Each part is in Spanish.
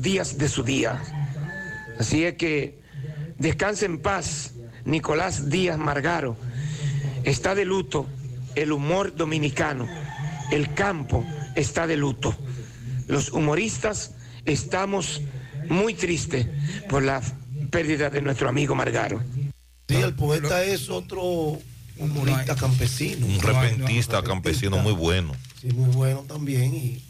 días de su día. Así es que descanse en paz Nicolás Díaz Margaro. Está de luto el humor dominicano. El campo está de luto. Los humoristas estamos muy tristes por la pérdida de nuestro amigo Margaro. Sí, el poeta es otro humorista campesino. Un repentista campesino muy bueno. Sí, muy bueno también. Y,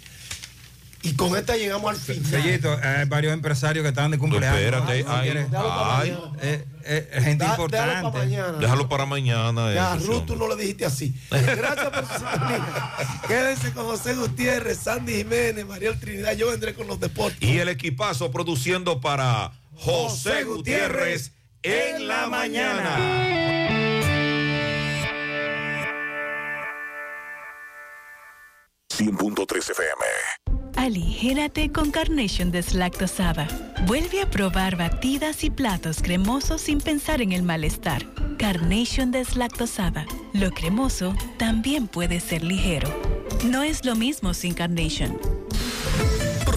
y con esta llegamos al final. Sellito, hay varios empresarios que están de cumpleaños. espérate, ay, ¿Quieres? ay. Eh, eh, gente Da- importante. déjalo para mañana. Déjalo para mañana. Ya, Ruth, tú no le dijiste así. Gracias por su sintonía. Quédense con José Gutiérrez, Sandy Jiménez, María Trinidad. Yo vendré con los deportes. Y el equipazo produciendo para José Gutiérrez en la mañana. 100.3 FM. Aligérate con Carnation deslactosada. Vuelve a probar batidas y platos cremosos sin pensar en el malestar. Carnation deslactosada. Lo cremoso también puede ser ligero. No es lo mismo sin Carnation.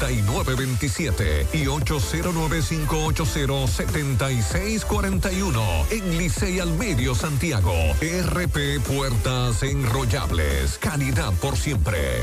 829-979-9927 y 809-580-7641 en Licey al Medio Santiago. RP Puertas Enrollables. Calidad por siempre.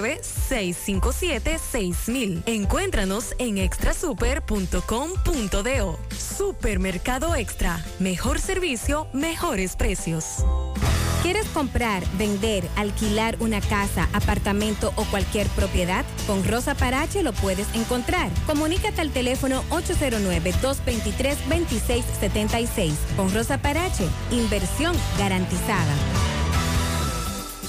809-657-6000. Encuéntranos en extrasuper.com.do. Supermercado Extra. Mejor servicio, mejores precios. ¿Quieres comprar, vender, alquilar una casa, apartamento o cualquier propiedad? Con Rosa Parache lo puedes encontrar. Comunícate al teléfono 809-223-2676. Con Rosa Parache, inversión garantizada.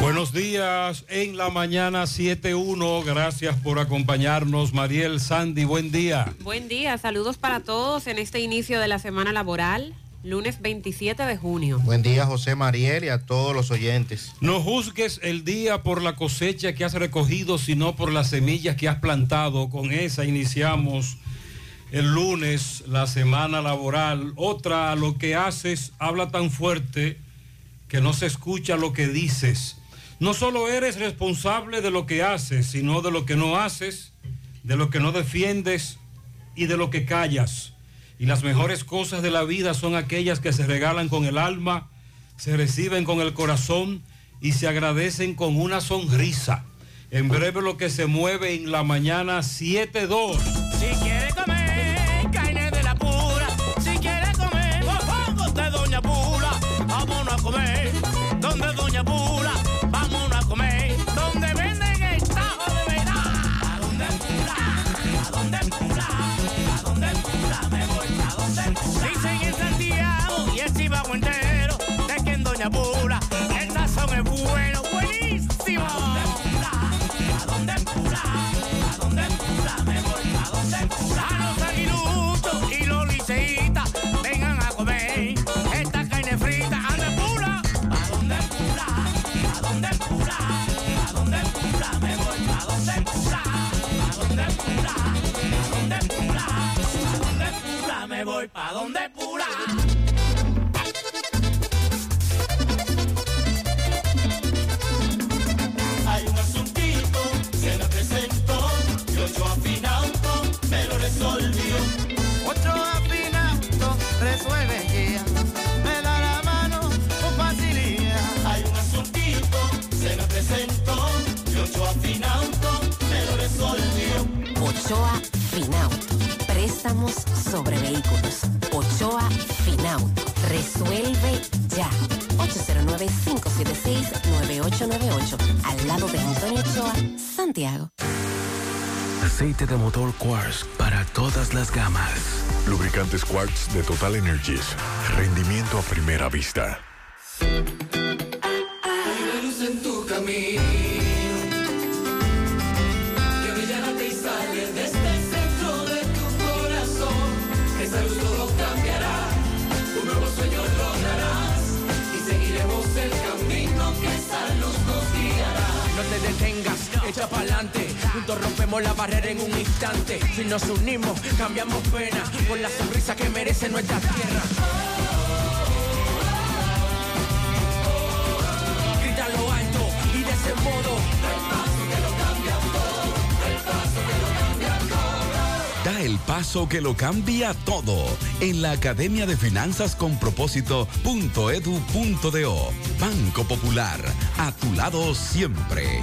Buenos días en la mañana 7.1. Gracias por acompañarnos, Mariel Sandy. Buen día. Buen día, saludos para todos en este inicio de la semana laboral, lunes 27 de junio. Buen día, José Mariel, y a todos los oyentes. No juzgues el día por la cosecha que has recogido, sino por las semillas que has plantado. Con esa iniciamos el lunes la semana laboral. Otra, lo que haces habla tan fuerte que no se escucha lo que dices. No solo eres responsable de lo que haces, sino de lo que no haces, de lo que no defiendes y de lo que callas. Y las mejores cosas de la vida son aquellas que se regalan con el alma, se reciben con el corazón y se agradecen con una sonrisa. En breve lo que se mueve en la mañana 7-2. Si quiere comer carne de la pura, si quiere comer mofongos de Doña Pula, vámonos a comer donde Doña Pula, Dicen en Santiago y el Chivago entero de que en Doña Pula el sazón es bueno, buenísimo. ¿Pa dónde pula? ¿Pa dónde pula me voy? ¿Pa dónde pula? A los aguiluchos y los liceístas vengan a comer esta carne frita. ¡Anda pula! ¿Pa dónde pula? ¿Pa dónde pula? ¿Pa dónde pula me voy? ¿Pa dónde pula? ¿Pa dónde? ¿Pa dónde pula? ¿Pa dónde pula me voy? ¿Pa dónde pula? Hay un asuntito, se me presentó, y ocho afinauto me lo resolvió. Otro afinauto resuelve ya, me da la mano con facilidad. Hay un asuntito, se me presentó, y ocho afinauto me lo resolvió. Ochoa Finauto. Préstamos sobre vehículos. Ochoa Finauto. Resuelve ya. 809-576-9898. Al lado de Antonio Ochoa, Santiago. Aceite de motor Quartz para todas las gamas. Lubricantes Quartz de Total Energies. Rendimiento a primera vista. Hay luz en tu camino, echa pa'lante. Juntos rompemos la barrera en un instante. Si nos unimos, cambiamos pena por la sonrisa que merece nuestra tierra. Grita lo alto y de ese modo. Da el paso que lo cambia todo en la Academia de Finanzas con Propósito.edu.do. Banco Popular, a tu lado siempre.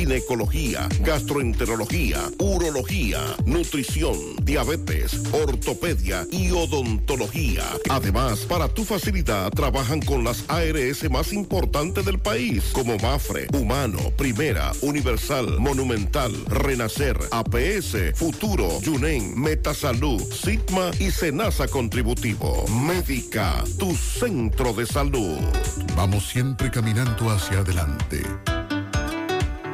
ginecología, gastroenterología, urología, nutrición, diabetes, ortopedia y odontología. Además, para tu facilidad, trabajan con las ARS más importantes del país, como Mafre, Humano, Primera, Universal, Monumental, Renacer, APS, Futuro, Yunen, Metasalud, Sigma y Senasa Contributivo. Médica, tu centro de salud. Vamos siempre caminando hacia adelante,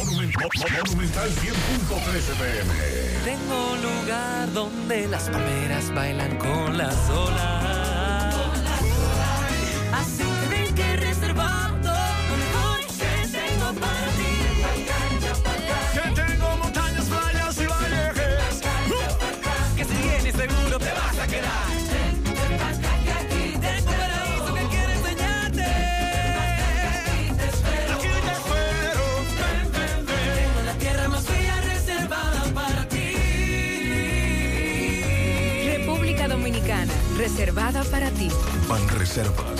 Monumental 100.13 pm. Tengo lugar donde las palmeras bailan con las olas. Reservada para ti. Banreservas,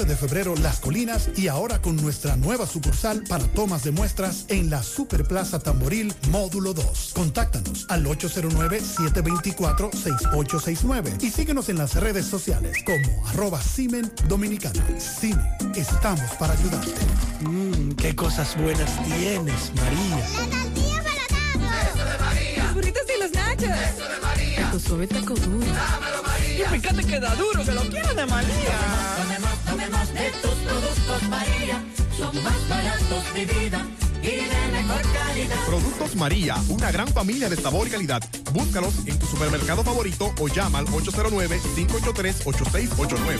de febrero Las Colinas y ahora con nuestra nueva sucursal para tomas de muestras en la Superplaza Tamboril Módulo 2. Contáctanos al 809-724-6869 y síguenos en las redes sociales como arroba Simen Dominicana. Simen, estamos para ayudarte. Mmm, qué cosas buenas tienes, María. Los burritos y los nachos. Eso de Tu suave taco duro. Dámelo, María. Y fíjate que da duro, que lo quiero de María. Tomemos, tomemos de tus productos, María. Son más baratos de vida y de mejor calidad. Productos María, una gran familia de sabor y calidad. Búscalos en tu supermercado favorito o llama al 809-583-8689.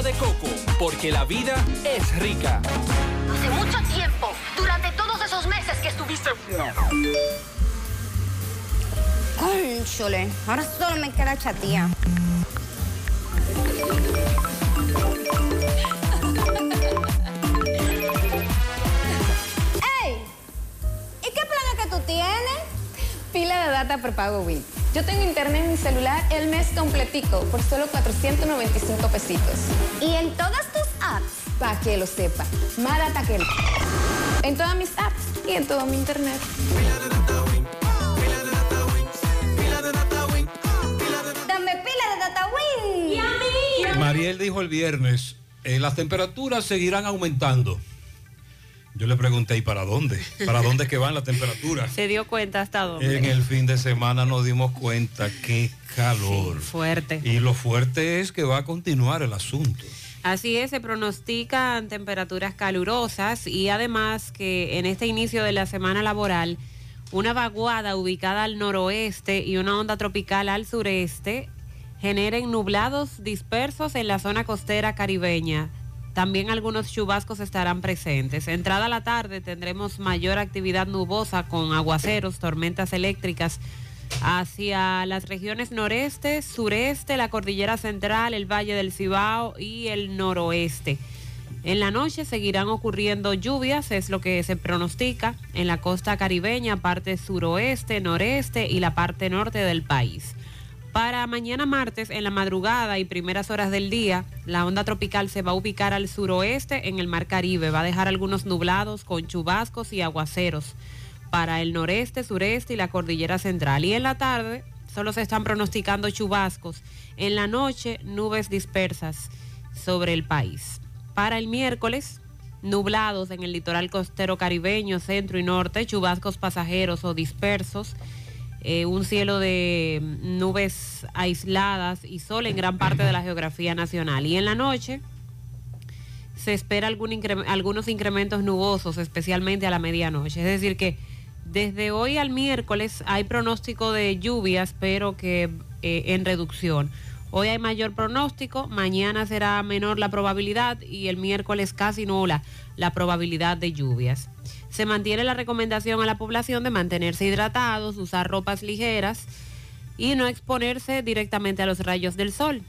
agua de coco, porque la vida es rica. Hace mucho tiempo, durante todos esos meses que estuviste... Cónchole, ahora solo me queda chatía. ¡Ey! ¿Y qué plan es que tú tienes? Pila de data prepago Win. Yo tengo internet en mi celular el mes completico por solo 495 pesitos. ¿Y en todas tus apps? Para que lo sepa. Más data que... En todas mis apps y en todo mi internet. Dame pila de data Win. ¿Y a mí? Mariel dijo el viernes, eh, las temperaturas seguirán aumentando. Yo le pregunté, ¿y para dónde? ¿Para dónde que van las temperaturas? Se dio cuenta hasta dónde. En el fin de semana nos dimos cuenta qué calor. Fuerte. Y lo fuerte es que va a continuar el asunto. Así es, se pronostican temperaturas calurosas y además que en este inicio de la semana laboral, una vaguada ubicada al noroeste y una onda tropical al sureste generen nublados dispersos en la zona costera caribeña. También algunos chubascos estarán presentes. Entrada la tarde tendremos mayor actividad nubosa con aguaceros, tormentas eléctricas hacia las regiones noreste, sureste, la cordillera central, el valle del Cibao y el noroeste. En la noche seguirán ocurriendo lluvias, es lo que se pronostica en la costa caribeña, parte suroeste, noreste y la parte norte del país. Para mañana martes, en la madrugada y primeras horas del día, la onda tropical se va a ubicar al suroeste en el Mar Caribe. Va a dejar algunos nublados con chubascos y aguaceros para el noreste, sureste y la cordillera central. Y en la tarde solo se están pronosticando chubascos. En la noche, nubes dispersas sobre el país. Para el miércoles, nublados en el litoral costero caribeño, centro y norte, chubascos pasajeros o dispersos. Eh, un cielo de nubes aisladas y sol en gran parte de la geografía nacional. Y en la noche se espera algún algunos incrementos nubosos, especialmente a la medianoche. Es decir, que desde hoy al miércoles hay pronóstico de lluvias, pero que eh, en reducción. Hoy hay mayor pronóstico, mañana será menor la probabilidad y el miércoles casi nula la probabilidad de lluvias. Se mantiene la recomendación a la población de mantenerse hidratados, usar ropas ligeras y no exponerse directamente a los rayos del sol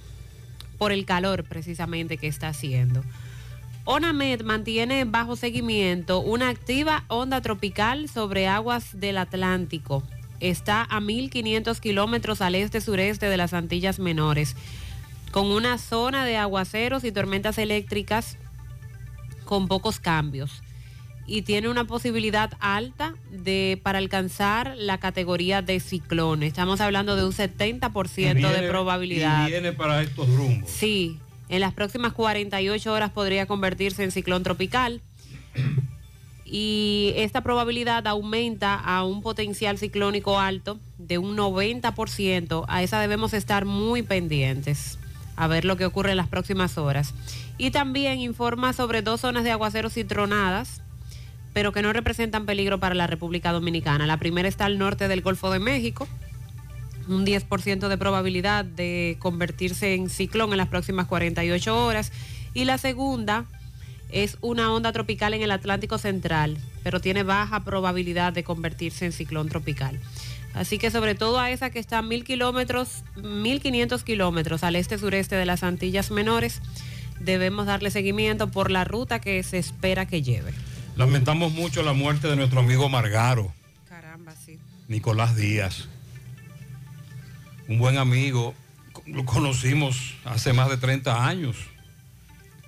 por el calor precisamente que está haciendo. ONAMED mantiene bajo seguimiento una activa onda tropical sobre aguas del Atlántico. Está a 1.500 kilómetros al este-sureste de las Antillas Menores, con una zona de aguaceros y tormentas eléctricas con pocos cambios. Y tiene una posibilidad alta de, para alcanzar la categoría de ciclón. Estamos hablando de un 70% Viene- de probabilidad. Y viene para estos rumbos. Sí, en las próximas 48 horas podría convertirse en ciclón tropical. Y esta probabilidad aumenta a un potencial ciclónico alto de un 90%. A esa debemos estar muy pendientes a ver lo que ocurre en las próximas horas. Y también informa sobre dos zonas de aguaceros y tronadas, pero que no representan peligro para la República Dominicana. La primera está al norte del Golfo de México, un 10% de probabilidad de convertirse en ciclón en las próximas 48 horas. Y la segunda es una onda tropical en el Atlántico Central, pero tiene baja probabilidad de convertirse en ciclón tropical. Así que sobre todo a esa que está a mil kilómetros, 1500 kilómetros al este-sureste de las Antillas Menores, debemos darle seguimiento por la ruta que se espera que lleve. Lamentamos mucho la muerte de nuestro amigo Margaro. Caramba, sí. Nicolás Díaz. Un buen amigo, lo conocimos hace más de 30 años.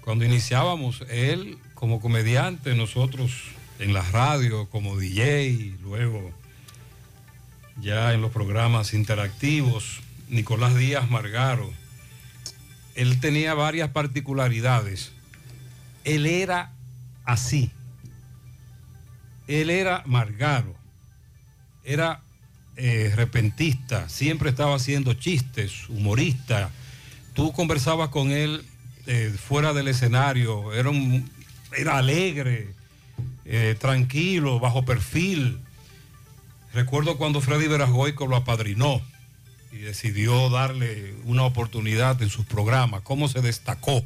Cuando iniciábamos, él como comediante, nosotros en la radio como DJ, luego ya en los programas interactivos, Nicolás Díaz Margaro. Él tenía varias particularidades. Él era así. Él era Margaro. Era eh, repentista, siempre estaba haciendo chistes, humorista. Tú conversabas con él eh, fuera del escenario, era, un- era alegre, eh, tranquilo, bajo perfil. Recuerdo cuando Freddy Verasgoico lo apadrinó y decidió darle una oportunidad en sus programas, cómo se destacó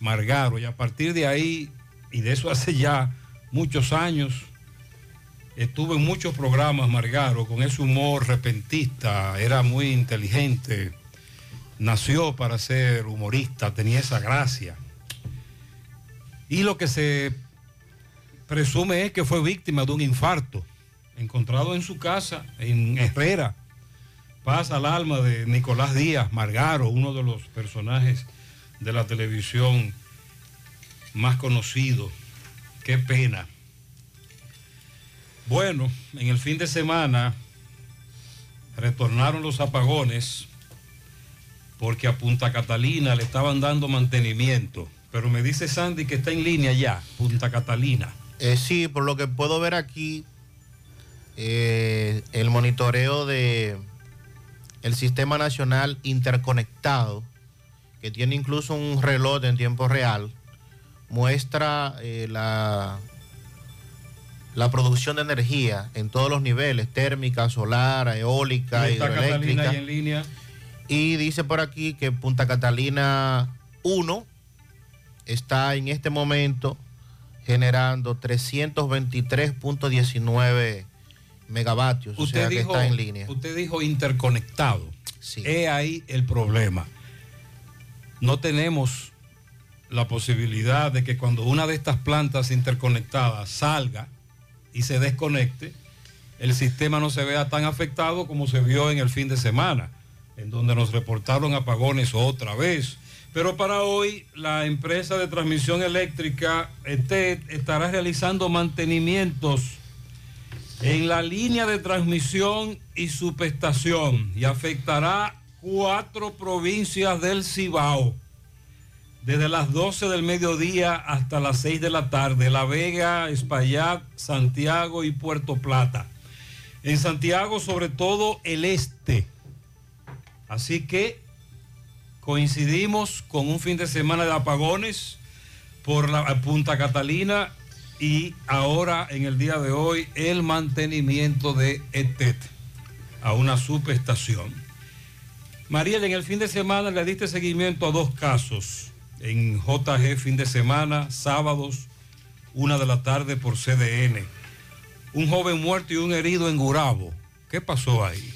Margaro. Y a partir de ahí, y de eso hace ya muchos años, estuvo en muchos programas Margaro con ese humor repentista, era muy inteligente, nació para ser humorista, tenía esa gracia. Y lo que se presume es que fue víctima de un infarto, encontrado en su casa, en Herrera. Pasa al alma de Nicolás Díaz Margaro, uno de los personajes de la televisión más conocido. Qué pena. Bueno, en el fin de semana retornaron los apagones porque a Punta Catalina le estaban dando mantenimiento. Pero me dice Sandy que está en línea ya, Punta Catalina. Eh, sí, por lo que puedo ver aquí, eh, el monitoreo de el sistema nacional interconectado, que tiene incluso un reloj en tiempo real, muestra eh, la, la producción de energía en todos los niveles, térmica, solar, eólica, Catalina hidroeléctrica. ahí en línea. Y dice por aquí que Punta Catalina 1 está en este momento generando 323.19 megavatios, o Usted sea que está en línea. usted dijo interconectado. He ahí el problema. No tenemos la posibilidad de que cuando una de estas plantas interconectadas salga y se desconecte, el sistema no se vea tan afectado como se vio en el fin de semana, en donde nos reportaron apagones otra vez. Pero para hoy la empresa de transmisión eléctrica ETED estará realizando mantenimientos en la línea de transmisión y subestación y afectará cuatro provincias del Cibao. Desde las 12 del mediodía hasta las 6 de la tarde, La Vega, Espaillat, Santiago y Puerto Plata. En Santiago, sobre todo el este. Así que coincidimos con un fin de semana de apagones por la Punta Catalina y ahora en el día de hoy el mantenimiento de ETET a una subestación. Mariel, en el fin de semana le diste seguimiento a dos casos. En JG fin de semana, sábados, una de la tarde por CDN. Un joven muerto y un herido en Gurabo. ¿Qué pasó ahí?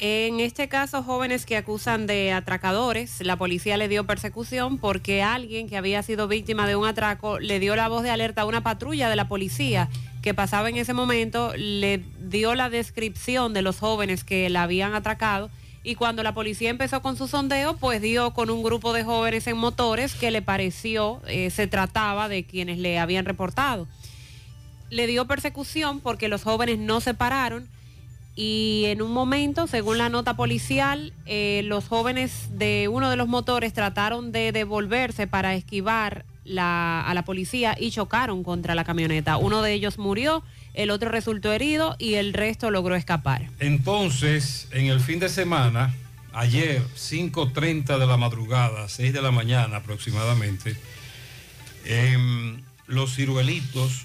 En este caso, jóvenes que acusan de atracadores, la policía le dio persecución porque alguien que había sido víctima de un atraco le dio la voz de alerta a una patrulla de la policía que pasaba en ese momento, le dio la descripción de los jóvenes que la habían atracado y cuando la policía empezó con su sondeo, pues dio con un grupo de jóvenes en motores que le pareció eh, se trataba de quienes le habían reportado. Le dio persecución porque los jóvenes no se pararon y en un momento, según la nota policial, eh, los jóvenes de uno de los motores trataron de devolverse para esquivar la- a la policía y chocaron contra la camioneta. Uno de ellos murió, el otro resultó herido y el resto logró escapar. Entonces, en el fin de semana, ayer, 5.30 de la madrugada, 6 de la mañana aproximadamente, em, los ciruelitos,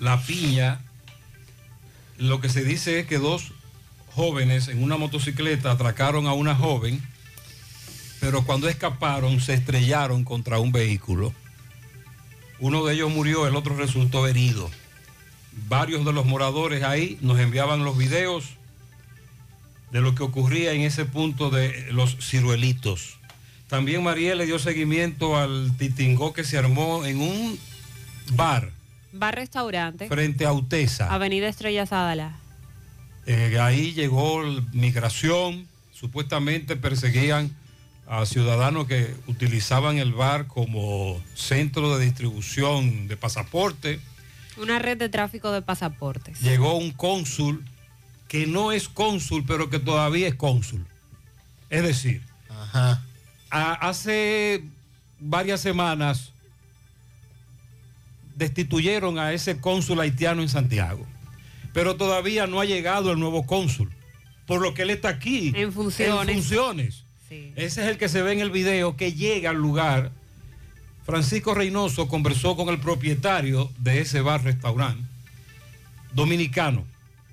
la piña, lo que se dice es que dos jóvenes en una motocicleta atracaron a una joven, pero cuando escaparon se estrellaron contra un vehículo. Uno de ellos murió, el otro resultó herido. Varios de los moradores ahí nos enviaban los videos de lo que ocurría en ese punto de los ciruelitos. También María le dio seguimiento al titingó que se armó en un bar Va restaurante, frente a Utesa. Avenida Estrella Sadala. Eh, ahí llegó migración, supuestamente perseguían a ciudadanos que utilizaban el bar como centro de distribución de pasaporte. Una red de tráfico de pasaportes. Llegó un cónsul que no es cónsul, pero que todavía es cónsul. Es decir, a- hace varias semanas destituyeron a ese cónsul haitiano en Santiago, pero todavía no ha llegado el nuevo cónsul, por lo que él está aquí En funciones. en funciones. Ese es el que se ve en el video que llega al lugar. Francisco Reynoso conversó con el propietario de ese bar restaurante, dominicano,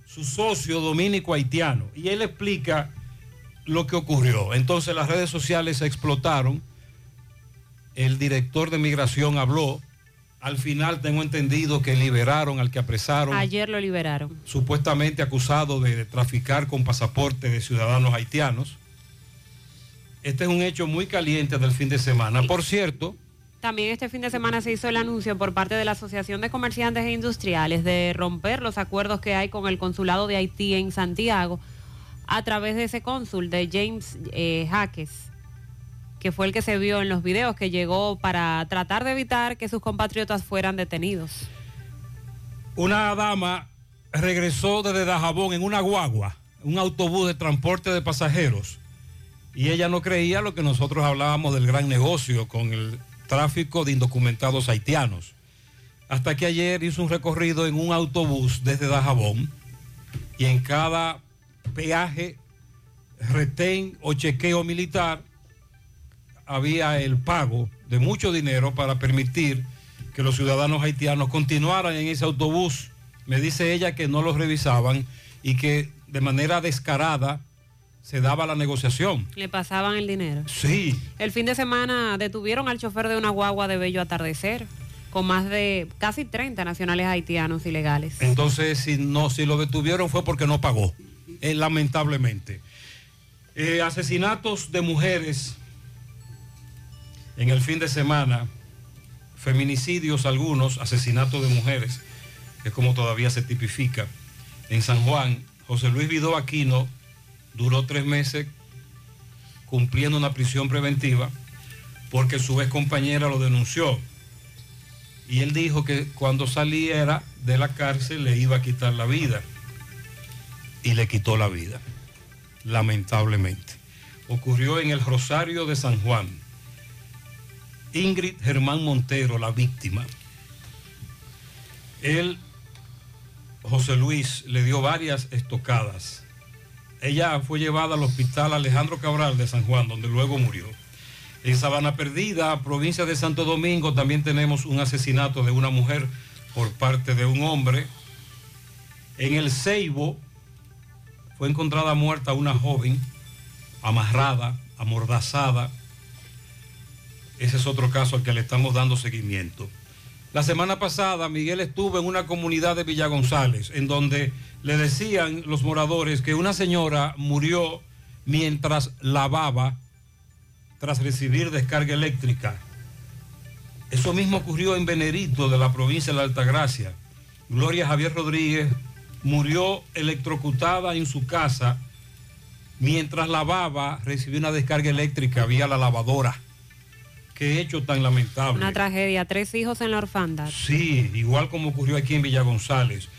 su socio dominico haitiano, y él explica lo que ocurrió. Entonces las redes sociales se explotaron, el director de migración habló, al final tengo entendido que liberaron al que apresaron Ayer lo liberaron. supuestamente acusado de traficar con pasaporte de ciudadanos haitianos. Este es un hecho muy caliente del fin de semana. Por cierto, También este fin de semana se hizo el anuncio por parte de la Asociación de Comerciantes e Industriales de romper los acuerdos que hay con el Consulado de Haití en Santiago a través de ese cónsul, de James eh, Jaques, que fue el que se vio en los videos, que llegó para tratar de evitar que sus compatriotas fueran detenidos. una dama regresó desde Dajabón en una guagua, un autobús de transporte de pasajeros, y ella no creía lo que nosotros hablábamos del gran negocio con el tráfico de indocumentados haitianos. Hasta que ayer hizo un recorrido en un autobús desde Dajabón y en cada peaje, retén o chequeo militar había el pago de mucho dinero para permitir que los ciudadanos haitianos continuaran en ese autobús. Me dice ella que no los revisaban y que de manera descarada se daba la negociación. Le pasaban el dinero. Sí, El fin de semana detuvieron al chofer de una guagua de Bello Atardecer, con más de casi 30 nacionales haitianos ilegales. entonces si no, si lo detuvieron fue porque no pagó, eh, lamentablemente. Eh, asesinatos de mujeres en el fin de semana, feminicidios algunos, asesinatos de mujeres, que es como todavía se tipifica. En San Juan, José Luis Vidó Aquino duró tres meses cumpliendo una prisión preventiva porque su ex compañera lo denunció. Y él dijo que cuando saliera de la cárcel le iba a quitar la vida. Y le quitó la vida, lamentablemente. Ocurrió en el Rosario de San Juan. Ingrid Germán Montero, la víctima. Él, José Luis, le dio varias estocadas. Ella fue llevada al hospital Alejandro Cabral de San Juan, donde luego murió. En Sabana Perdida, provincia de Santo Domingo, también tenemos un asesinato de una mujer por parte de un hombre. En el Ceibo fue encontrada muerta una joven amarrada, amordazada. Ese es otro caso al que le estamos dando seguimiento. La semana pasada Miguel estuvo en una comunidad de Villa González, en donde le decían los moradores que una señora murió mientras lavaba tras recibir descarga eléctrica. Eso mismo ocurrió en Venerito de la provincia de la Altagracia. Gloria Javier Rodríguez murió electrocutada en su casa mientras lavaba, recibió una descarga eléctrica vía la lavadora. Qué hecho tan lamentable. Una tragedia, tres hijos en la orfandad. Sí, igual como ocurrió aquí en Villa González.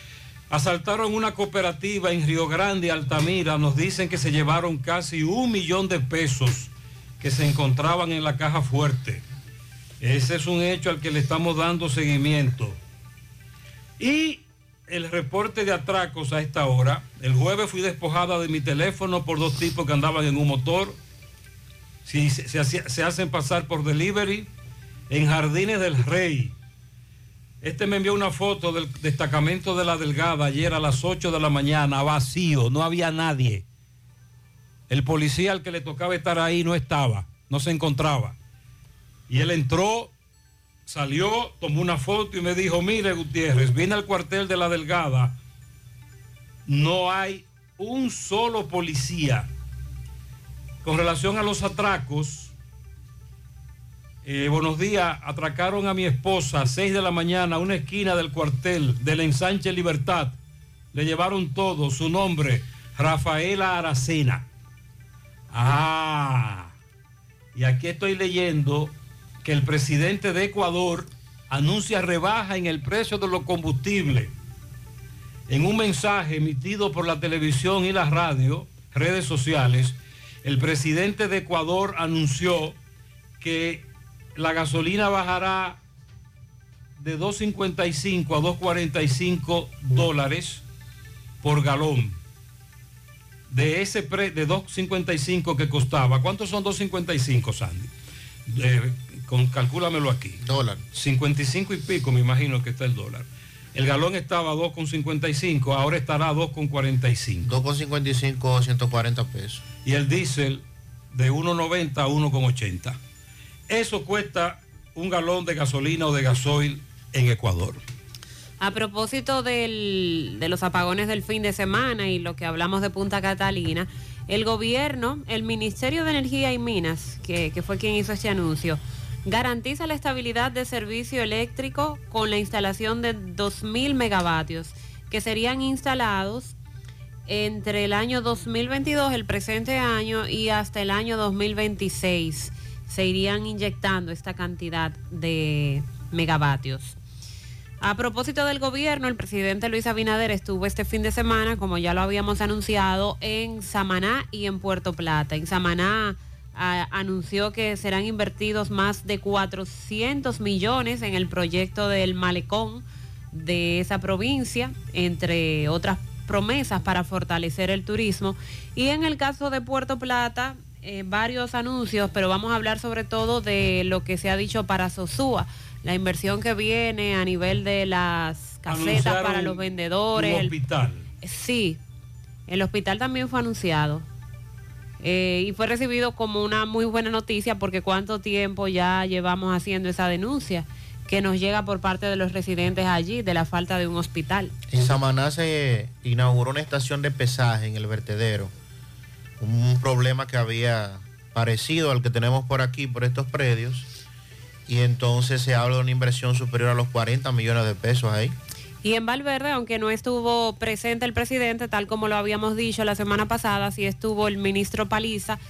Asaltaron una cooperativa en Río Grande, Altamira. Nos dicen que se llevaron casi un millón de pesos que se encontraban en la caja fuerte. Ese es un hecho al que le estamos dando seguimiento. Y el reporte de atracos a esta hora. El jueves fui despojada de mi teléfono por dos tipos que andaban en un motor. Si se, se hacen pasar por delivery en Jardines del Rey. Este me envió una foto del destacamento de la Delgada ayer a las 8 de la mañana, vacío, no había nadie. El policía al que le tocaba estar ahí no estaba, no se encontraba. Y él entró, salió, tomó una foto y me dijo, mire Gutiérrez, vine al cuartel de la Delgada, no hay un solo policía. Con relación a los atracos, eh, buenos días, atracaron a mi esposa a 6 de la mañana a una esquina del cuartel del ensanche Libertad. Le llevaron todo, su nombre, Rafaela Aracena. Ah, y aquí estoy leyendo que el presidente de Ecuador anuncia rebaja en el precio de los combustibles. En un mensaje emitido por la televisión y la radio, redes sociales, el presidente de Ecuador anunció que la gasolina bajará de 2.55 a 2.45 dólares por galón. De ese pre, de 2.55 que costaba, ¿cuántos son 2.55, Sandy? Eh, con, calcúlamelo aquí. Dólar. 55 y pico, me imagino que está el dólar. El galón estaba a 2,55, ahora estará a 2,45. 2,55, 140 pesos. Y el diésel de 1,90 a 1,80. Eso cuesta un galón de gasolina o de gasoil en Ecuador. A propósito del- de los apagones del fin de semana y lo que hablamos de Punta Catalina, el gobierno, el Ministerio de Energía y Minas, que, que fue quien hizo este anuncio, garantiza la estabilidad de servicio eléctrico con la instalación de 2.000 megavatios que serían instalados entre el año 2022, el presente año, y hasta el año 2026. Se irían inyectando esta cantidad de megavatios. A propósito del gobierno, el presidente Luis Abinader estuvo este fin de semana, como ya lo habíamos anunciado, en Samaná y en Puerto Plata. En Samaná anunció que serán invertidos más de 400 millones en el proyecto del malecón de esa provincia, entre otras promesas para fortalecer el turismo. Y en el caso de Puerto Plata, eh, varios anuncios, pero vamos a hablar sobre todo de lo que se ha dicho para Sosúa, la inversión que viene a nivel de las casetas para los vendedores. Un el- hospital. Sí, el hospital también fue anunciado. Eh, y fue recibido como una muy buena noticia porque cuánto tiempo ya llevamos haciendo esa denuncia que nos llega por parte de los residentes allí de la falta de un hospital. En Samaná se inauguró una estación de pesaje en el vertedero. Un problema que había parecido al que tenemos por aquí, por estos predios. Y entonces se habla de una inversión superior a los 40 millones de pesos ahí. Y en Valverde, aunque no estuvo presente el presidente, tal como lo habíamos dicho la semana pasada, sí estuvo el ministro Paliza.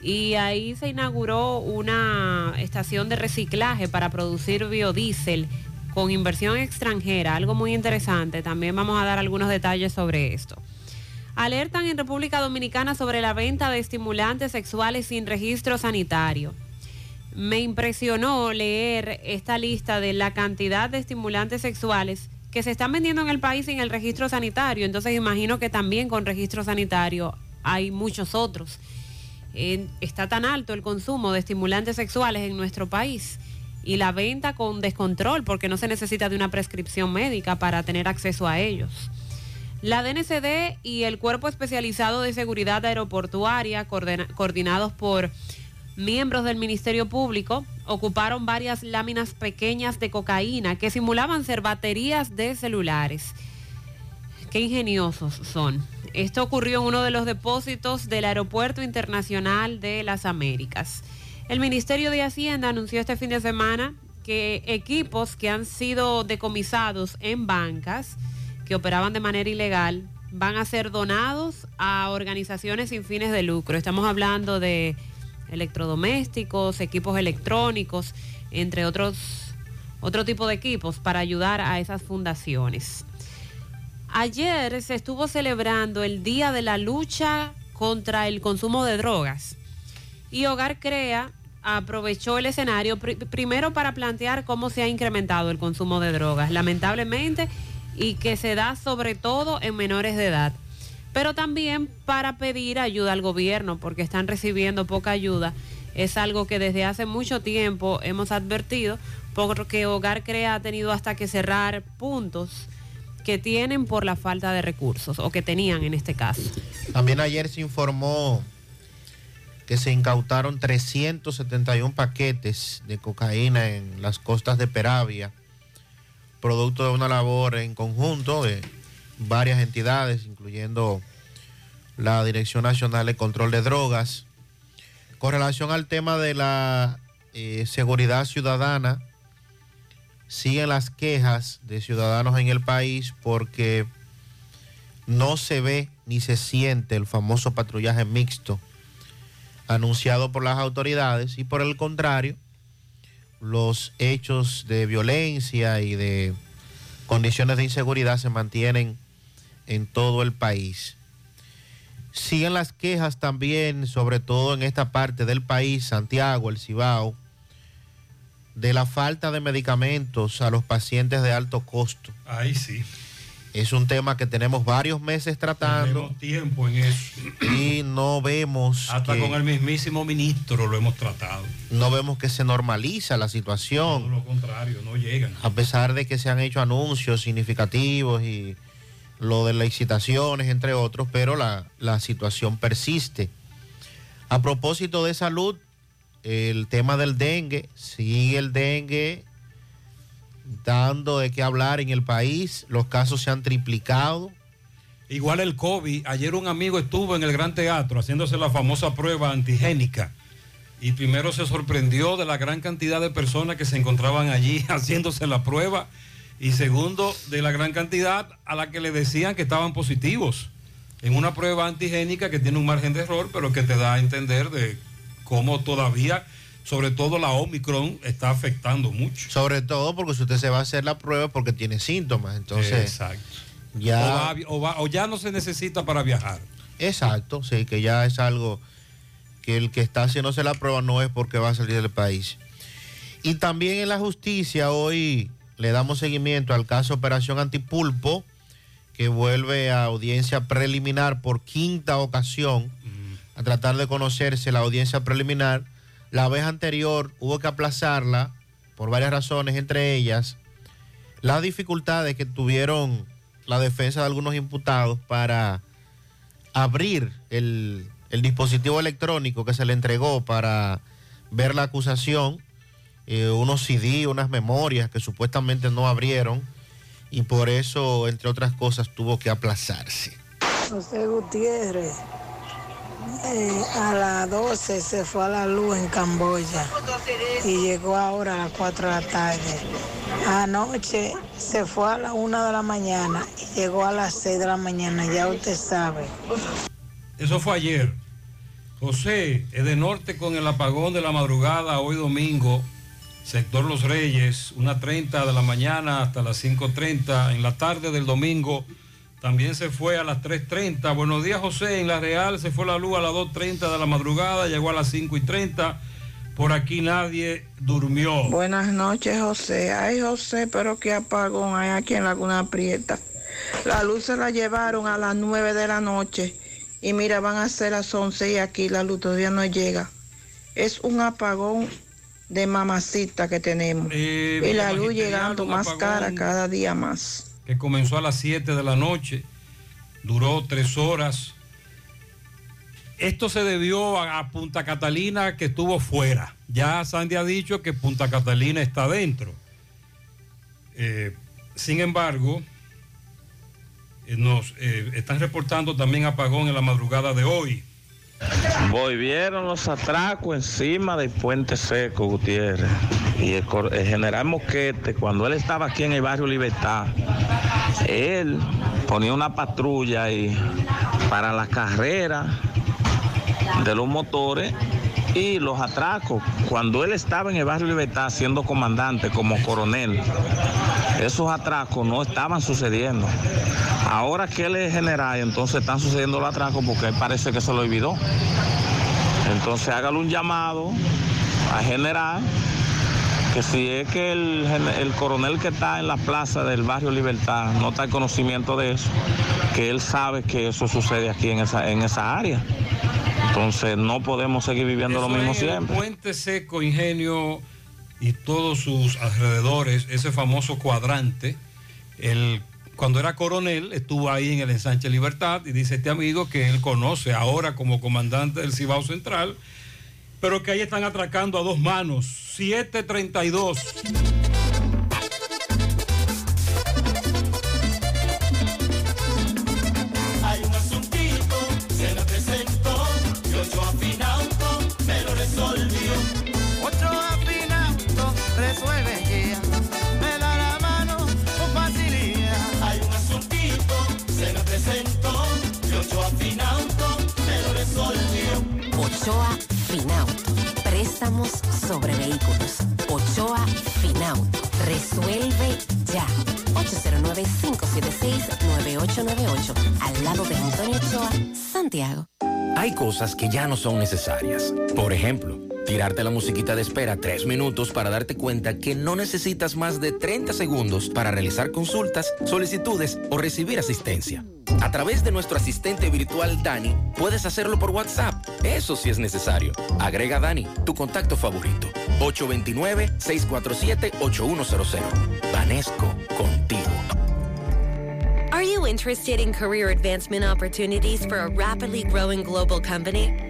Y ahí se inauguró una estación de reciclaje para producir biodiesel con inversión extranjera, algo muy interesante. También vamos a dar algunos detalles sobre esto. Alertan en República Dominicana sobre la venta de estimulantes sexuales sin registro sanitario. Me impresionó leer esta lista de la cantidad de estimulantes sexuales que se están vendiendo en el país sin el registro sanitario. Entonces imagino que también con registro sanitario hay muchos otros. Está tan alto el consumo de estimulantes sexuales en nuestro país y la venta con descontrol porque no se necesita de una prescripción médica para tener acceso a ellos. La DNCD y el Cuerpo Especializado de Seguridad Aeroportuaria, coordinados por miembros del Ministerio Público, ocuparon varias láminas pequeñas de cocaína que simulaban ser baterías de celulares. Qué ingeniosos son. Esto ocurrió en uno de los depósitos del Aeropuerto Internacional de las Américas. El Ministerio de Hacienda anunció este fin de semana que equipos que han sido decomisados en bancas que operaban de manera ilegal van a ser donados a organizaciones sin fines de lucro. Estamos hablando de electrodomésticos, equipos electrónicos, entre otros otro tipo de equipos para ayudar a esas fundaciones. Ayer se estuvo celebrando el Día de la Lucha contra el Consumo de Drogas y Hogar Crea aprovechó el escenario pri- primero para plantear cómo se ha incrementado el consumo de drogas, lamentablemente, y que se da sobre todo en menores de edad, pero también para pedir ayuda al gobierno porque están recibiendo poca ayuda. Es algo que desde hace mucho tiempo hemos advertido porque Hogar Crea ha tenido hasta que cerrar puntos que tienen por la falta de recursos o que tenían en este caso. También ayer se informó que se incautaron 371 paquetes de cocaína en las costas de Peravia, producto de una labor en conjunto de varias entidades, incluyendo la Dirección Nacional de Control de Drogas. Con relación al tema de la eh, seguridad ciudadana, siguen las quejas de ciudadanos en el país porque no se ve ni se siente el famoso patrullaje mixto anunciado por las autoridades y por el contrario, los hechos de violencia y de condiciones de inseguridad se mantienen en todo el país. Siguen las quejas también, sobre todo en esta parte del país, Santiago, el Cibao, de la falta de medicamentos a los pacientes de alto costo. Ahí sí. Es un tema que tenemos varios meses tratando Tenemos tiempo en eso. y no vemos Hasta que, con el mismísimo ministro lo hemos tratado. no vemos que se normaliza la situación. Todo lo contrario, no llegan. a pesar de que se han hecho anuncios significativos y lo de las licitaciones, entre otros, pero la, la situación persiste. A propósito de salud, el tema del dengue, sigue el dengue dando de qué hablar en el país, los casos se han triplicado. Igual el COVID, ayer un amigo estuvo en el Gran Teatro haciéndose la famosa prueba antigénica y primero se sorprendió de la gran cantidad de personas que se encontraban allí haciéndose la prueba y segundo de la gran cantidad a la que le decían que estaban positivos en una prueba antigénica que tiene un margen de error pero que te da a entender de cómo todavía, sobre todo la Omicron, está afectando mucho. Sobre todo porque si usted se va a hacer la prueba porque tiene síntomas, entonces Exacto. ya... O, va a vi- o va- o ya no se necesita para viajar. Exacto, sí, que ya es algo que el que está haciéndose la prueba no es porque va a salir del país. Y también en la justicia hoy le damos seguimiento al caso Operación Antipulpo, que vuelve a audiencia preliminar por quinta ocasión, a tratar de conocerse la audiencia preliminar. La vez anterior hubo que aplazarla por varias razones, entre ellas las dificultades que tuvieron la defensa de algunos imputados para abrir el, el dispositivo electrónico que se le entregó para ver la acusación, eh, unos CD, unas memorias que supuestamente no abrieron y por eso, entre otras cosas, tuvo que aplazarse. José Gutiérrez, eh, a las 12 se fue a la luz en Camboya y llegó ahora a las 4 de la tarde. Anoche se fue a las 1 de la mañana y llegó a las 6 de la mañana, ya usted sabe. Eso fue ayer. José, es de norte con el apagón de la madrugada, hoy domingo, sector Los Reyes, una 30 de la mañana hasta las 5.30. En la tarde del domingo también se fue a las 3.30. Buenos días, José. En la Real se fue la luz a las 2.30 de la madrugada, llegó a las 5.30. Por aquí nadie durmió. Buenas noches, José. Ay, José, pero qué apagón hay aquí en Laguna Prieta. La luz se la llevaron a las 9 de la noche y mira, van a ser las 11 y aquí la luz todavía no llega. Es un apagón de mamacita que tenemos. Eh, y la luz llegando más cara cada día más. que comenzó a las 7 de la noche. duró tres horas. Esto se debió a, a Punta Catalina que estuvo fuera. Ya Sandy ha dicho que Punta Catalina está dentro. Eh, sin embargo, eh, nos están reportando también apagón en la madrugada de hoy. Volvieron los atracos encima del puente seco, Gutiérrez. Y el, general Moquete, cuando él estaba aquí en el barrio Libertad, él ponía una patrulla ahí para la carrera de los motores y los atracos. Cuando él estaba en el barrio Libertad siendo comandante como coronel, esos atracos no estaban sucediendo. Ahora que él es general, entonces están sucediendo los atracos porque parece que se lo olvidó. Entonces hágale un llamado a general que si es que el, el coronel que está en la plaza del barrio Libertad no está en conocimiento de eso, que él sabe que eso sucede aquí en esa, en esa área. Entonces no podemos seguir viviendo lo mismo es siempre. Puente Seco, Ingenio y todos sus alrededores, ese famoso cuadrante, el, cuando era coronel estuvo ahí en el ensanche Libertad y dice este amigo que él conoce ahora como comandante del Cibao Central, pero que ahí están atracando a dos manos, 732. Ochoa Finauto. Préstamos sobre vehículos. Ochoa Finauto. Resuelve ya. 809-576-9898. Al lado de Antonio Ochoa, Santiago. Hay cosas que ya no son necesarias. Por ejemplo, tirarte la musiquita de espera tres minutos para darte cuenta que no necesitas más de 30 segundos para realizar consultas, solicitudes o recibir asistencia. A través de nuestro asistente virtual Dani, puedes hacerlo por WhatsApp. Eso sí es necesario. Agrega Dani, tu contacto favorito. 829-647-8100. Vanesco, contigo. Are you interested in career advancement opportunities for a rapidly growing global company?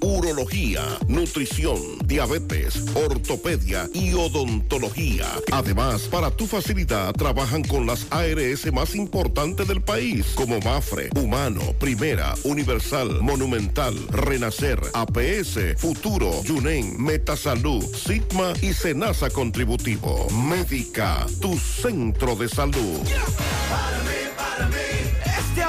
urología, nutrición, diabetes, ortopedia y odontología. Además, para tu facilidad trabajan con las ARS más importantes del país, como Mafre, Humano, Primera, Universal, Monumental, Renacer, APS, Futuro, Yunen, Metasalud, Sigma y Senasa Contributivo. Médica, tu centro de salud. Este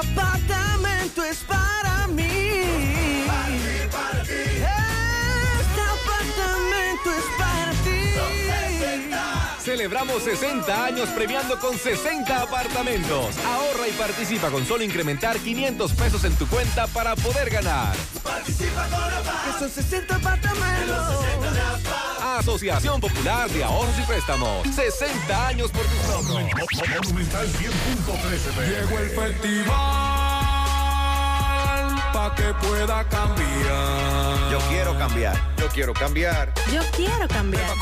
Celebramos 60 años premiando con 60 apartamentos. Ahorra y participa con solo incrementar 500 pesos en tu cuenta para poder ganar. Participa con APA. Que son 60 apartamentos. Asociación Popular de Ahorros y Préstamos. 60 años por tus logros. Monumental 100.13 Llegó el festival para que pueda cambiar. Yo quiero cambiar. Yo quiero cambiar. Yo quiero cambiar.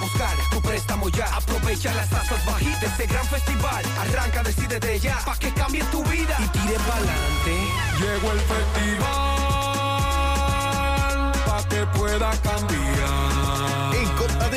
Buscar tu préstamo ya. Aprovecha las tasas bajitas de este gran festival. Arranca, decide de ya, pa' que cambie tu vida y tire pa'lante. Llegó el festival para que pueda cambiar.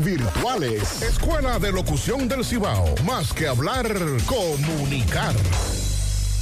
virtuales. Escuela de Locución del Cibao. Más que hablar, comunicar.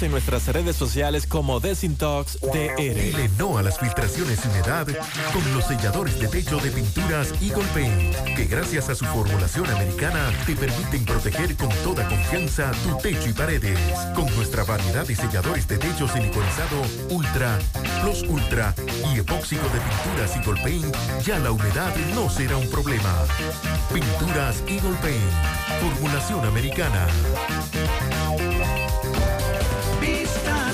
en nuestras redes sociales como Desintox DR. Dile no a las filtraciones y humedad con los selladores de techo de pinturas Eagle Paint, que gracias a su formulación americana te permiten proteger con toda confianza tu techo y paredes. Con nuestra variedad de selladores de techo siliconizado Ultra, Plus Ultra y epóxico de pinturas Eagle Paint, ya la humedad no será un problema. Pinturas Eagle Paint, formulación americana.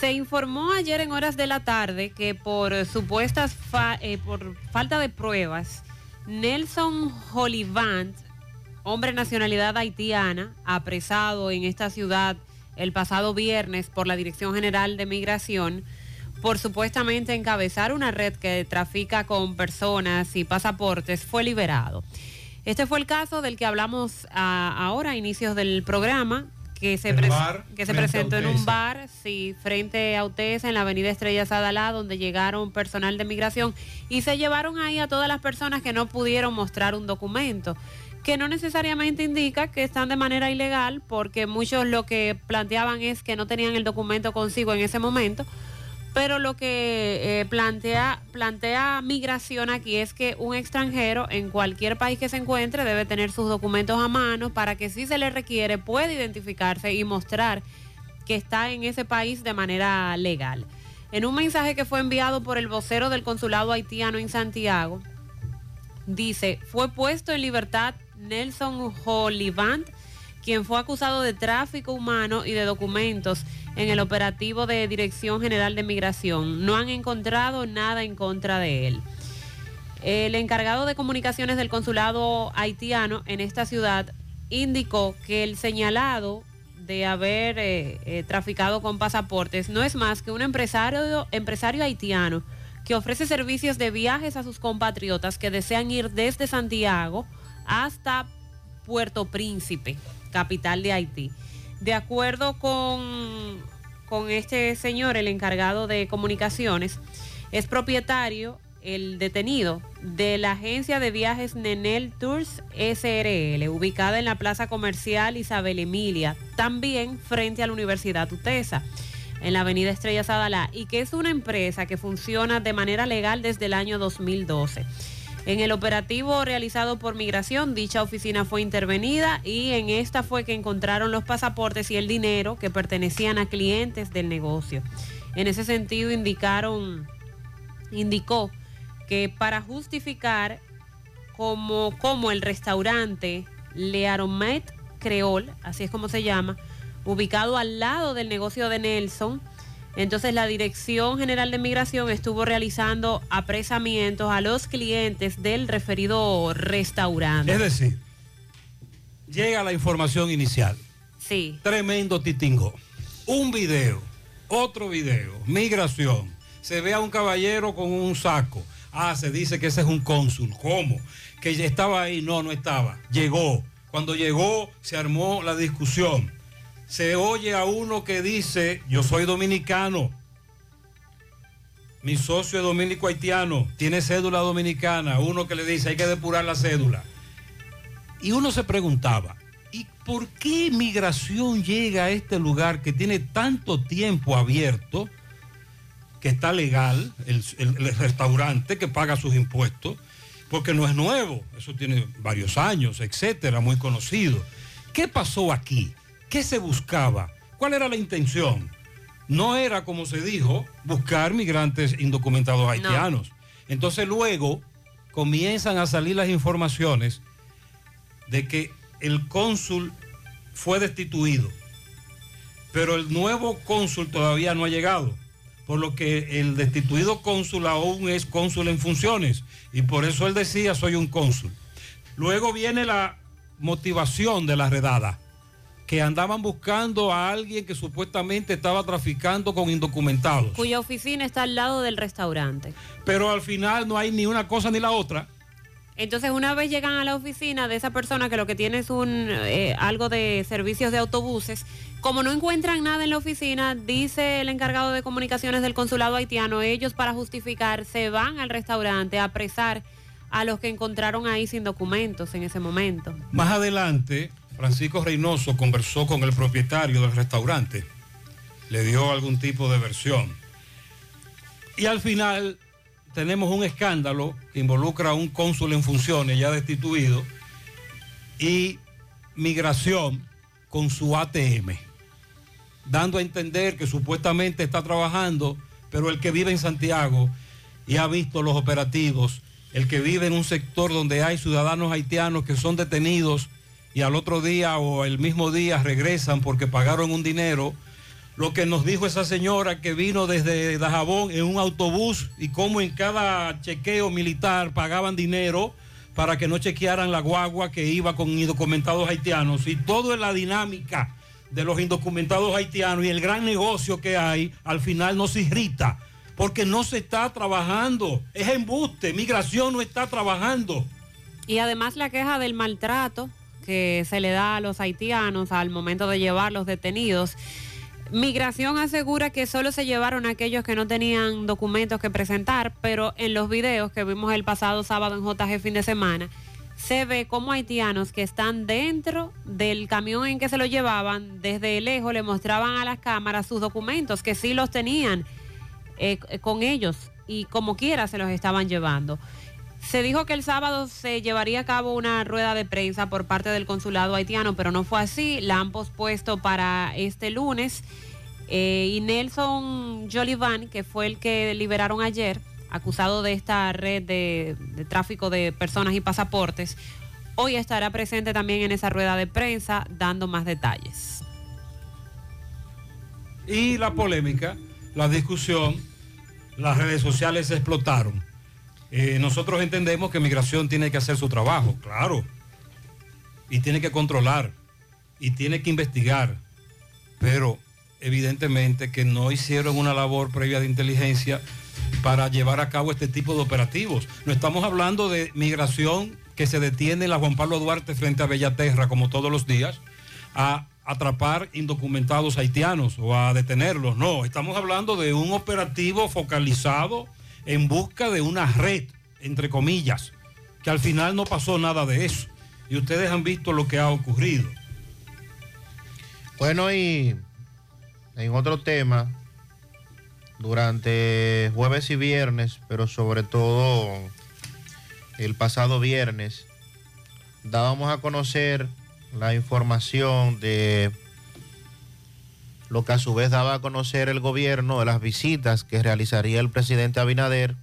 Se informó ayer en horas de la tarde que por supuestas fa- eh, por falta de pruebas, Nelson Holivant, hombre nacionalidad haitiana, apresado en esta ciudad el pasado viernes por la Dirección General de Migración, por supuestamente encabezar una red que trafica con personas y pasaportes, fue liberado. Este fue el caso del que hablamos ah, ahora a inicios del programa, que se, bar que se presentó en un bar, sí, frente a Utesa, en la avenida Estrella Sadalá, donde llegaron personal de migración y se llevaron ahí a todas las personas que no pudieron mostrar un documento, que no necesariamente indica que están de manera ilegal, porque muchos lo que planteaban es que no tenían el documento consigo en ese momento, pero lo que eh, plantea, plantea migración aquí es que un extranjero en cualquier país que se encuentre debe tener sus documentos a mano para que si se le requiere pueda identificarse y mostrar que está en ese país de manera legal. En un mensaje que fue enviado por el vocero del consulado haitiano en Santiago, dice, fue puesto en libertad Nelson Holivant, quien fue acusado de tráfico humano y de documentos en el operativo de Dirección General de Migración. No han encontrado nada en contra de él. El encargado de comunicaciones del consulado haitiano en esta ciudad indicó que el señalado de haber eh, eh, traficado con pasaportes no es más que un empresario, empresario haitiano que ofrece servicios de viajes a sus compatriotas que desean ir desde Santiago hasta Puerto Príncipe, capital de Haití. De acuerdo con, con este señor, el encargado de comunicaciones, es propietario el detenido de la agencia de viajes Nenel Tours SRL, ubicada en la Plaza Comercial Isabel Emilia, también frente a la Universidad Tutesa, en la Avenida Estrella Sadalá, y que es una empresa que funciona de manera legal desde el año 2012. En el operativo realizado por Migración, dicha oficina fue intervenida y en esta fue que encontraron los pasaportes y el dinero que pertenecían a clientes del negocio. En ese sentido, indicaron, indicó que para justificar como, como el restaurante Le Aromet Creole, así es como se llama, ubicado al lado del negocio de Nelson, entonces la Dirección General de Migración estuvo realizando apresamientos a los clientes del referido restaurante. Es decir, llega la información inicial. Sí. Tremendo titingo. Un video, otro video, migración. Se ve a un caballero con un saco. Ah, se dice que ese es un cónsul. ¿Cómo? Que ya estaba ahí. No, no estaba. Llegó. Cuando llegó, se armó la discusión. Se oye a uno que dice, yo soy dominicano. Mi socio es dominico haitiano. Tiene cédula dominicana. Uno que le dice, hay que depurar la cédula. Y uno se preguntaba, ¿y por qué migración llega a este lugar que tiene tanto tiempo abierto? que está legal, el, el- el restaurante que paga sus impuestos, porque no es nuevo, eso tiene varios años, etcétera, muy conocido. ¿Qué pasó aquí? ¿Qué se buscaba? ¿Cuál era la intención? No era, como se dijo, buscar migrantes indocumentados haitianos. Entonces luego comienzan a salir las informaciones de que el cónsul fue destituido, pero el nuevo cónsul todavía no ha llegado por lo que el destituido cónsul aún es cónsul en funciones y por eso él decía soy un cónsul. Luego viene la motivación de la redada, que andaban buscando a alguien que supuestamente estaba traficando con indocumentados, Cuya oficina está al lado del restaurante. pero al final no hay ni una cosa ni la otra. Entonces, una vez llegan a la oficina de esa persona que lo que tiene es un eh, algo de servicios de autobuses, como no encuentran nada en la oficina, dice el encargado de comunicaciones del consulado haitiano, ellos para justificar se van al restaurante a apresar a los que encontraron ahí sin documentos en ese momento. Más adelante, Francisco Reynoso conversó con el propietario del restaurante, le dio algún tipo de versión. Y al final tenemos un escándalo que involucra a un cónsul en funciones ya destituido y migración con su ATM, dando a entender que supuestamente está trabajando, pero el que vive en Santiago y ha visto los operativos, el que vive en un sector donde hay ciudadanos haitianos que son detenidos y al otro día o el mismo día regresan porque pagaron un dinero, lo que nos dijo esa señora que vino desde Dajabón en un autobús y cómo en cada chequeo militar pagaban dinero para que no chequearan la guagua que iba con indocumentados haitianos. Y todo la dinámica de los indocumentados haitianos y el gran negocio que hay, al final no se irrita porque no se está trabajando, es embuste, migración no está trabajando. Y además la queja del maltrato que se le da a los haitianos al momento de llevar los detenidos. Migración asegura que solo se llevaron aquellos que no tenían documentos que presentar, pero en los videos que vimos el pasado sábado en JG fin de semana, se ve como haitianos que están dentro del camión en que se lo llevaban, desde lejos le mostraban a las cámaras sus documentos, que sí los tenían eh, con ellos y como quiera se los estaban llevando. Se dijo que el sábado se llevaría a cabo una rueda de prensa por parte del consulado haitiano, pero no fue así. La han pospuesto para este lunes. Eh, y Nelson Jolivan, que fue el que liberaron ayer, acusado de esta red de, de tráfico de personas y pasaportes, hoy estará presente también en esa rueda de prensa dando más detalles. Y la polémica, la discusión, las redes sociales explotaron. Eh, nosotros entendemos que migración tiene que hacer su trabajo, claro. Y tiene que controlar. Y tiene que investigar. Pero evidentemente que no hicieron una labor previa de inteligencia para llevar a cabo este tipo de operativos. No estamos hablando de migración que se detiene en la Juan Pablo Duarte frente a Bellaterra como todos los días a atrapar indocumentados haitianos o a detenerlos. No, estamos hablando de un operativo focalizado en busca de una red, entre comillas, que al final no pasó nada de eso. Y ustedes han visto lo que ha ocurrido. Bueno, y en otro tema, durante jueves y viernes, pero sobre todo el pasado viernes, dábamos a conocer la información de lo que a su vez daba a conocer el gobierno de las visitas que realizaría el presidente Abinader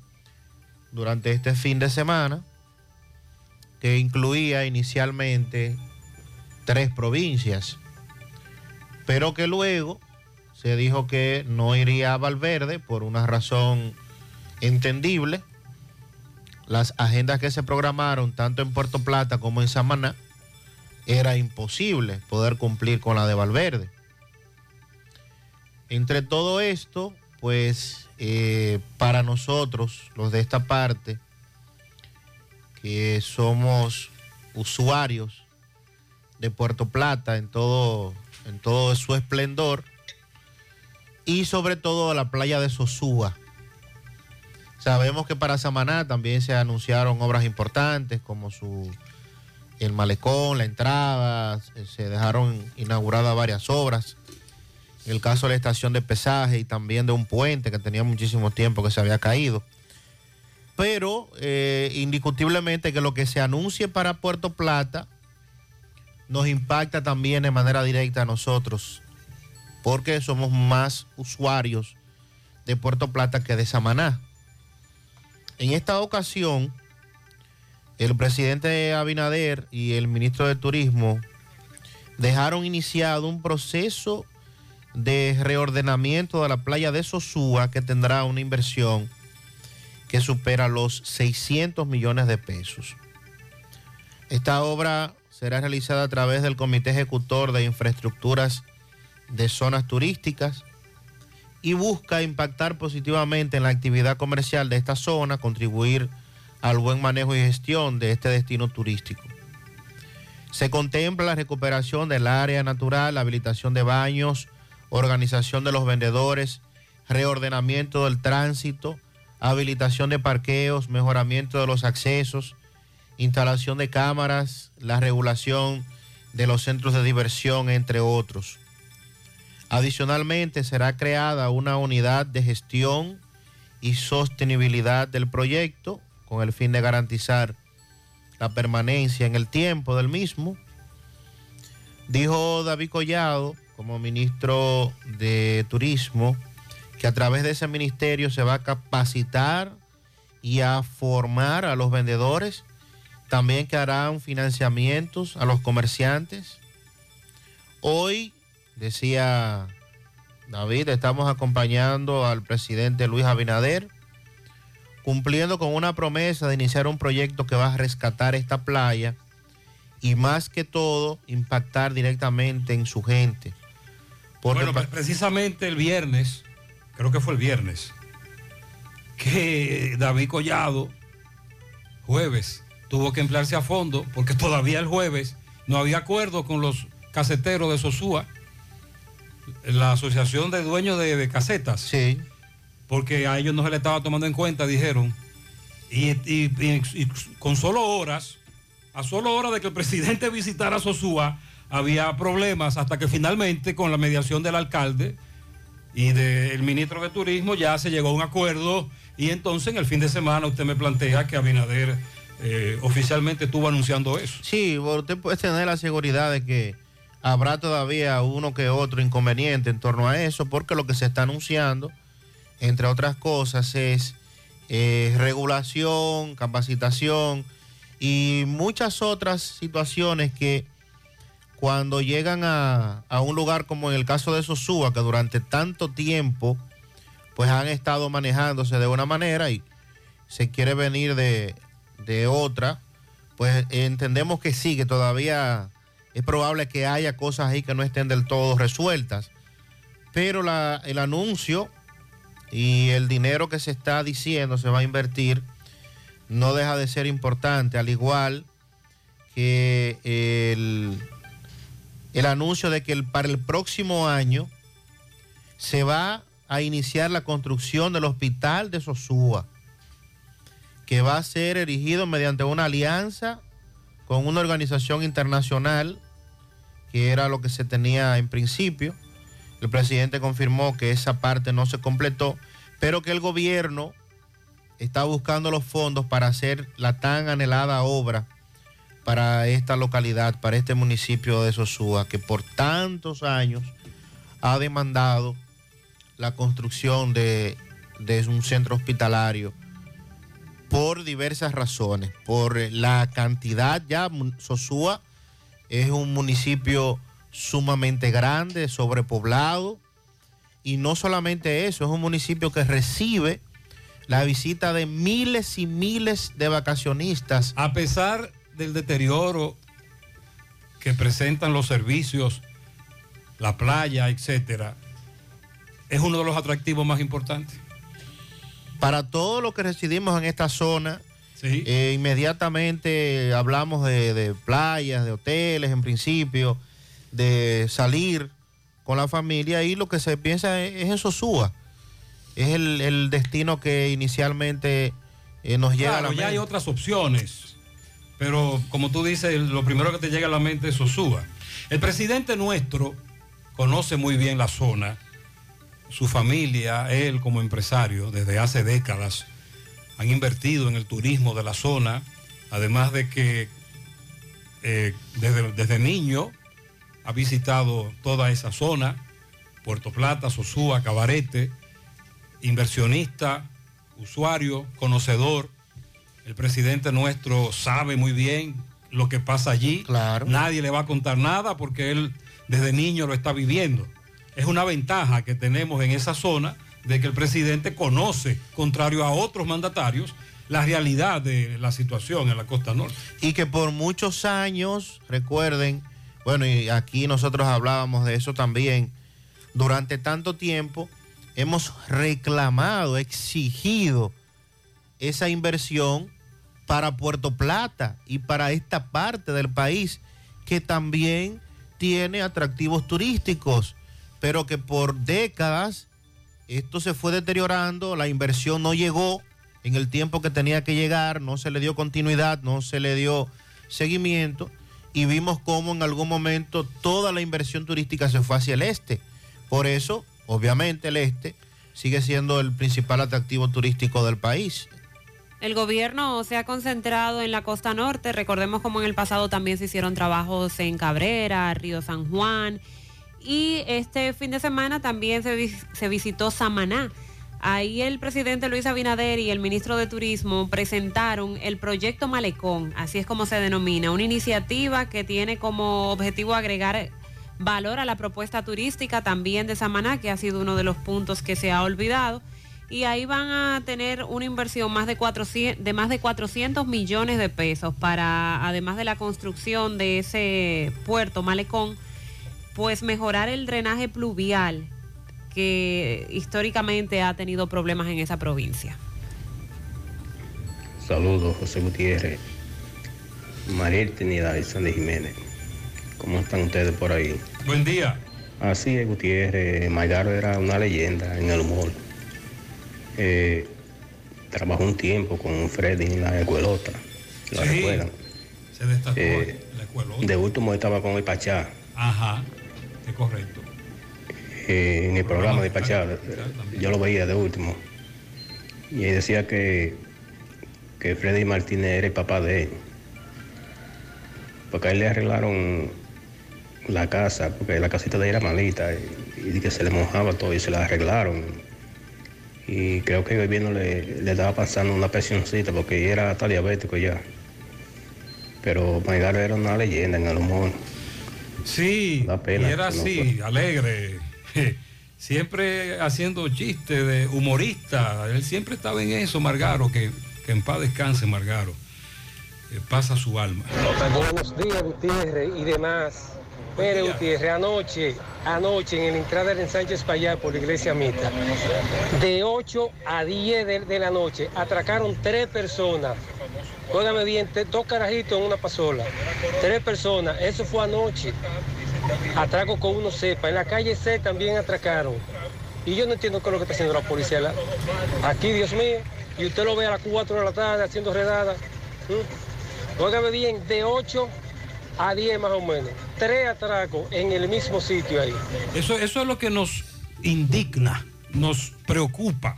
durante este fin de semana, que incluía inicialmente tres provincias, pero que luego se dijo que no iría a Valverde por una razón entendible. Las agendas que se programaron tanto en Puerto Plata como en Samaná era imposible poder cumplir con la de Valverde. Entre todo esto, pues eh, para nosotros, los de esta parte, que somos usuarios de Puerto Plata en todo, en todo su esplendor, y sobre todo la playa de Sosúa. Sabemos que para Samaná también se anunciaron obras importantes como su el malecón, la entrada, se dejaron inauguradas varias obras. El caso de la estación de pesaje y también de un puente que tenía muchísimo tiempo que se había caído. Pero eh, indiscutiblemente que lo que se anuncie para Puerto Plata nos impacta también de manera directa a nosotros, porque somos más usuarios de Puerto Plata que de Samaná. En esta ocasión, el presidente Abinader y el ministro de Turismo dejaron iniciado un proceso de reordenamiento de la playa de Sosúa que tendrá una inversión que supera los 600 millones de pesos. Esta obra será realizada a través del Comité Ejecutor de Infraestructuras de Zonas Turísticas y busca impactar positivamente en la actividad comercial de esta zona, contribuir al buen manejo y gestión de este destino turístico. Se contempla la recuperación del área natural, la habilitación de baños, organización de los vendedores, reordenamiento del tránsito, habilitación de parqueos, mejoramiento de los accesos, instalación de cámaras, la regulación de los centros de diversión, entre otros. Adicionalmente, será creada una unidad de gestión y sostenibilidad del proyecto con el fin de garantizar la permanencia en el tiempo del mismo. Dijo David Collado, como ministro de Turismo, que a través de ese ministerio se va a capacitar y a formar a los vendedores, también que harán financiamientos a los comerciantes. Hoy, decía David, estamos acompañando al presidente Luis Abinader cumpliendo con una promesa de iniciar un proyecto que va a rescatar esta playa y más que todo impactar directamente en su gente. Bueno, precisamente el viernes, creo que fue el viernes, que David Collado, jueves, tuvo que emplearse a fondo porque todavía el jueves no había acuerdo con los caseteros de Sosúa, la asociación de dueños de, de casetas. Sí porque a ellos no se le estaba tomando en cuenta, dijeron. Y, con solo horas, a solo horas de que el presidente visitara Sosúa, había problemas hasta que finalmente con la mediación del alcalde y del ministro de Turismo ya se llegó a un acuerdo y entonces en el fin de semana usted me plantea que Abinader eh, oficialmente estuvo anunciando eso. Sí, usted puede tener la seguridad de que habrá todavía uno que otro inconveniente en torno a eso porque lo que se está anunciando entre otras cosas, es eh, regulación, capacitación y muchas otras situaciones que cuando llegan a, a un lugar como en el caso de Sosúa, que durante tanto tiempo pues han estado manejándose de una manera y se quiere venir de, de otra, pues entendemos que sí, que todavía es probable que haya cosas ahí que no estén del todo resueltas. Pero el anuncio y el dinero que se está diciendo se va a invertir no deja de ser importante, al igual que el, el anuncio de que para el próximo año se va a iniciar la construcción del hospital de Sosúa, que va a ser erigido mediante una alianza con una organización internacional, que era lo que se tenía en principio. El presidente confirmó que esa parte no se completó, pero que el gobierno está buscando los fondos para hacer la tan anhelada obra para esta localidad, para este municipio de Sosúa, que por tantos años ha demandado la construcción de, un centro hospitalario por diversas razones, por la cantidad ya, Sosúa es un municipio sumamente grande, sobrepoblado, y no solamente eso, es un municipio que recibe la visita de miles y miles de vacacionistas. A pesar del deterioro que presentan los servicios, la playa, etcétera, es uno de los atractivos más importantes. Para todos los que residimos en esta zona, eh, inmediatamente hablamos de, de playas, de hoteles en principio, de salir con la familia y lo que se piensa es, en Sosúa. Es el, el destino que inicialmente eh, nos llega Claro, a la ya hay otras opciones, pero como tú dices, lo primero que te llega a la mente es Sosúa. El presidente nuestro conoce muy bien la zona, su familia, él como empresario, desde hace décadas, han invertido en el turismo de la zona, además de que eh, desde, desde niño ha visitado toda esa zona, Puerto Plata, Sosúa, Cabarete, inversionista, usuario, conocedor. El presidente nuestro sabe muy bien lo que pasa allí. Nadie le va a contar nada porque él desde niño lo está viviendo. Es una ventaja que tenemos en esa zona de que el presidente conoce, contrario a otros mandatarios, la realidad de la situación en la costa norte. y que por muchos años, recuerden, bueno, y aquí nosotros hablábamos de eso también, durante tanto tiempo hemos reclamado, exigido esa inversión para Puerto Plata y para esta parte del país que también tiene atractivos turísticos, pero que por décadas esto se fue deteriorando, la inversión no llegó en el tiempo que tenía que llegar, no se le dio continuidad, no se le dio seguimiento y vimos cómo en algún momento toda la inversión turística se fue hacia el este. Por eso, obviamente, el este sigue siendo el principal atractivo turístico del país. El gobierno se ha concentrado en la costa norte. Recordemos como en el pasado también se hicieron trabajos en Cabrera, Río San Juan. Y este fin de semana también se, se visitó Samaná. Ahí el presidente Luis Abinader y el ministro de Turismo presentaron el proyecto Malecón, así es como se denomina, una iniciativa que tiene como objetivo agregar valor a la propuesta turística también de Samaná, que ha sido uno de los puntos que se ha olvidado. Y ahí van a tener una inversión más de, 400, de más de 400 millones de pesos para, además de la construcción de ese puerto Malecón, pues mejorar el drenaje pluvial que históricamente ha tenido problemas en esa provincia. Saludos, José Gutiérrez, María Trinidad y Sandy Jiménez. ¿Cómo están ustedes por ahí? Buen día. Así es, Gutiérrez. Maigaro era una leyenda en el humor. Eh, trabajó un tiempo con Freddy en la escuelota. ¿Lo Sí. recuerdan? Se destacó Eh, en la escuela. De último estaba con el Pachá. Ajá, es correcto. eh, en el programa de Pachá. Yo lo veía de último. Y él decía que, que Freddy Martínez era el papá de él. Porque a él le arreglaron la casa, porque la casita de él era malita y, y que se le mojaba todo y se la arreglaron. Y creo que el gobierno le, le estaba pasando una pensioncita porque era hasta diabético ya. Pero Maigaro era una leyenda en el humor. Sí, Una pena y era no así, alegre. Siempre haciendo chistes de humorista. Él siempre estaba en eso, Margaro, que, que en paz descanse, Margaro. Eh, pasa su alma. Buenos días, Gutiérrez y demás. Mire, Gutiérrez, anoche, anoche en la entrada del Sánchez Payá por la iglesia Mita, de 8 a 10 de, de la noche, atracaron tres personas. Óigame bien, te- dos carajitos en una pasola. Tres personas, eso fue anoche. Atraco con uno cepa. En la calle C también atracaron. Y yo no entiendo qué es lo que está haciendo la policía. la- Aquí, Dios mío, y usted lo ve a las 4 de la tarde haciendo redadas. ¿Mm? Óigame bien, de 8 a 10 más o menos. Tres atracos en el mismo sitio ahí. Eso, eso es lo que nos indigna, nos preocupa.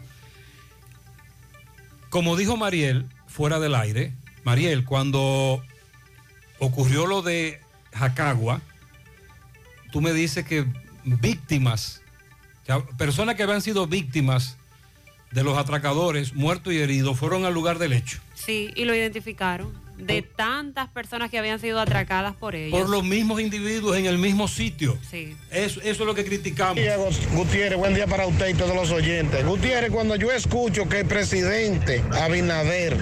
Como dijo Mariel, fuera del aire, Mariel, cuando ocurrió lo de Jacagua, tú me dices que víctimas, personas que habían sido víctimas de los atracadores, muertos y heridos, fueron al lugar del hecho. Sí, y lo identificaron. De tantas personas que habían sido atracadas por ellos. Por los mismos individuos en el mismo sitio. Sí. Eso, eso es lo que criticamos. Diego Gutiérrez, buen día para usted y todos los oyentes. Gutiérrez, cuando yo escucho que el presidente Abinader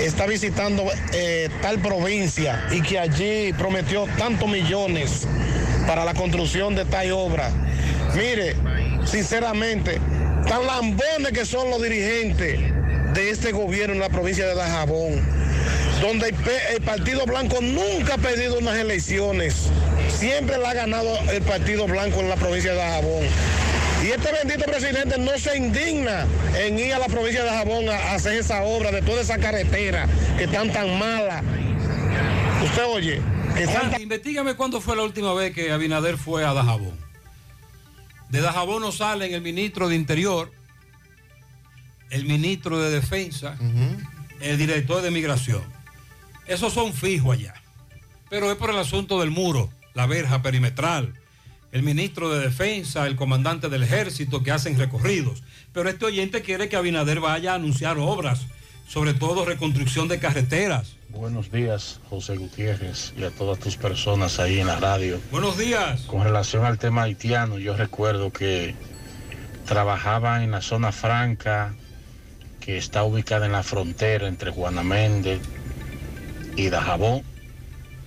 está visitando eh, tal provincia y que allí prometió tantos millones para la construcción de tal obra, mire, sinceramente, tan lambones que son los dirigentes de este gobierno en la provincia de Dajabón donde el, Partido Blanco nunca ha perdido unas elecciones. Siempre la ha ganado el Partido Blanco en la provincia de Dajabón. Y este bendito presidente no se indigna en ir a la provincia de Dajabón a, hacer esa obra de toda esa carretera que están tan malas. Usted oye, que Ahora, Investígame cuándo fue la última vez que Abinader fue a Dajabón. De Dajabón no salen el ministro de Interior, el ministro de Defensa, el director de Migración. Esos son fijos allá. Pero es por el asunto del muro, la verja perimetral, el ministro de Defensa, el comandante del ejército que hacen recorridos. Pero este oyente quiere que Abinader vaya a anunciar obras, sobre todo reconstrucción de carreteras. Buenos días, José Gutiérrez, y a todas tus personas ahí en la radio. Buenos días. Con relación al tema haitiano, yo recuerdo que trabajaba en la zona franca que está ubicada en la frontera entre Juana Méndez y.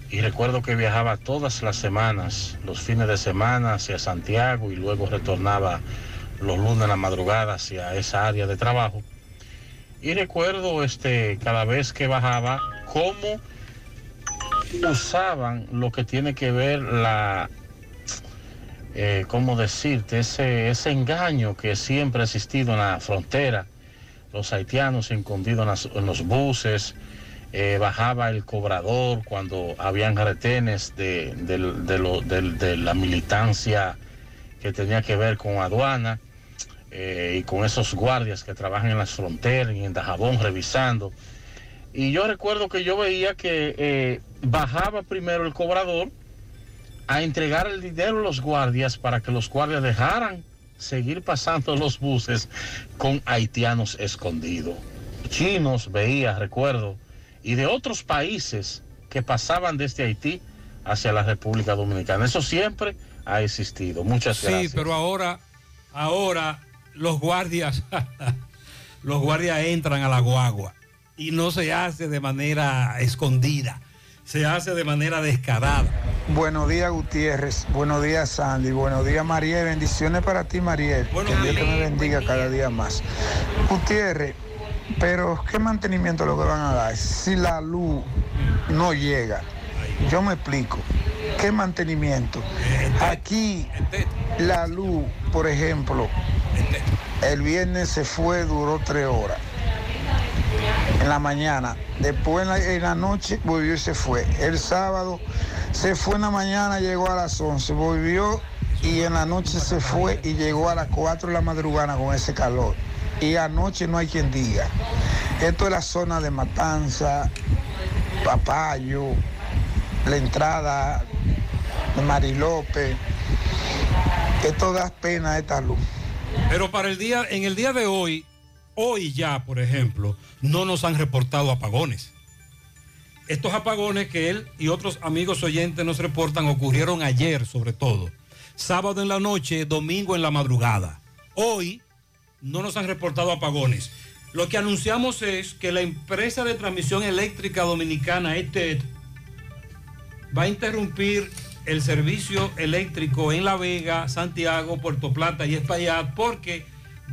Y recuerdo que viajaba todas las semanas, los fines de semana hacia Santiago y luego retornaba los lunes en la madrugada hacia esa área de trabajo. Y recuerdo este, cada vez que bajaba cómo usaban lo que tiene que ver la, eh, ¿cómo decirte? Ese, ese engaño que siempre ha existido en la frontera. Los haitianos escondidos en los buses, eh, bajaba el cobrador cuando habían retenes de, de de la militancia que tenía que ver con aduana eh, y con esos guardias que trabajan en las fronteras y en Dajabón revisando. Y yo recuerdo que yo veía que eh, bajaba primero el cobrador a entregar el dinero a los guardias para que los guardias dejaran seguir pasando los buses con haitianos escondidos. Chinos veía, recuerdo, y de otros países que pasaban desde Haití hacia la República Dominicana. Eso siempre ha existido. Muchas Sí, gracias. pero ahora, ahora los guardias, los guardias entran a la guagua y no se hace de manera escondida, se hace de manera descarada. Buenos días, Gutiérrez. Buenos días, Sandy. Buenos días, Mariel. Bendiciones para ti, Mariel. que Dios te me bendiga cada día más. Gutiérrez, pero ¿qué mantenimiento lo que van a dar? Si la luz no llega, yo me explico. ¿Qué mantenimiento? Aquí la luz, por ejemplo, el viernes se fue, duró tres horas en la mañana. Después en la, noche volvió y se fue. El sábado se fue en la mañana, llegó a las 11, volvió y en la noche se fue y llegó a las 4 de la madrugada con ese calor. Y anoche no hay quien diga. Esto es la zona de Matanza, Papayo, la entrada de Marilope. Esto da pena esta luz. Pero para el día, en el día de hoy, hoy ya, por ejemplo, no nos han reportado apagones. estos apagones que él y otros amigos oyentes nos reportan ocurrieron ayer sobre todo. Sábado en la noche, domingo en la madrugada. Hoy no nos han reportado apagones. Lo que anunciamos es que la empresa de transmisión eléctrica dominicana ETED va a interrumpir el servicio eléctrico en La Vega, Santiago, Puerto Plata y Espaillat porque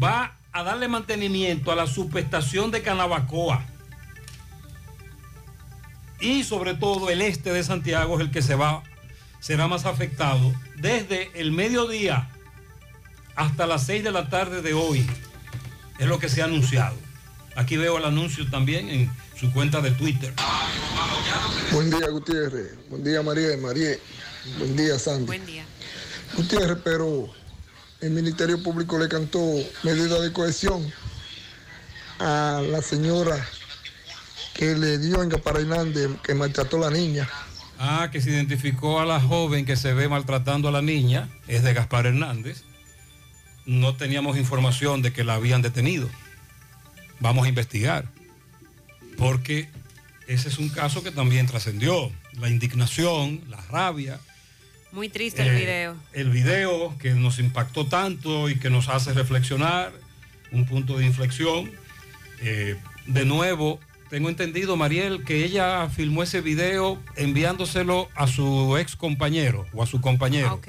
va a darle mantenimiento a la subestación de Canabacoa. Y sobre todo el este de Santiago es el que se va, será más afectado desde el mediodía hasta las 6 de la tarde de hoy. Es lo que se ha anunciado. Aquí veo el anuncio también en su cuenta de Twitter. Buen día, Gutiérrez. Buen día, María. María. Buen día, Sandy. Buen día. Gutiérrez, pero el Ministerio Público le cantó medida de cohesión a la señora que le dio en Gaspar Hernández, que maltrató a la niña. Ah, que se identificó a la joven que se ve maltratando a la niña, es de Gaspar Hernández. No teníamos información de que la habían detenido. Vamos a investigar. Porque ese es un caso que también trascendió. La indignación, la rabia, Muy triste el Eh, video. el video que nos impactó tanto y que nos hace reflexionar, un punto de inflexión. Eh, de nuevo, tengo entendido, Mariel, que ella filmó ese video enviándoselo a su ex compañero o a su compañero.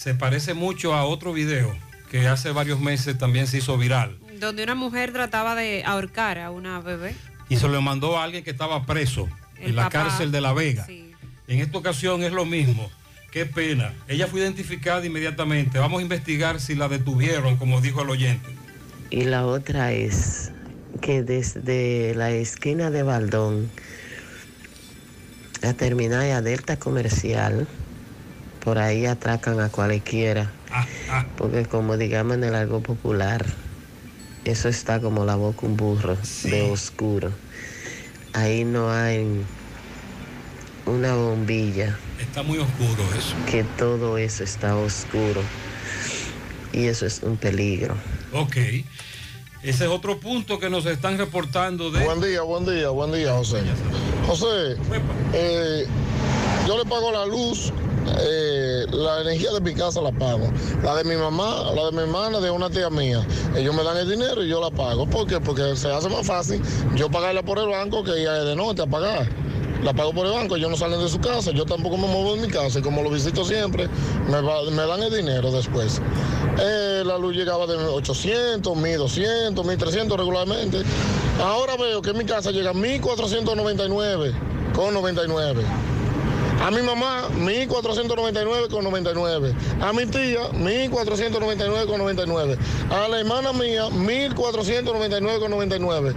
Se parece mucho a otro video que hace varios meses también se hizo viral Donde una mujer trataba de ahorcar a una bebé. y se lo mandó a alguien que estaba preso El en la papá, cárcel de La Vega. sí. En esta ocasión es lo mismo. Qué pena. Ella fue identificada inmediatamente. Vamos a investigar si la detuvieron, como dijo el oyente. Y la otra es que desde la esquina de Baldón a terminar a Delta Comercial, por ahí atracan a cualquiera. Porque como digamos en el algo popular, eso está como la boca un burro de oscuro. Ahí no hay una bombilla, Está muy oscuro eso. que todo eso está oscuro. Y eso es un peligro. Ok. Ese es otro punto que nos están reportando de... Buen día, buen día, buen día, José. José, eh, yo le pago la luz, eh, la energía de mi casa la pago. La de mi mamá, la de mi hermana, de una tía mía. Ellos me dan el dinero y yo la pago. ¿Por qué? Porque se hace más fácil yo pagarla por el banco que ir de noche a pagar. La pago por el banco, ellos no salen de su casa, yo tampoco me muevo de mi casa y como lo visito siempre, me dan el dinero después. Eh, la luz llegaba de 800, 1200, 1300 regularmente. Ahora veo que en mi casa llega 1499 con 99. A mi mamá, 1499 con 99. A mi tía, 1499 con 99. A la hermana mía, 1499 con 99.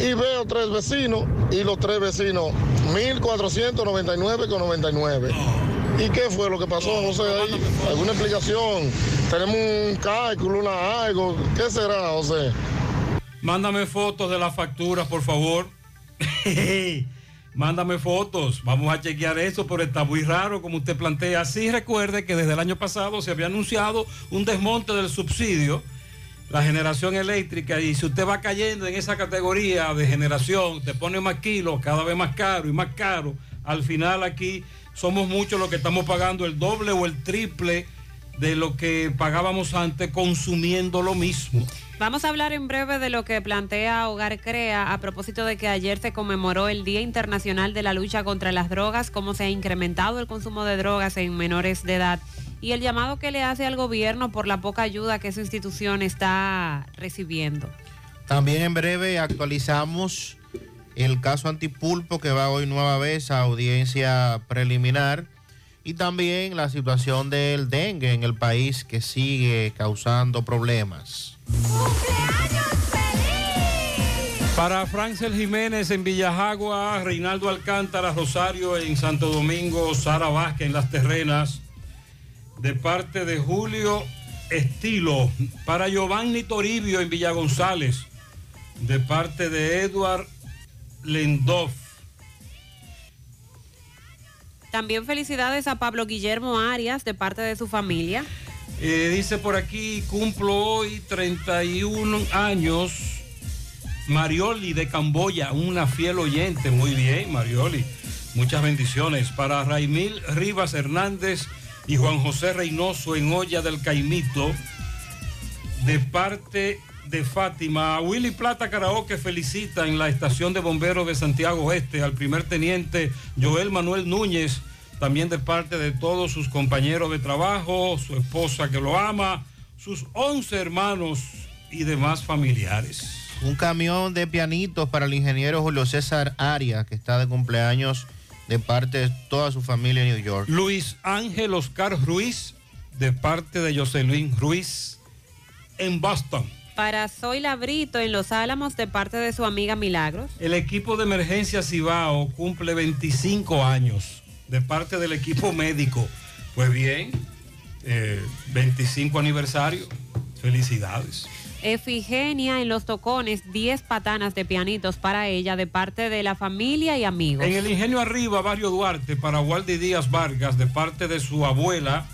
Y veo tres vecinos y los tres vecinos, 1499 con 99. ¿Y qué fue lo que pasó, José? ahí? ¿Alguna explicación? ¿Tenemos un cálculo, una algo? ¿Qué será, José? Mándame fotos de las facturas, por favor. Mándame fotos. Vamos a chequear eso, pero está muy raro como usted plantea. Sí recuerde que desde el año pasado se había anunciado un desmonte del subsidio, la generación eléctrica, y si usted va cayendo en esa categoría de generación, te pone más kilos, cada vez más caro y más caro. Al final aquí somos muchos los que estamos pagando el doble o el triple de lo que pagábamos antes consumiendo lo mismo. Vamos a hablar en breve de lo que plantea Hogar Crea a propósito de que ayer se conmemoró el Día Internacional de la Lucha contra las Drogas, cómo se ha incrementado el consumo de drogas en menores de edad y el llamado que le hace al gobierno por la poca ayuda que su institución está recibiendo. También en breve actualizamos el caso Antipulpo que va hoy nueva vez a audiencia preliminar y también la situación del dengue en el país que sigue causando problemas. Para Francel Jiménez en Villajagua, Reinaldo Alcántara, Rosario en Santo Domingo, Sara Vázquez en Las Terrenas, de parte de Julio Estilo. Para Giovanni Toribio en Villa González, de parte de Edward Lendoff. También felicidades a Pablo Guillermo Arias de parte de su familia. Eh, dice por aquí, cumplo hoy 31 años. Marioli de Camboya, una fiel oyente. Muy bien, Marioli. Muchas bendiciones. Para Raimil Rivas Hernández y Juan José Reynoso en Olla del Caimito, de parte de Fátima. Willy Plata Karaoke felicita en la estación de bomberos de Santiago Oeste al primer teniente Joel Manuel Núñez, también de parte de todos sus compañeros de trabajo, su esposa que lo ama, sus 11 hermanos y demás familiares. Un camión de pianitos para el ingeniero Julio César Arias, que está de cumpleaños de parte de toda su familia en New York. Luis Ángel Oscar Ruiz, de parte de Jocelyn Ruiz, en Boston. Para Zoila Brito en Los Álamos de parte de su amiga Milagros. El equipo de emergencia Cibao cumple 25 años de parte del equipo médico. Pues bien, eh, 25 aniversario. Felicidades. Efigenia en Los Tocones, 10 patanas de pianitos para ella de parte de la familia y amigos. En el Ingenio Arriba, Barrio Duarte, para Waldi Díaz Vargas, de parte de su abuela,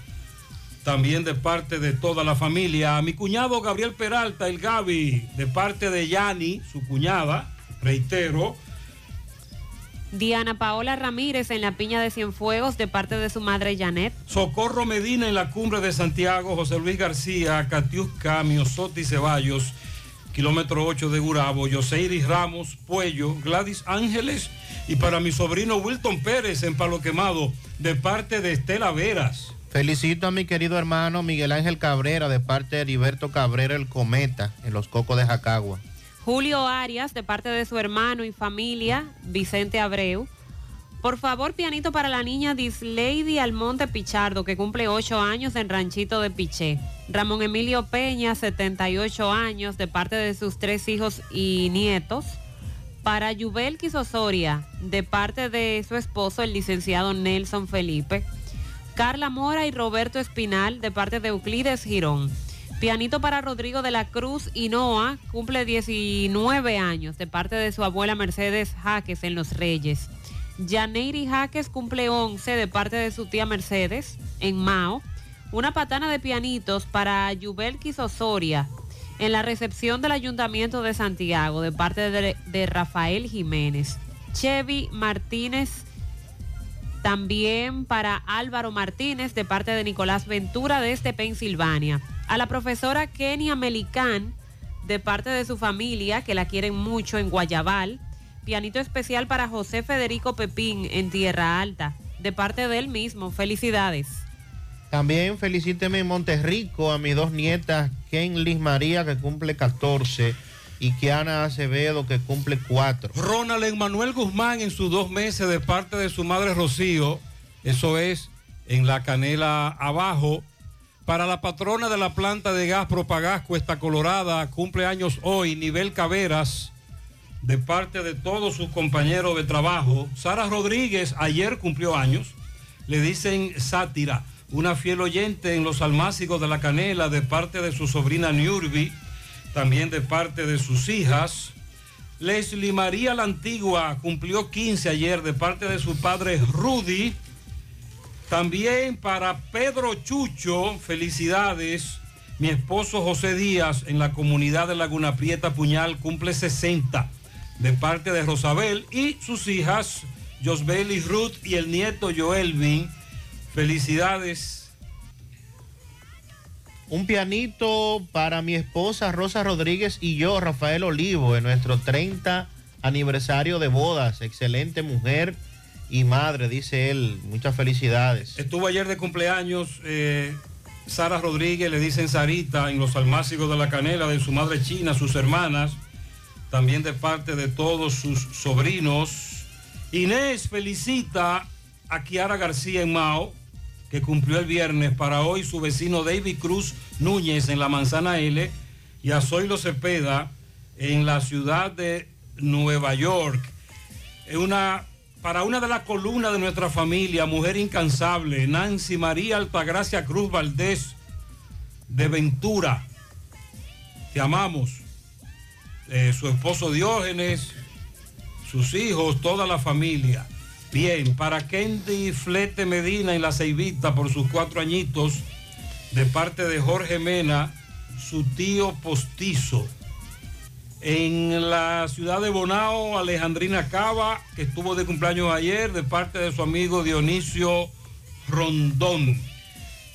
también de parte de toda la familia. A mi cuñado Gabriel Peralta, el Gaby, de parte de Yani, su cuñada, reitero. Diana Paola Ramírez en la Piña de Cienfuegos de parte de su madre Janet. Socorro Medina en la cumbre de Santiago, José Luis García, Catiusca, Miosotti Ceballos, kilómetro 8 de Gurabo, Yoseiris Ramos, Puello, Gladys Ángeles y para mi sobrino Wilton Pérez en Palo Quemado, de parte de Estela Veras. Felicito a mi querido hermano Miguel Ángel Cabrera de parte de Heriberto Cabrera el Cometa en los Cocos de Jacagua. Julio Arias de parte de su hermano y familia Vicente Abreu. Por favor, pianito para la niña Dislady Almonte Pichardo, que cumple 8 años en Ranchito de Piché. Ramón Emilio Peña, 78 años, de parte de sus tres hijos y nietos. Para Yubel Osoria, de parte de su esposo, el licenciado Nelson Felipe. Carla Mora y Roberto Espinal, de parte de Euclides Girón. Pianito para Rodrigo de la Cruz Hinoa, cumple 19 años, de parte de su abuela Mercedes Jaques en Los Reyes. Janeiri Jaques cumple 11 de parte de su tía Mercedes en Mao. Una patana de pianitos para Yubelquis Osoria en la recepción del Ayuntamiento de Santiago de parte de, de Rafael Jiménez. Chevy Martínez también para Álvaro Martínez de parte de Nicolás Ventura desde Pensilvania. A la profesora Kenia Melicán de parte de su familia que la quieren mucho en Guayabal. Pianito especial para José Federico Pepín en Tierra Alta de parte de él mismo. Felicidades. También felicíteme en Monterrico a mis dos nietas, Ken Liz María, que cumple 14, y Kiana Acevedo, que cumple 4. Ronald Emanuel Guzmán en sus dos meses de parte de su madre Rocío, eso es en la canela abajo. Para la patrona de la planta de gas Propagás Cuesta Colorada, cumple años hoy, nivel Caveras, de parte de todos sus compañeros de trabajo. Sara Rodríguez ayer cumplió años, le dicen sátira, una fiel oyente en los almácigos de la canela de parte de su sobrina Nurbi, también de parte de sus hijas. Leslie María la Antigua cumplió 15 ayer de parte de su padre Rudy. También para Pedro Chucho, felicidades. Mi esposo José Díaz en la comunidad de Laguna Prieta Puñal cumple 60 de parte de Rosabel y sus hijas Josbel y Ruth y el nieto Joelvin. Felicidades. Un pianito para mi esposa Rosa Rodríguez y yo, Rafael Olivo, en nuestro 30 aniversario de bodas. Excelente mujer y madre, dice él. Muchas felicidades. Estuvo ayer de cumpleaños eh, Sara Rodríguez, le dicen Sarita, en los almácigos de la canela de su madre china, sus hermanas, también de parte de todos sus sobrinos. Inés felicita a Kiara García en Mao, que cumplió el viernes para hoy su vecino David Cruz Núñez en la Manzana L y a Zoilo Cepeda en la ciudad de Nueva York. Una para una de las columnas de nuestra familia, mujer incansable, Nancy María Altagracia Cruz Valdés de Ventura. Te amamos. Eh, su esposo Diógenes, sus hijos, toda la familia. Bien, para Kendi Flete Medina en la Ceibita por sus cuatro añitos, de parte de Jorge Mena, su tío postizo. En la ciudad de Bonao, Alejandrina Cava, que estuvo de cumpleaños ayer, de parte de su amigo Dionisio Rondón.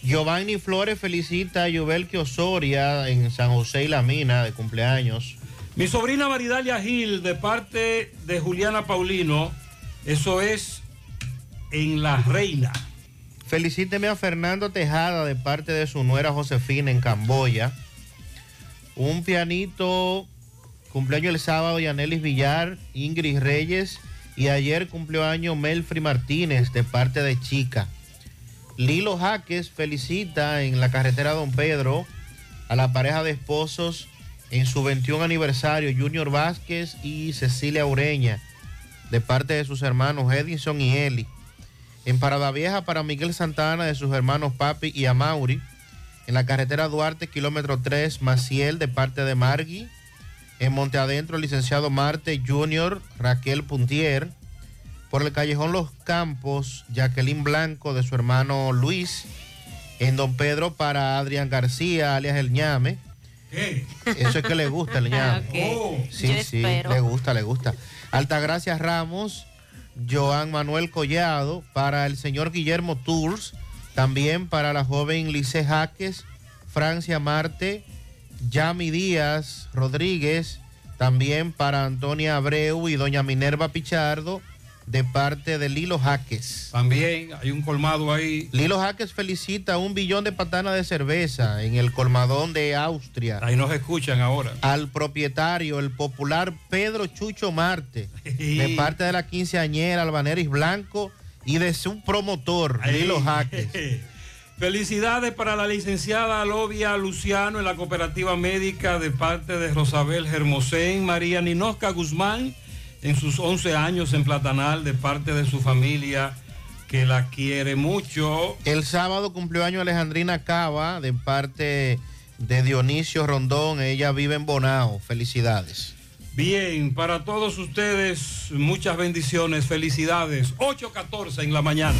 Giovanni Flores felicita a Yubelki Osoria en San José y La Mina de cumpleaños. Mi sobrina Maridalia Gil, de parte de Juliana Paulino, eso es en La Reina. Felicíteme a Fernando Tejada de parte de su nuera Josefina en Camboya. Un pianito, cumpleaños el sábado, Yanelis Villar, Ingrid Reyes. Y ayer cumplió año Melfri Martínez de parte de Chica. Lilo Jaques felicita en la carretera Don Pedro a la pareja de esposos en su 21 aniversario, Junior Vázquez y Cecilia Ureña, de parte de sus hermanos Edison y Eli. En Parada Vieja para Miguel Santana de sus hermanos Papi y Amauri. En la carretera Duarte, kilómetro 3, Maciel, de parte de Margui. En Monte Adentro, el licenciado Marte Junior, Raquel Puntier. Por el callejón Los Campos, Jacqueline Blanco de su hermano Luis. En Don Pedro para Adrián García, alias El Ñame. Eso es que le gusta el ñame. Ok. Sí, Yo sí, espero. le gusta, le gusta. Altagracia Ramos, Joan Manuel Collado, para el señor Guillermo Tours, también para la joven Lice Jaques, Francia Marte, Yami Díaz Rodríguez, también para Antonia Abreu y doña Minerva Pichardo, de parte de Lilo Jaques. También hay un colmado ahí. Lilo Jaques felicita un billón de patanas de cerveza en el colmadón de Austria. Ahí nos escuchan ahora. Al propietario, el popular Pedro Chucho Marte, de parte de la quinceañera Albaneris Blanco y de su promotor, Lilo Jaques. Felicidades para la licenciada Lovia Luciano en la cooperativa médica de parte de Rosabel Hermosén, María Ninosca Guzmán en sus 11 años en Platanal de parte de su familia que la quiere mucho. El sábado cumplió año Alejandrina Cava, de parte de Dionisio Rondón. Ella vive en Bonao. Felicidades. Bien, para todos ustedes, muchas bendiciones, felicidades. 8.14 en la mañana.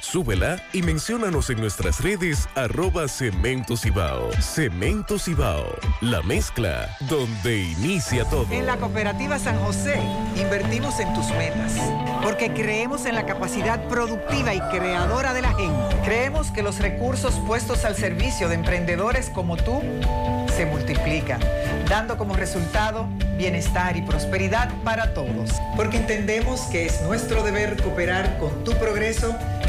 Súbela y menciónanos en nuestras redes arroba Cemento Cibao. Cemento Cibao, la mezcla donde inicia todo. En la cooperativa San José invertimos en tus metas, porque creemos en la capacidad productiva y creadora de la gente. Creemos que los recursos puestos al servicio de emprendedores como tú se multiplican, dando como resultado bienestar y prosperidad para todos. Porque entendemos que es nuestro deber cooperar con tu progreso,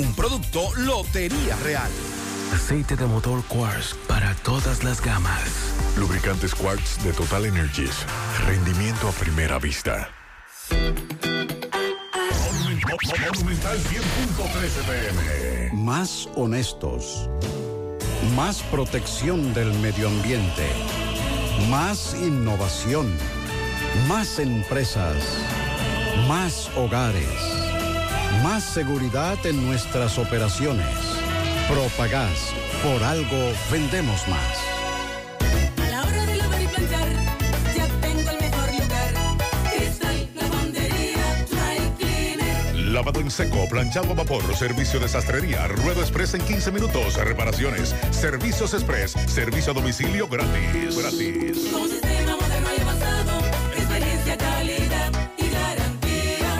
Un producto Lotería Real. Aceite de motor Quartz para todas las gamas. Lubricantes Quartz de Total Energies. Rendimiento a primera vista. Monumental 100.13 pm. Más honestos. Más protección del medio ambiente. Más innovación. Más empresas, más hogares, más seguridad en nuestras operaciones. Propagás, por algo vendemos más. A la hora de lavar y planchar, ya tengo el mejor lugar. Cristal, lavandería, dry cleaner. Lavado en seco, planchado a vapor, servicio de sastrería, ruedo express en 15 minutos, reparaciones, servicios express, servicio a domicilio gratis. Gratis. Con un sistema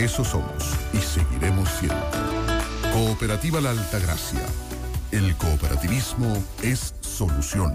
Eso somos y seguiremos siendo. Cooperativa La Altagracia. El cooperativismo es solución.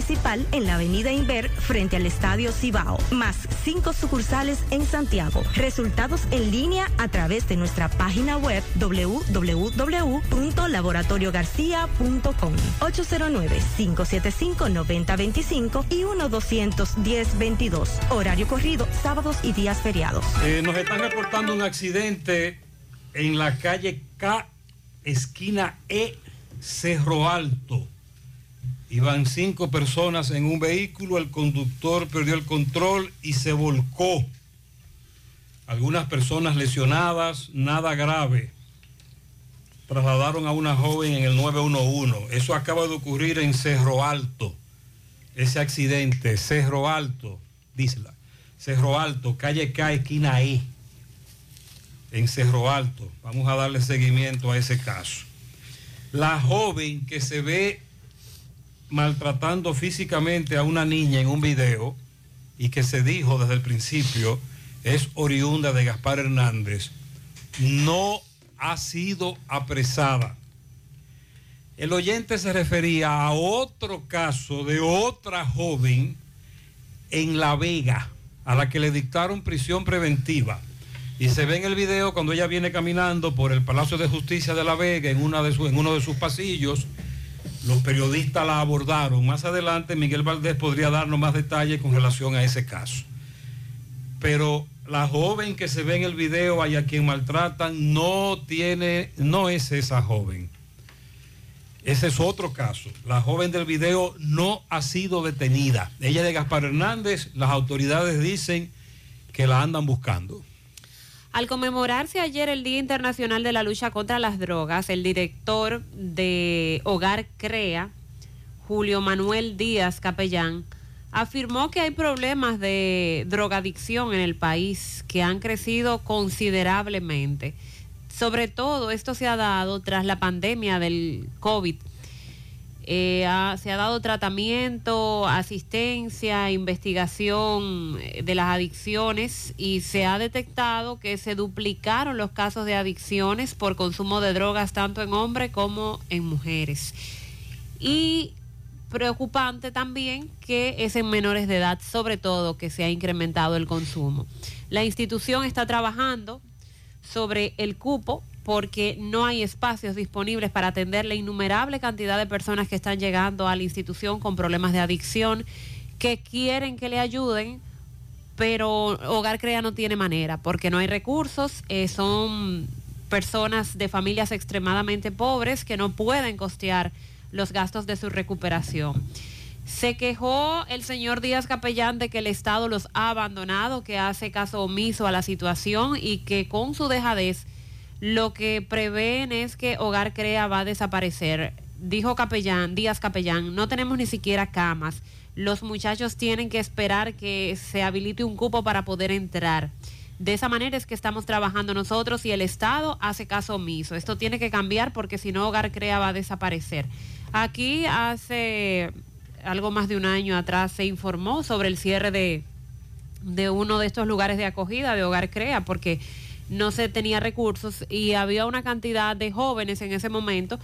en la avenida Inver frente al Estadio Cibao, más cinco sucursales en Santiago. Resultados en línea a través de nuestra página web www.laboratoriogarcia.com 809-575-9025 y 1-210-22. Horario corrido, sábados y días feriados. Eh, nos están reportando un accidente en la calle K, esquina E, Cerro Alto. Iban cinco personas en un vehículo, el conductor perdió el control y se volcó. Algunas personas lesionadas, nada grave. Trasladaron a una joven en el 911. Eso acaba de ocurrir en Cerro Alto. Ese accidente, Cerro Alto, Disla. Cerro Alto, calle K, esquina E. En Cerro Alto. Vamos a darle seguimiento a ese caso. La joven que se ve maltratando físicamente a una niña en un video y que se dijo desde el principio es oriunda de Gaspar Hernández, no ha sido apresada. El oyente se refería a otro caso de otra joven en La Vega, a la que le dictaron prisión preventiva. Y se ve en el video cuando ella viene caminando por el Palacio de Justicia de La Vega en, una de en uno de sus pasillos. Los periodistas la abordaron. Más adelante Miguel Valdés podría darnos más detalles con relación a ese caso. Pero la joven que se ve en el video y a quien maltratan no tiene, no es esa joven. Ese es otro caso. La joven del video no ha sido detenida. Ella es de Gaspar Hernández. Las autoridades dicen que la andan buscando. Al conmemorarse ayer el Día Internacional de la Lucha contra las Drogas, el director de Hogar Crea, Julio Manuel Díaz Capellán, afirmó que hay problemas de drogadicción en el país que han crecido considerablemente. Sobre todo esto se ha dado tras la pandemia del COVID. Eh, se ha dado tratamiento, asistencia, investigación eh, de las adicciones y se ha detectado que se duplicaron los casos de adicciones por consumo de drogas tanto en hombres como en mujeres. Y preocupante también que es en menores de edad, sobre todo, que se ha incrementado el consumo. La institución está trabajando sobre el cupo porque no hay espacios disponibles para atender la innumerable cantidad de personas que están llegando a la institución con problemas de adicción, que quieren que le ayuden, pero Hogar Crea no tiene manera, porque no hay recursos, eh, son personas de familias extremadamente pobres que no pueden costear los gastos de su recuperación. Se quejó el señor Díaz Capellán de que el Estado los ha abandonado, que hace caso omiso a la situación y que con su dejadez lo que prevén es que Hogar Crea va a desaparecer. Dijo Capellán, Díaz Capellán, no tenemos ni siquiera camas. Los muchachos tienen que esperar que se habilite un cupo para poder entrar. De esa manera es que estamos trabajando nosotros y el Estado hace caso omiso. Esto tiene que cambiar porque si no Hogar Crea va a desaparecer. Aquí hace algo más de un año atrás se informó sobre el cierre de, de uno de estos lugares de acogida de Hogar Crea porque no se tenía recursos y había una cantidad de jóvenes en ese momento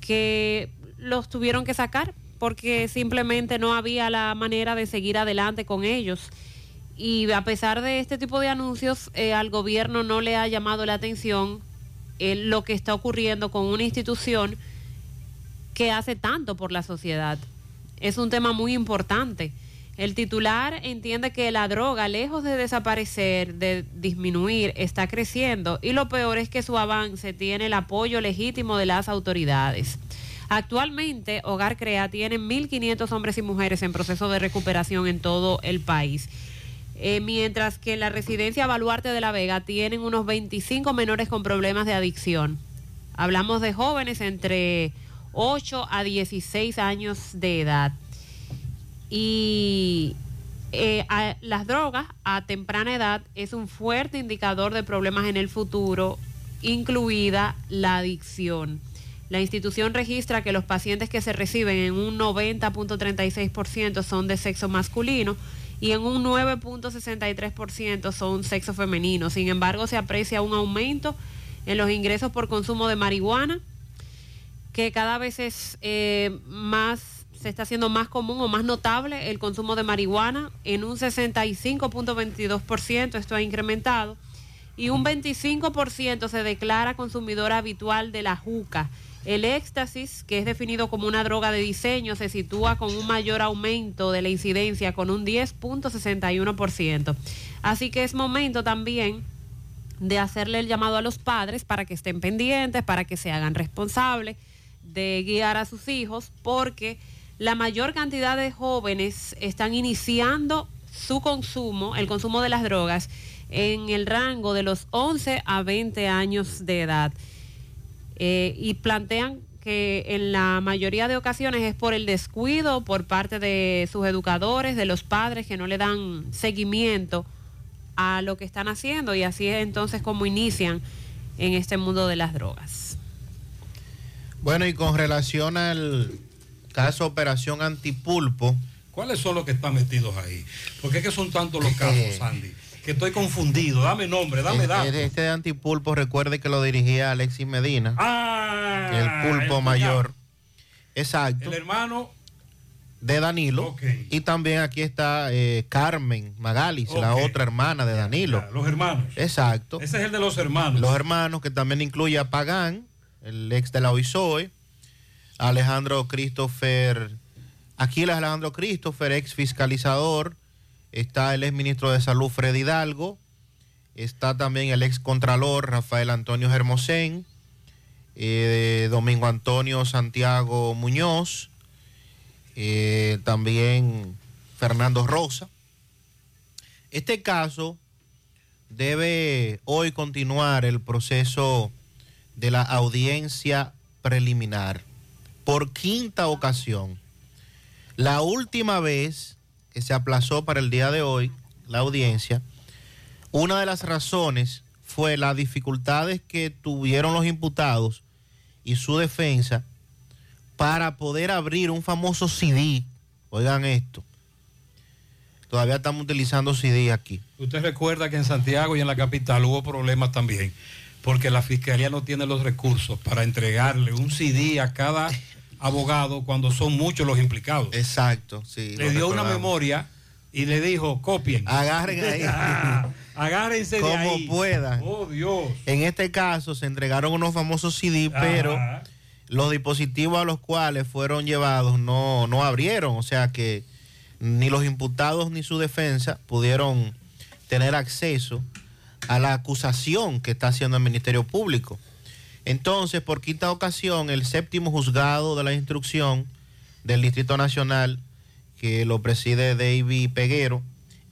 que los tuvieron que sacar porque simplemente no había la manera de seguir adelante con ellos. Y a pesar de este tipo de anuncios, eh, al gobierno no le ha llamado la atención eh, lo que está ocurriendo con una institución que hace tanto por la sociedad. Es un tema muy importante. El titular entiende que la droga, lejos de desaparecer, de disminuir, está creciendo y lo peor es que su avance tiene el apoyo legítimo de las autoridades. Actualmente, Hogar Crea tiene 1.500 hombres y mujeres en proceso de recuperación en todo el país. Eh, mientras que en la residencia Baluarte de la Vega tienen unos 25 menores con problemas de adicción. Hablamos de jóvenes entre 8 a 16 años de edad. Y eh, las drogas a temprana edad es un fuerte indicador de problemas en el futuro, incluida la adicción. La institución registra que los pacientes que se reciben en un 90.36% son de sexo masculino y en un 9.63% son sexo femenino. Sin embargo, se aprecia un aumento en los ingresos por consumo de marihuana, que cada vez es eh, más, se está haciendo más común o más notable el consumo de marihuana. En un 65.22% esto ha incrementado y un 25% se declara consumidor habitual de la juca. El éxtasis, que es definido como una droga de diseño, se sitúa con un mayor aumento de la incidencia, con un 10.61%. Así que es momento también de hacerle el llamado a los padres para que estén pendientes, para que se hagan responsables de guiar a sus hijos, porque la mayor cantidad de jóvenes están iniciando su consumo, el consumo de las drogas, en el rango de los 11 a 20 años de edad. Eh, y plantean que en la mayoría de ocasiones es por el descuido por parte de sus educadores, de los padres que no le dan seguimiento a lo que están haciendo y así es entonces como inician en este mundo de las drogas. Bueno, y con relación al caso Operación Antipulpo, ¿Cuáles son los que están metidos ahí? Porque es que son tantos los casos, Eh, Sandy, que estoy confundido. Dame nombre, dame este, datos. este de Antipulpo, recuerde que lo dirigía Alexis Medina, Ah, el pulpo el mayor. Exacto. El hermano de Danilo. Y también aquí está eh, Carmen Magalis, la otra hermana de Danilo. los hermanos. Exacto. Ese es el de los hermanos. Los hermanos, que también incluye a Pagán, el ex de la OISOE, Alejandro Christopher, aquí el Alejandro Christopher, ex fiscalizador, está el ex ministro de Salud Fred Hidalgo, está también el ex contralor Rafael Antonio Hermosén, eh, Domingo Antonio Santiago Muñoz, eh, también Fernando Rosa. Este caso debe hoy continuar el proceso de la audiencia preliminar por quinta ocasión. La última vez que se aplazó para el día de hoy la audiencia, una de las razones fue las dificultades que tuvieron los imputados y su defensa para poder abrir un famoso CD. Oigan esto. Todavía estamos utilizando CD aquí. Usted recuerda que en Santiago y en la capital hubo problemas también, porque la fiscalía no tiene los recursos para entregarle un CD a cada abogado cuando son muchos los implicados. Exacto, sí. Le dio una memoria y le dijo, copien. Agarren ahí. Agárrense de como ahí. puedan. Oh, Dios. En este caso se entregaron unos famosos CD, pero los dispositivos a los cuales fueron llevados no, no abrieron, o sea que ni los imputados ni su defensa pudieron tener acceso a la acusación que está haciendo el Ministerio Público. Entonces, por quinta ocasión, el séptimo juzgado de la instrucción del Distrito Nacional, que lo preside David Peguero,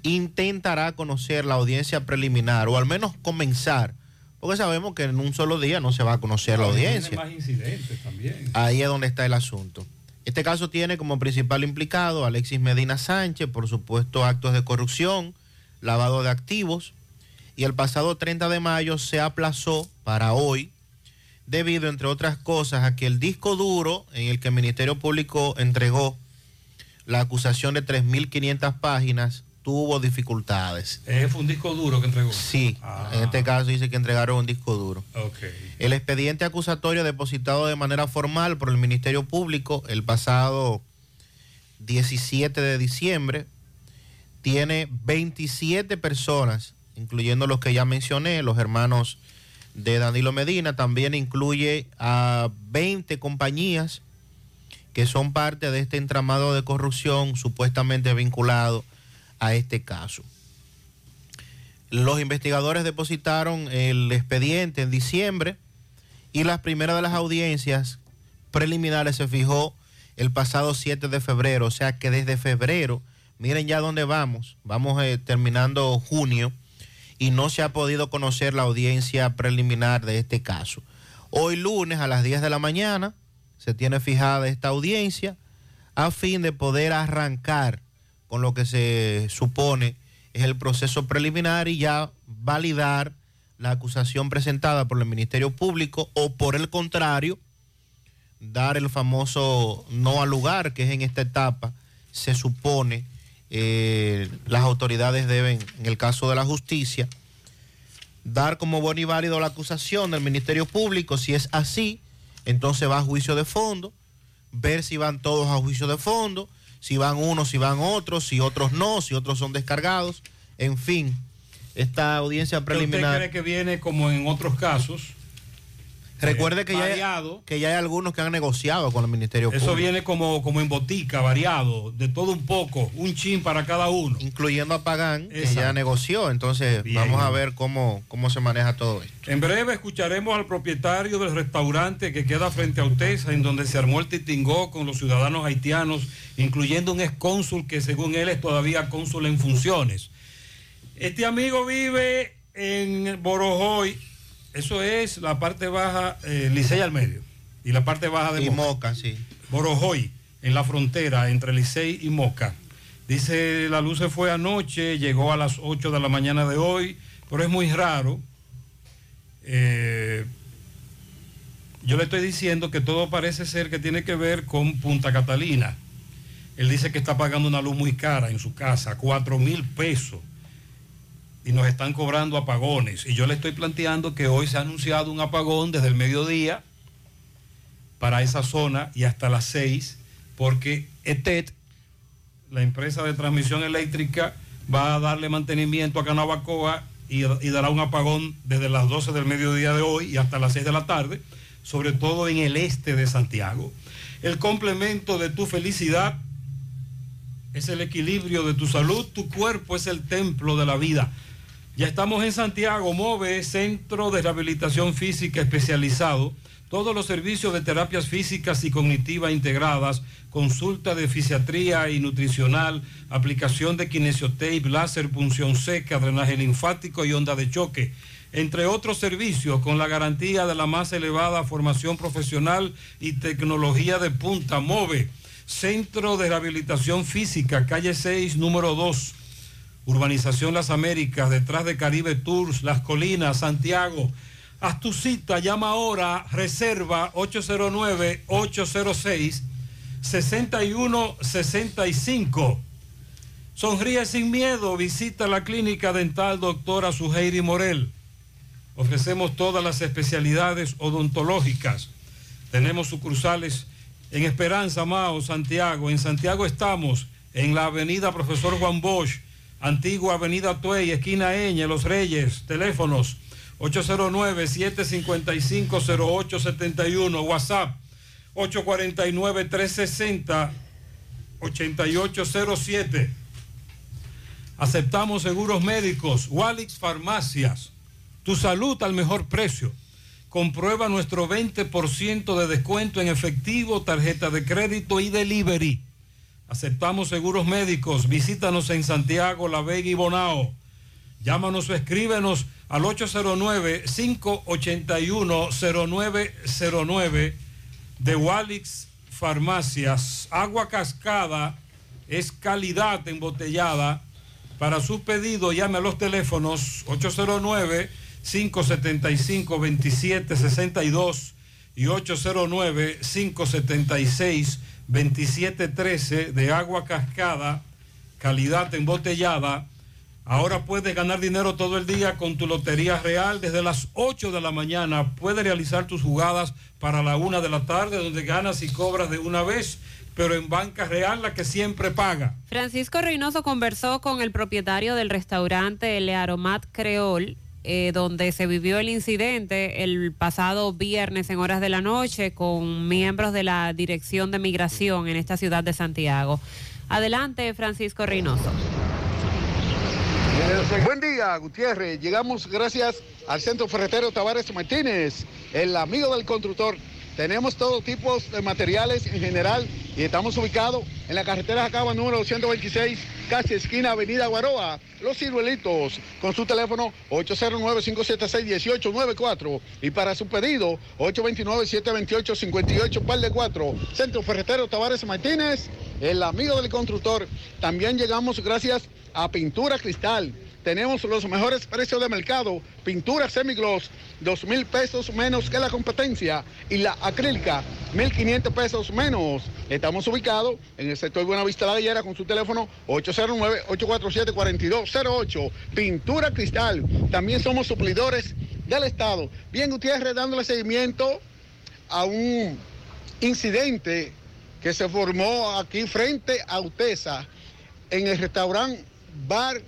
intentará conocer la audiencia preliminar o al menos comenzar, porque sabemos que en un solo día no se va a conocer la audiencia. más incidentes también. Ahí es donde está el asunto. Este caso tiene como principal implicado a Alexis Medina Sánchez, por supuesto actos de corrupción, lavado de activos, y el pasado 30 de mayo se aplazó para hoy, debido, entre otras cosas, a que el disco duro en el que el Ministerio Público entregó la acusación de 3.500 páginas tuvo dificultades. Eh, fue un disco duro que entregó. Sí, en este caso dice que entregaron un disco duro. El expediente acusatorio depositado de manera formal por el Ministerio Público el pasado 17 de diciembre tiene 27 personas, incluyendo los que ya mencioné, los hermanos de Danilo Medina, también incluye a 20 compañías que son parte de este entramado de corrupción supuestamente vinculado a este caso. Los investigadores depositaron el expediente en diciembre y la primera de las audiencias preliminares se fijó el pasado 7 de febrero, o sea que desde febrero, miren ya dónde vamos, vamos eh, terminando junio y no se ha podido conocer la audiencia preliminar de este caso. Hoy lunes a las 10 de la mañana se tiene fijada esta audiencia a fin de poder arrancar con lo que se supone es el proceso preliminar y ya validar la acusación presentada por el Ministerio Público o por el contrario, dar el famoso no al lugar, que es en esta etapa, se supone eh, las autoridades deben, en el caso de la justicia, dar como bueno y válido la acusación del Ministerio Público. Si es así, entonces va a juicio de fondo, ver si van todos a juicio de fondo, si van unos, si van otros, si otros no, si otros son descargados, en fin, esta audiencia ¿Usted preliminar. cree que viene como en otros casos? Recuerde que ya, hay, que ya hay algunos que han negociado con el Ministerio Eso Público. viene como, como en botica, variado, de todo un poco, un chin para cada uno. Incluyendo a Pagán, que ya negoció. Entonces, Bien. vamos a ver cómo, cómo se maneja todo esto. En breve escucharemos al propietario del restaurante que queda frente a Utesa, en donde se armó el titingó con los ciudadanos haitianos, incluyendo un excónsul que según él es todavía cónsul en funciones. Este amigo vive en Borojoy, eso es la parte baja, eh, Licey al medio, y la parte baja de Y Moca, sí. Borojoy, en la frontera entre Licey y Moca. Dice, la luz se fue anoche, llegó a las 8 de la mañana de hoy, pero es muy raro. Eh, yo le estoy diciendo que todo parece ser que tiene que ver con Punta Catalina. Él dice que está pagando una luz muy cara en su casa, 4 mil pesos, y nos están cobrando apagones. Y yo le estoy planteando que hoy se ha anunciado un apagón desde el mediodía para esa zona y hasta las 6, porque ETET, la empresa de transmisión eléctrica, va a darle mantenimiento a Canabacoa y, y dará un apagón desde las 12 del mediodía de hoy y hasta las 6 de la tarde, sobre todo en el este de Santiago. El complemento de tu felicidad es el equilibrio de tu salud, tu cuerpo es el templo de la vida. Ya estamos en Santiago, MOVE, Centro de Rehabilitación Física Especializado. Todos los servicios de terapias físicas y cognitivas integradas, consulta de fisiatría y nutricional, aplicación de kinesiotape, láser, punción seca, drenaje linfático y onda de choque, entre otros servicios con la garantía de la más elevada formación profesional y tecnología de punta. MOVE, Centro de Rehabilitación Física, calle 6, número 2. Urbanización Las Américas, detrás de Caribe Tours, Las Colinas, Santiago. Haz tu cita, llama ahora, reserva 809-806-6165. Sonríe sin miedo, visita la clínica dental doctora Suheiri Morel. Ofrecemos todas las especialidades odontológicas. Tenemos sucursales en Esperanza, Mao, Santiago. En Santiago estamos en la avenida Profesor Juan Bosch, Antigua Avenida Tuey, esquina Eñe, Los Reyes, teléfonos 809-755-0871, WhatsApp 849-360-8807. Aceptamos seguros médicos, Walix Farmacias, tu salud al mejor precio. Comprueba nuestro 20% de descuento en efectivo, tarjeta de crédito y delivery. Aceptamos seguros médicos. Visítanos en Santiago, La Vega y Bonao. Llámanos o escríbenos al 809-581-0909 de Walix Farmacias. Agua cascada es calidad embotellada. Para sus pedidos llame a los teléfonos 809-575-2762 y 809-576-2713 de agua cascada, calidad embotellada. Ahora puedes ganar dinero todo el día con tu Lotería Real. Desde las 8 de la mañana puedes realizar tus jugadas para la 1 de la tarde, donde ganas y cobras de una vez, pero en Banca Real la que siempre paga. Francisco Reynoso conversó con el propietario del restaurante Le Aromat Creol, eh, donde se vivió el incidente el pasado viernes en horas de la noche con miembros de la Dirección de Migración en esta ciudad de Santiago. Adelante, Francisco Reynoso. Buen día, Gutiérrez. Llegamos gracias al Centro Ferretero Tavares Martínez, el amigo del constructor. Tenemos todo tipo de materiales en general y estamos ubicados en la carretera Jacaba número 226, casi esquina Avenida Guaroa, Los Ciruelitos, con su teléfono 809-576-1894 y para su pedido 829-728-58 par de 4. Centro Ferretero Tavares Martínez, el amigo del constructor. También llegamos gracias a Pintura Cristal. Tenemos los mejores precios de mercado. Pintura semigloss, dos mil pesos menos que la competencia. Y la acrílica, 1.500 pesos menos. Estamos ubicados en el sector Buenavista La Gallera con su teléfono 809-847-4208. Pintura Cristal. También somos suplidores del Estado. Bien, Gutiérrez, dándole seguimiento a un incidente que se formó aquí frente a Utesa en el restaurante Bar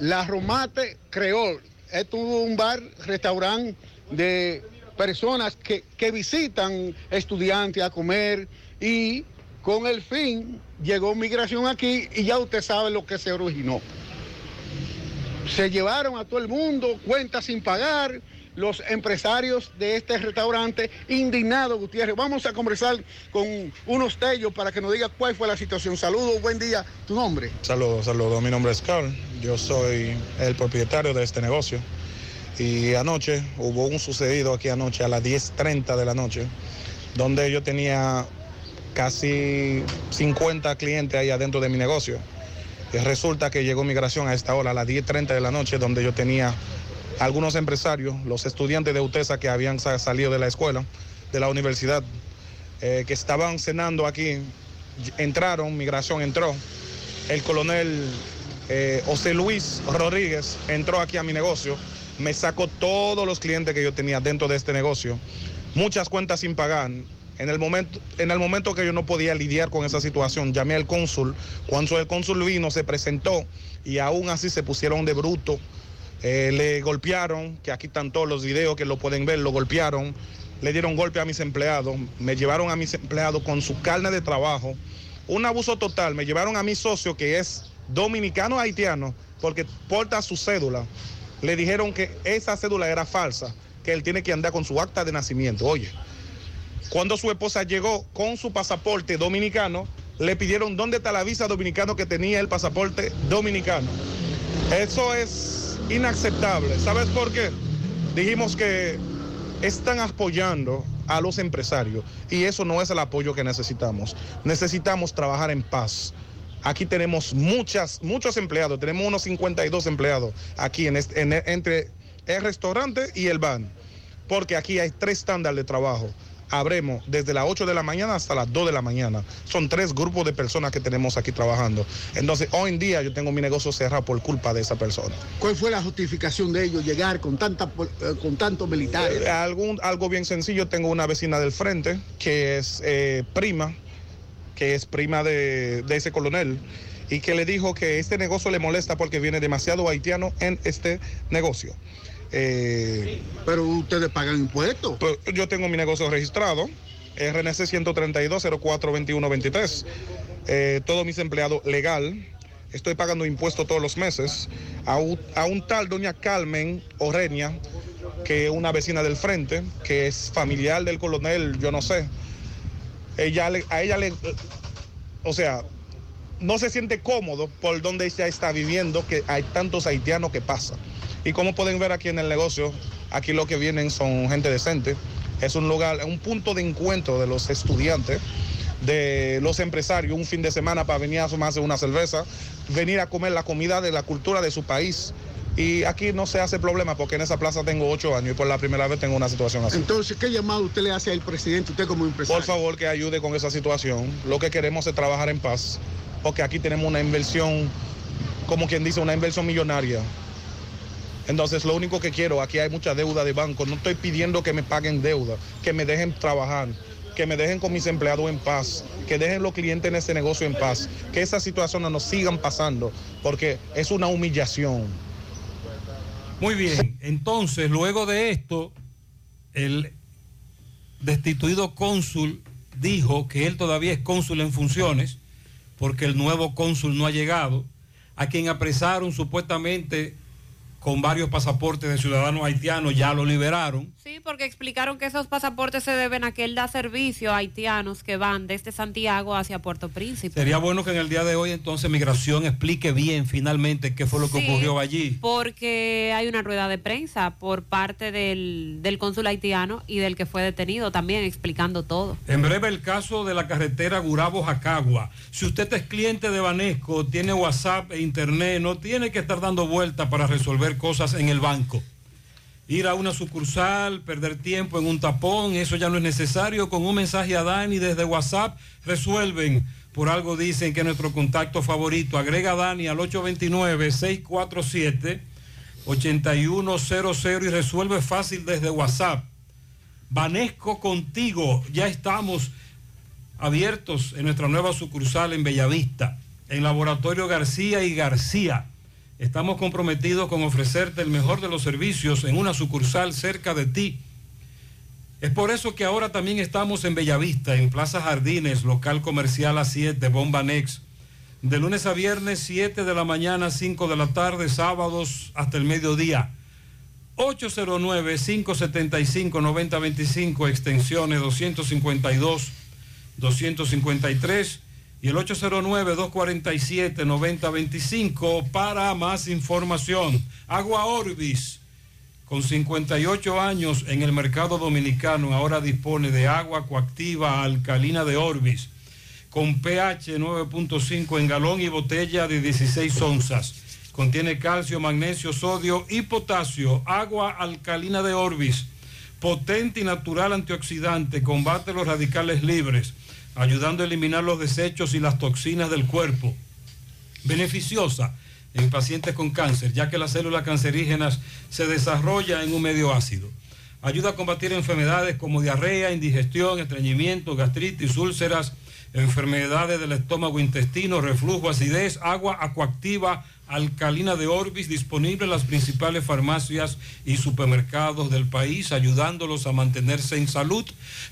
La Romate Creol. Esto es un bar, restaurante de personas que, que visitan estudiantes a comer y con el fin llegó migración aquí y ya usted sabe lo que se originó. Se llevaron a todo el mundo, cuentas sin pagar, los empresarios de este restaurante indignados, Gutiérrez. Vamos a conversar con unos de ellos para que nos diga cuál fue la situación. Saludos, buen día. ¿Tu nombre? Saludos, saludos. Mi nombre es Carl. Yo soy el propietario de este negocio. Y anoche hubo un sucedido aquí anoche a las 10.30 de la noche, donde yo tenía casi 50 clientes ahí adentro de mi negocio. Y resulta que llegó migración a esta hora, a las 10.30 de la noche, donde yo tenía algunos empresarios, los estudiantes de UTESA que habían sa- salido de la escuela, de la universidad, eh, que estaban cenando aquí, entraron, migración entró. El coronel eh, José Luis Rodríguez entró aquí a mi negocio, me sacó todos los clientes que yo tenía dentro de este negocio, muchas cuentas sin pagar. En el, momento, en el momento que yo no podía lidiar con esa situación, llamé al cónsul. Cuando el cónsul vino, se presentó y aún así se pusieron de bruto. Eh, le golpearon, que aquí están todos los videos que lo pueden ver, lo golpearon, le dieron golpe a mis empleados, me llevaron a mis empleados con su carne de trabajo, un abuso total, me llevaron a mi socio que es dominicano haitiano porque porta su cédula, le dijeron que esa cédula era falsa, que él tiene que andar con su acta de nacimiento, oye. Cuando su esposa llegó con su pasaporte dominicano, le pidieron dónde está la visa dominicano que tenía el pasaporte dominicano. Eso es inacceptable. ¿Sabes por qué? Dijimos que están apoyando a los empresarios y eso no es el apoyo que necesitamos. Necesitamos trabajar en paz. Aquí tenemos muchas, muchos empleados, tenemos unos 52 empleados aquí este- en- entre el restaurante y el bar, porque aquí hay tres estándares de trabajo. Abremos desde las 8 de la mañana hasta las 2 de la mañana. Son tres grupos de personas que tenemos aquí trabajando. Entonces, hoy en día yo tengo mi negocio cerrado por culpa de esa persona. ¿Cuál fue la justificación de ellos llegar con, tanta, eh, con tantos militares? Eh, algún, algo bien sencillo, tengo una vecina del frente que es eh, prima, que es prima de, de ese coronel. y que le dijo que este negocio le molesta porque viene demasiado haitiano en este negocio. Eh, Pero ustedes pagan impuestos. pues, yo tengo mi negocio registrado, RNC 132-042123. Eh, todos mis empleados legal. Estoy pagando impuestos todos los meses. A un, tal doña Carmen Orreña, que es una vecina del frente, que es familiar del coronel, yo no sé. Ella a ella le, o sea, no se siente cómodo por donde ella está viviendo, que hay tantos haitianos que pasan. Y como pueden ver aquí en el negocio, aquí lo que vienen son gente decente. Es un lugar, un punto de encuentro de los estudiantes, de los empresarios, un fin de semana para venir a tomarse una cerveza, venir a comer la comida de la cultura de su país. Y aquí no se hace problema porque en esa plaza tengo ocho años y por la primera vez tengo una situación así. Entonces, ¿qué llamado usted le hace al presidente, usted como empresario? Por favor, que ayude con esa situación. Lo que queremos es trabajar en paz, porque aquí tenemos una inversión, como quien dice, una inversión millonaria. Entonces, lo único que quiero, aquí hay mucha deuda de banco. No estoy pidiendo que me paguen deuda, que me dejen trabajar, que me dejen con mis empleados en paz, que dejen los clientes en este negocio en paz, que esas situaciones no sigan pasando, porque es una humillación. Muy bien, entonces luego de esto, el destituido cónsul dijo que él todavía es cónsul en funciones porque el nuevo cónsul no ha llegado, a quien apresaron supuestamente con varios pasaportes de ciudadanos haitianos, ya lo liberaron. Sí, porque explicaron que esos pasaportes se deben a que él da servicio a haitianos que van desde Santiago hacia Puerto Príncipe. Sería bueno que en el día de hoy entonces Migración explique bien finalmente qué fue lo que Sí, ocurrió allí. Porque hay una rueda de prensa por parte del, del cónsul haitiano y del que fue detenido también explicando todo. En breve el caso de la carretera Gurabo-Jacagua. Si usted es cliente de Banesco, tiene WhatsApp e Internet, no tiene que estar dando vueltas para resolver cosas en el banco. Ir a una sucursal, perder tiempo en un tapón, eso ya no es necesario. Con un mensaje a Dani desde WhatsApp resuelven. Por algo dicen que es nuestro contacto favorito. Agrega a Dani al 829-647-8100 y resuelve fácil desde WhatsApp. Banesco contigo. Ya estamos abiertos en nuestra nueva sucursal en Bellavista, en Laboratorio García y García. Estamos comprometidos con ofrecerte el mejor de los servicios en una sucursal cerca de ti. Es por eso que ahora también estamos en Bellavista, en Plaza Jardines, local comercial A7, Bomba Next. De lunes a viernes, 7 de la mañana, 5 de la tarde, sábados hasta el mediodía. 809-575-9025, extensiones 252, 253 y el 809-247-9025 para más información. Agua Orbis, con 58 años en el mercado dominicano, ahora dispone de agua coactiva alcalina de Orbis, con pH 9.5 en galón y botella de 16 onzas. Contiene calcio, magnesio, sodio y potasio. Agua alcalina de Orbis. Potente y natural antioxidante. Combate los radicales libres. Ayudando a eliminar los desechos y las toxinas del cuerpo. Beneficiosa en pacientes con cáncer, ya que las células cancerígenas se desarrollan en un medio ácido. Ayuda a combatir enfermedades como diarrea, indigestión, estreñimiento, gastritis, úlceras, enfermedades del estómago, intestino, reflujo, acidez, agua acuactiva alcalina de Orbis disponible en las principales farmacias y supermercados del país, ayudándolos a mantenerse en salud.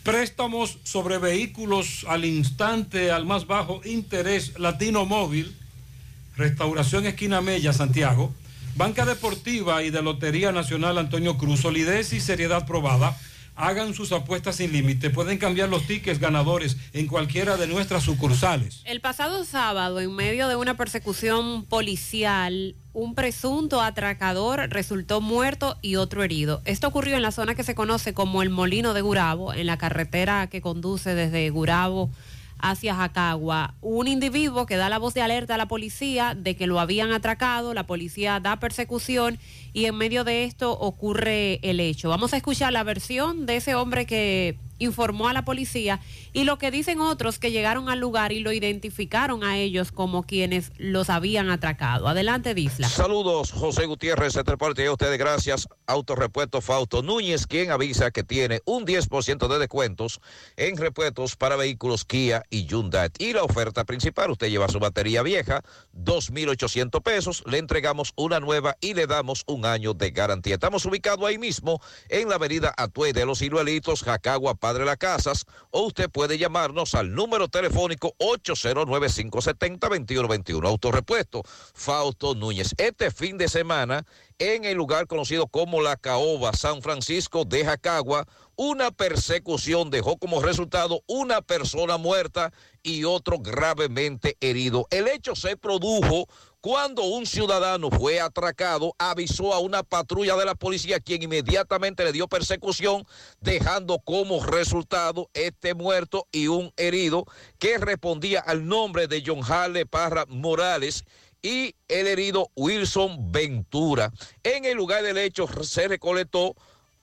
Préstamos sobre vehículos al instante, al más bajo interés, Latino Móvil, Restauración Esquina Mella, Santiago, Banca Deportiva y de Lotería Nacional Antonio Cruz, solidez y seriedad probada. Hagan sus apuestas sin límite. Pueden cambiar los tickets ganadores en cualquiera de nuestras sucursales. El pasado sábado, en medio de una persecución policial, un presunto atracador resultó muerto y otro herido. Esto ocurrió en la zona que se conoce como el Molino de Gurabo, en la carretera que conduce desde Gurabo hacia Jacagua. Un individuo que da la voz de alerta a la policía de que lo habían atracado, la policía da persecución y en medio de esto ocurre el hecho. Vamos a escuchar la versión de ese hombre que informó a la policía y lo que dicen otros que llegaron al lugar y lo identificaron a ellos como quienes los habían atracado. Adelante, Disla. Saludos, José Gutiérrez, este parte de ustedes, gracias Autorepuesto Fausto Núñez, quien avisa que tiene un 10% de descuentos en repuestos para vehículos Kia y Hyundai. Y la oferta principal, usted lleva su batería vieja, 2.800 pesos, le entregamos una nueva y le damos un año de garantía. Estamos ubicados ahí mismo en la avenida Atue de los Ciruelitos, Jacagua, Padre Las Casas, o usted puede llamarnos al número telefónico 809-570-2121. Autorepuesto Fausto Núñez. Este fin de semana, en el lugar conocido como La Caoba, San Francisco de Jacagua, una persecución dejó como resultado una persona muerta y otro gravemente herido. El hecho se produjo cuando un ciudadano fue atracado, avisó a una patrulla de la policía, quien inmediatamente le dio persecución, dejando como resultado este muerto y un herido que respondía al nombre de John Harley Parra Morales y el herido Wilson Ventura. En el lugar del hecho se recolectó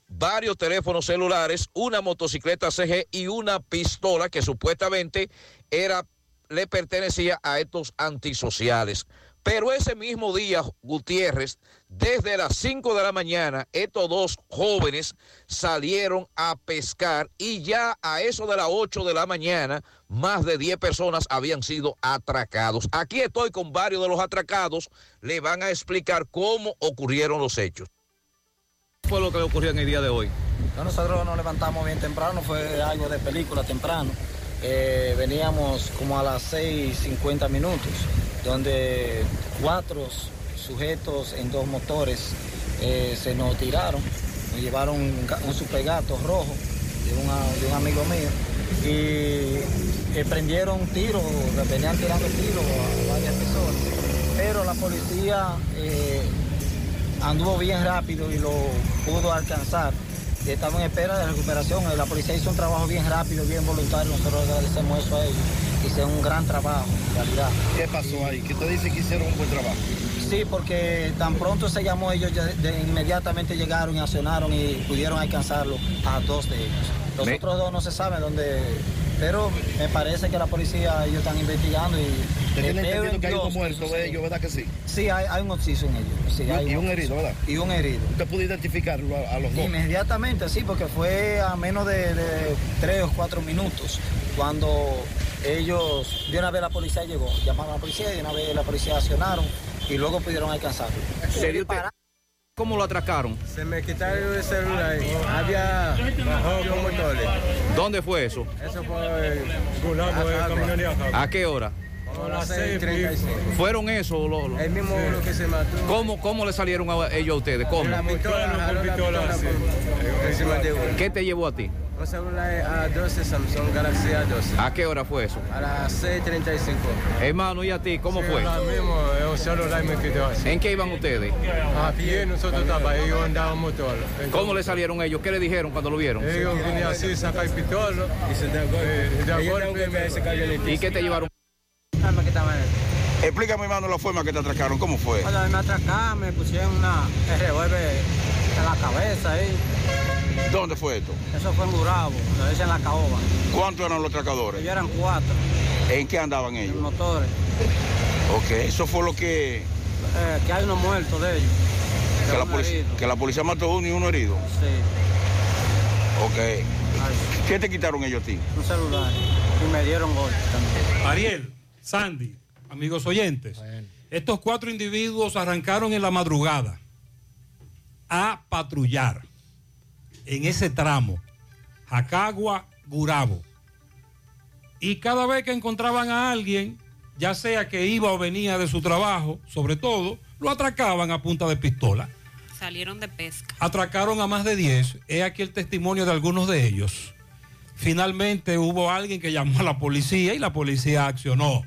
varios teléfonos celulares, una motocicleta CG y una pistola que supuestamente era le pertenecía a estos antisociales. Pero ese mismo día, Gutiérrez, desde las 5 de la mañana, estos dos jóvenes salieron a pescar y ya a eso de las 8 de la mañana, más de 10 personas habían sido atracados. Aquí estoy con varios de los atracados, le van a explicar cómo ocurrieron los hechos. ¿Qué fue lo que ocurrió en el día de hoy? Nosotros nos levantamos bien temprano, fue algo de película temprano. Eh, veníamos como a las 6.50 minutos, donde cuatro sujetos en dos motores eh, se nos tiraron, nos llevaron un, ga- un supergato rojo de, un amigo mío y eh, prendieron tiros, venían tirando tiros a varias personas, pero la policía eh, anduvo bien rápido y lo pudo alcanzar. Y Estamos en espera de recuperación. La policía hizo un trabajo bien rápido, bien voluntario. Nosotros agradecemos eso a ellos. Hicieron un gran trabajo, en realidad. ¿Qué pasó ahí? Que usted dice que hicieron un buen trabajo. Sí, porque tan pronto se llamó, ellos ya de- inmediatamente llegaron y accionaron y pudieron alcanzarlo a dos de ellos. Los Me- otros dos no se saben dónde, pero me parece que la policía ellos están investigando y espero entendido en que hay uno muerto de ellos, ¿verdad que sí? Sí, hay, hay un occiso en ellos. Sí, Y- hay y un herido, ¿verdad? Y un herido. ¿Usted pudo identificarlo a, a los dos? Inmediatamente, sí, porque fue a menos de, de tres o cuatro minutos cuando ellos, de una vez la policía llegó, llamaron a la policía y de una vez la policía accionaron y luego pudieron alcanzarlo. ¿Se dio ¿Cómo lo atracaron? Se me quitaron el celular. Había con motores. ¿Dónde fue eso? Eso fue acá, ¿A qué hora? A las 6.35. ¿Fueron eso? lo- lo- El mismo lo que se mató. ¿Cómo, ¿Cómo le salieron a ellos a ustedes? ¿Cómo? La pistola, la pistola de uno. ¿Qué te llevó a ti? Un celular A12 Samsung Galaxy A12. ¿A qué hora fue eso? A las 6.35. Hermano, ¿y a ti? ¿Cómo Sí, fue? ahora mismo, eh, un celular me quitó así. ¿En qué iban ustedes? A pie nosotros estábamos, ellos andaban motor. ¿Cómo le salieron ellos? ¿Qué le dijeron cuando lo vieron? Ellos venían así, sacar pistola. Y se da golpe. Da golpe, me se cayó el ¿Y qué te llevaron? Explícame, hermano, la forma que te atracaron. ¿Cómo fue? Cuando me atracaron, me pusieron una el revólver en la cabeza ahí. ¿Dónde fue esto? Eso fue en Gurabo, lo hice en la caoba. ¿Cuántos eran los atracadores? Ellos eran cuatro ¿En qué andaban ellos? motores. Ok, eso fue lo que, Eh, que hay uno muerto de ellos. que, la uno policía, que la policía mató uno y uno herido. Sí, Ok. ¿Qué te quitaron ellos a ti? un celular. Y me dieron golpe también. Ariel, Sandy, amigos oyentes, estos cuatro individuos arrancaron en la madrugada a patrullar en ese tramo, Jacagua, Gurabo. Y cada vez que encontraban a alguien, ya sea que iba o venía de su trabajo, sobre todo, lo atracaban a punta de pistola. Salieron de pesca. Atracaron a más de 10. He aquí el testimonio de algunos de ellos. Finalmente hubo alguien que llamó a la policía y la policía accionó.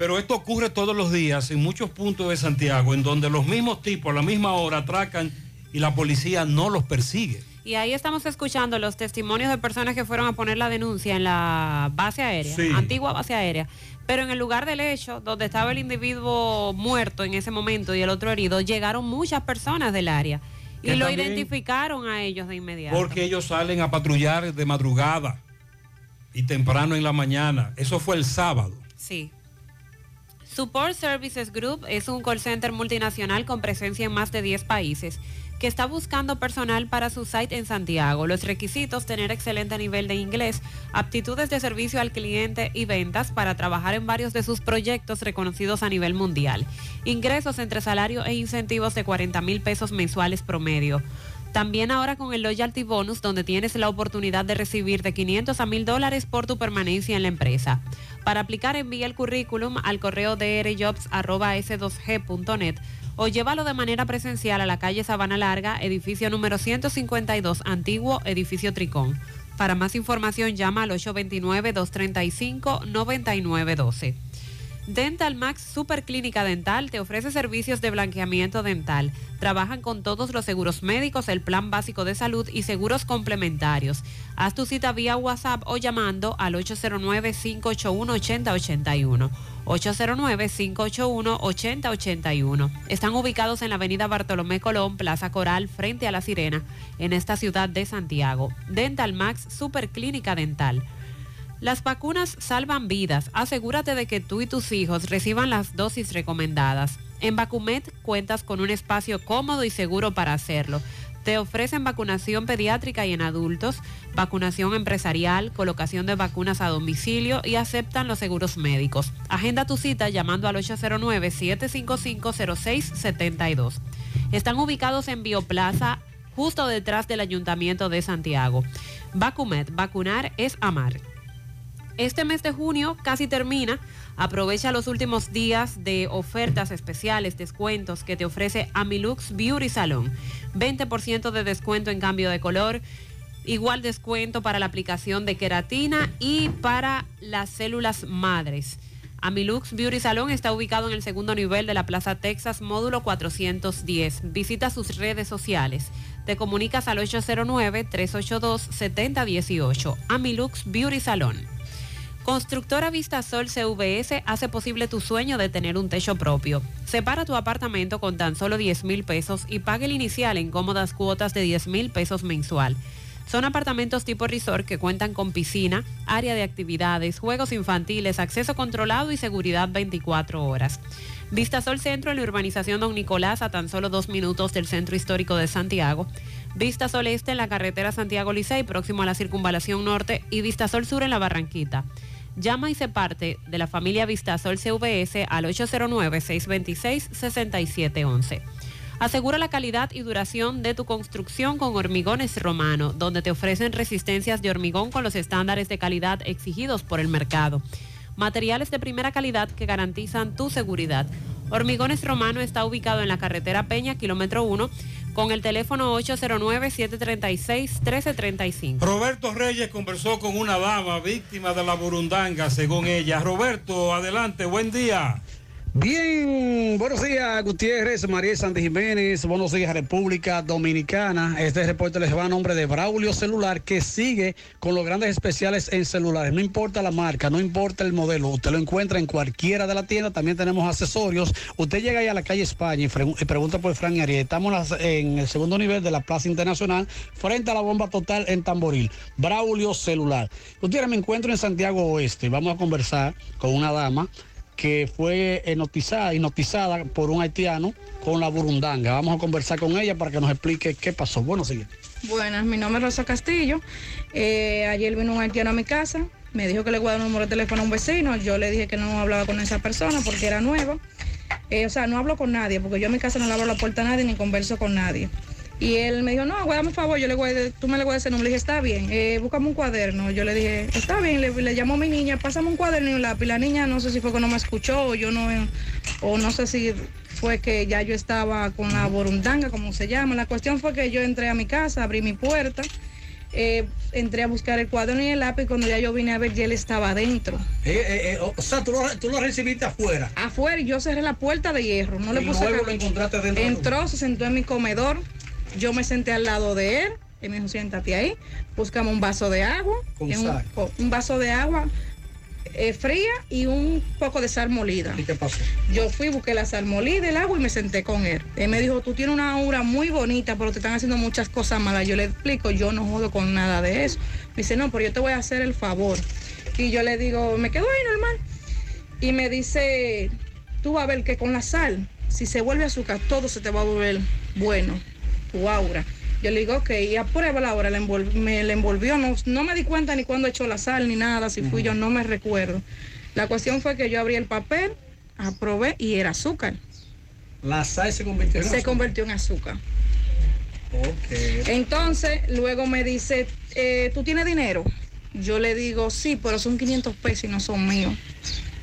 Pero esto ocurre todos los días en muchos puntos de Santiago, en donde los mismos tipos a la misma hora atracan y la policía no los persigue. Y ahí estamos escuchando los testimonios de personas que fueron a poner la denuncia en la base aérea, Sí. antigua base aérea. Pero en el lugar del hecho, donde estaba el individuo muerto en ese momento y el otro herido, llegaron muchas personas del área y lo identificaron a ellos de inmediato. Porque ellos salen a patrullar de madrugada y temprano en la mañana. Eso fue el sábado. Sí. Support Services Group es un call center multinacional con presencia en más de 10 países que está buscando personal para su site en Santiago. Los requisitos, tener excelente nivel de inglés, aptitudes de servicio al cliente y ventas para trabajar en varios de sus proyectos reconocidos a nivel mundial. Ingresos entre salario e incentivos de 40 mil pesos mensuales promedio. También ahora con el Loyalty Bonus, donde tienes la oportunidad de recibir de 500 a 1000 dólares por tu permanencia en la empresa. Para aplicar, envía el currículum al correo drjobs.s2g.net o llévalo de manera presencial a la calle Sabana Larga, edificio número 152, antiguo edificio Tricón. Para más información llama al 829-235-9912. Dental Max Superclínica Dental te ofrece servicios de blanqueamiento dental. Trabajan con todos los seguros médicos, el plan básico de salud y seguros complementarios. Haz tu cita vía WhatsApp o llamando al 809-581-8081. 809-581-8081. Están ubicados en la avenida Bartolomé Colón, Plaza Coral, frente a La Sirena, en esta ciudad de Santiago. Dental Max Superclínica Dental. Las vacunas salvan vidas. Asegúrate de que tú y tus hijos reciban las dosis recomendadas. En Vacumet cuentas con un espacio cómodo y seguro para hacerlo. Te ofrecen vacunación pediátrica y en adultos, vacunación empresarial, colocación de vacunas a domicilio y aceptan los seguros médicos. Agenda tu cita llamando al 809-755-0672. Están ubicados en Bioplaza, justo detrás del Ayuntamiento de Santiago. Vacumet, vacunar es amar. Este mes de junio casi termina. Aprovecha los últimos días de ofertas especiales, descuentos que te ofrece Amilux Beauty Salon. 20% de descuento en cambio de color. Igual descuento para la aplicación de queratina y para las células madres. Amilux Beauty Salon está ubicado en el segundo nivel de la Plaza Texas, módulo 410. Visita sus redes sociales. Te comunicas al 809-382-7018. Amilux Beauty Salon. Constructora Vistasol CVS hace posible tu sueño de tener un techo propio. Separa tu apartamento con tan solo 10 mil pesos y pague el inicial en cómodas cuotas de 10 mil pesos mensual. Son apartamentos tipo resort que cuentan con piscina, área de actividades, juegos infantiles, acceso controlado y seguridad 24 horas. Vistasol Centro en la urbanización Don Nicolás a tan solo dos minutos del centro histórico de Santiago. Vistasol Este en la carretera Santiago Licey próximo a la circunvalación norte y Vistasol Sur en la Barranquita. Llama y se parte de la familia Vistasol CVS al 809-626-6711. Asegura la calidad y duración de tu construcción con Hormigones Romano, donde te ofrecen resistencias de hormigón con los estándares de calidad exigidos por el mercado. Materiales de primera calidad que garantizan tu seguridad. Hormigones Romano está ubicado en la carretera Peña, kilómetro 1, con el teléfono 809-736-1335. Roberto Reyes conversó con una dama víctima de la burundanga, según ella. Roberto, adelante, buen día. Bien, buenos días Gutiérrez, María Sandy Jiménez, buenos días República Dominicana. Este reporte les va a nombre de Braulio Celular que sigue con los grandes especiales en celulares. No importa la marca, no importa el modelo, usted lo encuentra en cualquiera de la tienda. También tenemos accesorios. Usted llega ahí a la calle España y, y pregunta por Fran Ariel. Estamos las- en el segundo nivel de la Plaza Internacional, frente a la bomba total en Tamboril. Braulio Celular. Gutiérrez, me encuentro en Santiago Oeste. Vamos a conversar con una dama que fue hipnotizada, hipnotizada por un haitiano con la burundanga. Vamos a conversar con ella para que nos explique qué pasó. Bueno, sigue. Buenas, mi nombre es Rosa Castillo. Eh, ayer vino un haitiano a mi casa, me dijo que le voy a dar un número de teléfono a un vecino. Yo le dije que no hablaba con esa persona porque era nueva. Eh, o sea, no hablo con nadie, porque yo en mi casa no le abro la puerta a nadie ni converso con nadie. Y él me dijo, no, guárdame un favor, yo le voy a- tú me le voy a ese número. Le dije, está bien, eh, búscame un cuaderno. Yo le dije, está bien, le, le llamó a mi niña, pásame un cuaderno y un lápiz. La niña no sé si fue que no me escuchó o yo no, o no sé si fue que ya yo estaba con la borundanga, como se llama. La cuestión fue que yo entré a mi casa, abrí mi puerta, eh, entré a buscar el cuaderno y el lápiz. Cuando ya yo vine a ver, ya él estaba adentro. Eh, o sea, tú lo, recibiste afuera. Afuera, y yo cerré la puerta de hierro, no le Y puse luego lo encontraste dentro Entró, se sentó en mi comedor, yo me senté al lado de él, él me dijo, siéntate ahí, buscamos un vaso de agua, Con un vaso de agua eh, fría y un poco de sal molida. ¿Y qué pasó? Yo fui, busqué la sal molida, el agua y me senté con él. Él me dijo, tú tienes una aura muy bonita, pero te están haciendo muchas cosas malas. Yo le explico, yo no jodo con nada de eso. Me dice, no, pero yo te voy a hacer el favor. Y yo le digo, me quedo ahí normal. Y me dice, tú vas a ver que con la sal, si se vuelve azúcar, todo se te va a volver bueno, tu aura. Yo le digo, ok, y aprueba la hora, me la envolvió, no, no me di cuenta ni cuándo echó la sal ni nada, si fui yo, no me recuerdo. La cuestión fue que yo abrí el papel, aprobé y era azúcar. La sal se convirtió en Se azúcar. convirtió en azúcar. Ok. Entonces, luego me dice, eh, ¿tú tienes dinero? Yo le digo, sí, pero son 500 pesos y no son míos.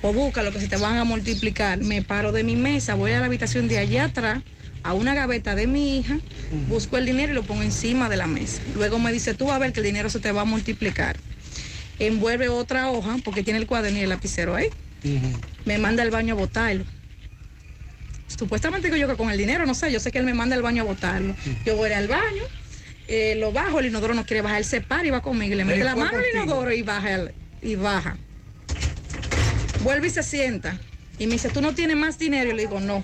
O búscalo que se te van a multiplicar. Me paro de mi mesa, voy a la habitación de allá atrás, a una gaveta de mi hija, busco el dinero y lo pongo encima de la mesa. Luego me dice, tú vas a ver que el dinero se te va a multiplicar. Envuelve otra hoja, porque tiene el cuaderno y el lapicero ahí. Me manda al baño a botarlo. Supuestamente que yo que con el dinero, no sé, yo sé que él me manda al baño a botarlo. Yo voy al baño, eh, lo bajo, el inodoro no quiere bajar, él se para y va conmigo, y le mete la mano al inodoro y baja, y baja. Vuelve y se sienta. Y me dice, ¿tú no tienes más dinero? Y le digo, no.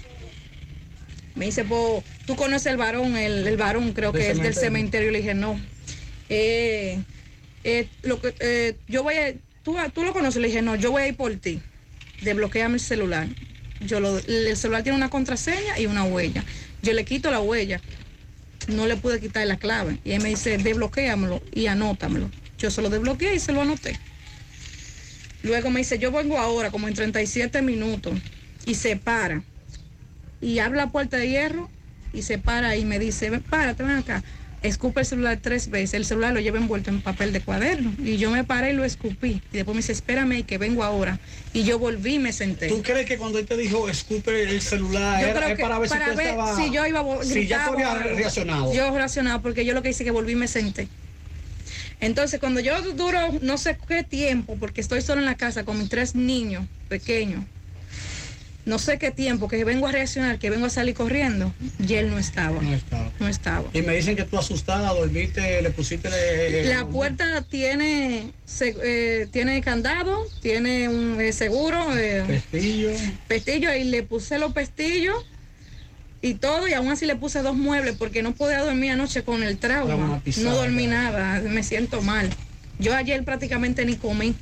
Me dice, pues, ¿tú conoces el varón? El, el varón creo que es del cementerio. le dije, no. Eh, eh, lo que, eh, yo voy a, ¿tú, tú lo conoces? Le dije, no, yo voy a ir por ti. Desbloqueame el celular. Yo lo, el celular tiene una contraseña y una huella. Yo le quito la huella. No le pude quitar la clave. Y él me dice, desbloquéamelo y anótamelo. Yo se lo desbloqueé y se lo anoté. Luego me dice, yo vengo ahora como en 37 minutos. Y se para. Y abre la puerta de hierro y se para y me dice, ven, párate, ven acá. Escupe el celular tres veces. El celular lo lleva envuelto en papel de cuaderno. Y yo me paré y lo escupí. Y después me dice, espérame que vengo ahora. Y yo volví y me senté. ¿Tú crees que cuando él te dijo escupe el celular Yo era, creo es que para ver si ver estabas- si yo iba a vo- si ya tú habías reaccionado? Yo reaccionado porque yo lo que hice que volví y me senté. Entonces, cuando yo duro no sé qué tiempo, porque estoy solo en la casa con mis tres niños pequeños, no sé qué tiempo, que vengo a reaccionar, que vengo a salir corriendo, y él no estaba. No estaba. No estaba. Y me dicen que tú asustada, dormiste, le pusiste... le- La puerta tiene se- eh, tiene candado, tiene un eh, seguro, eh, Pestillo. pestillo y le puse los pestillos y todo y aún así le puse dos muebles porque no podía dormir anoche con el trauma. Pisada. No dormí nada, me siento mal. Yo ayer prácticamente ni comí.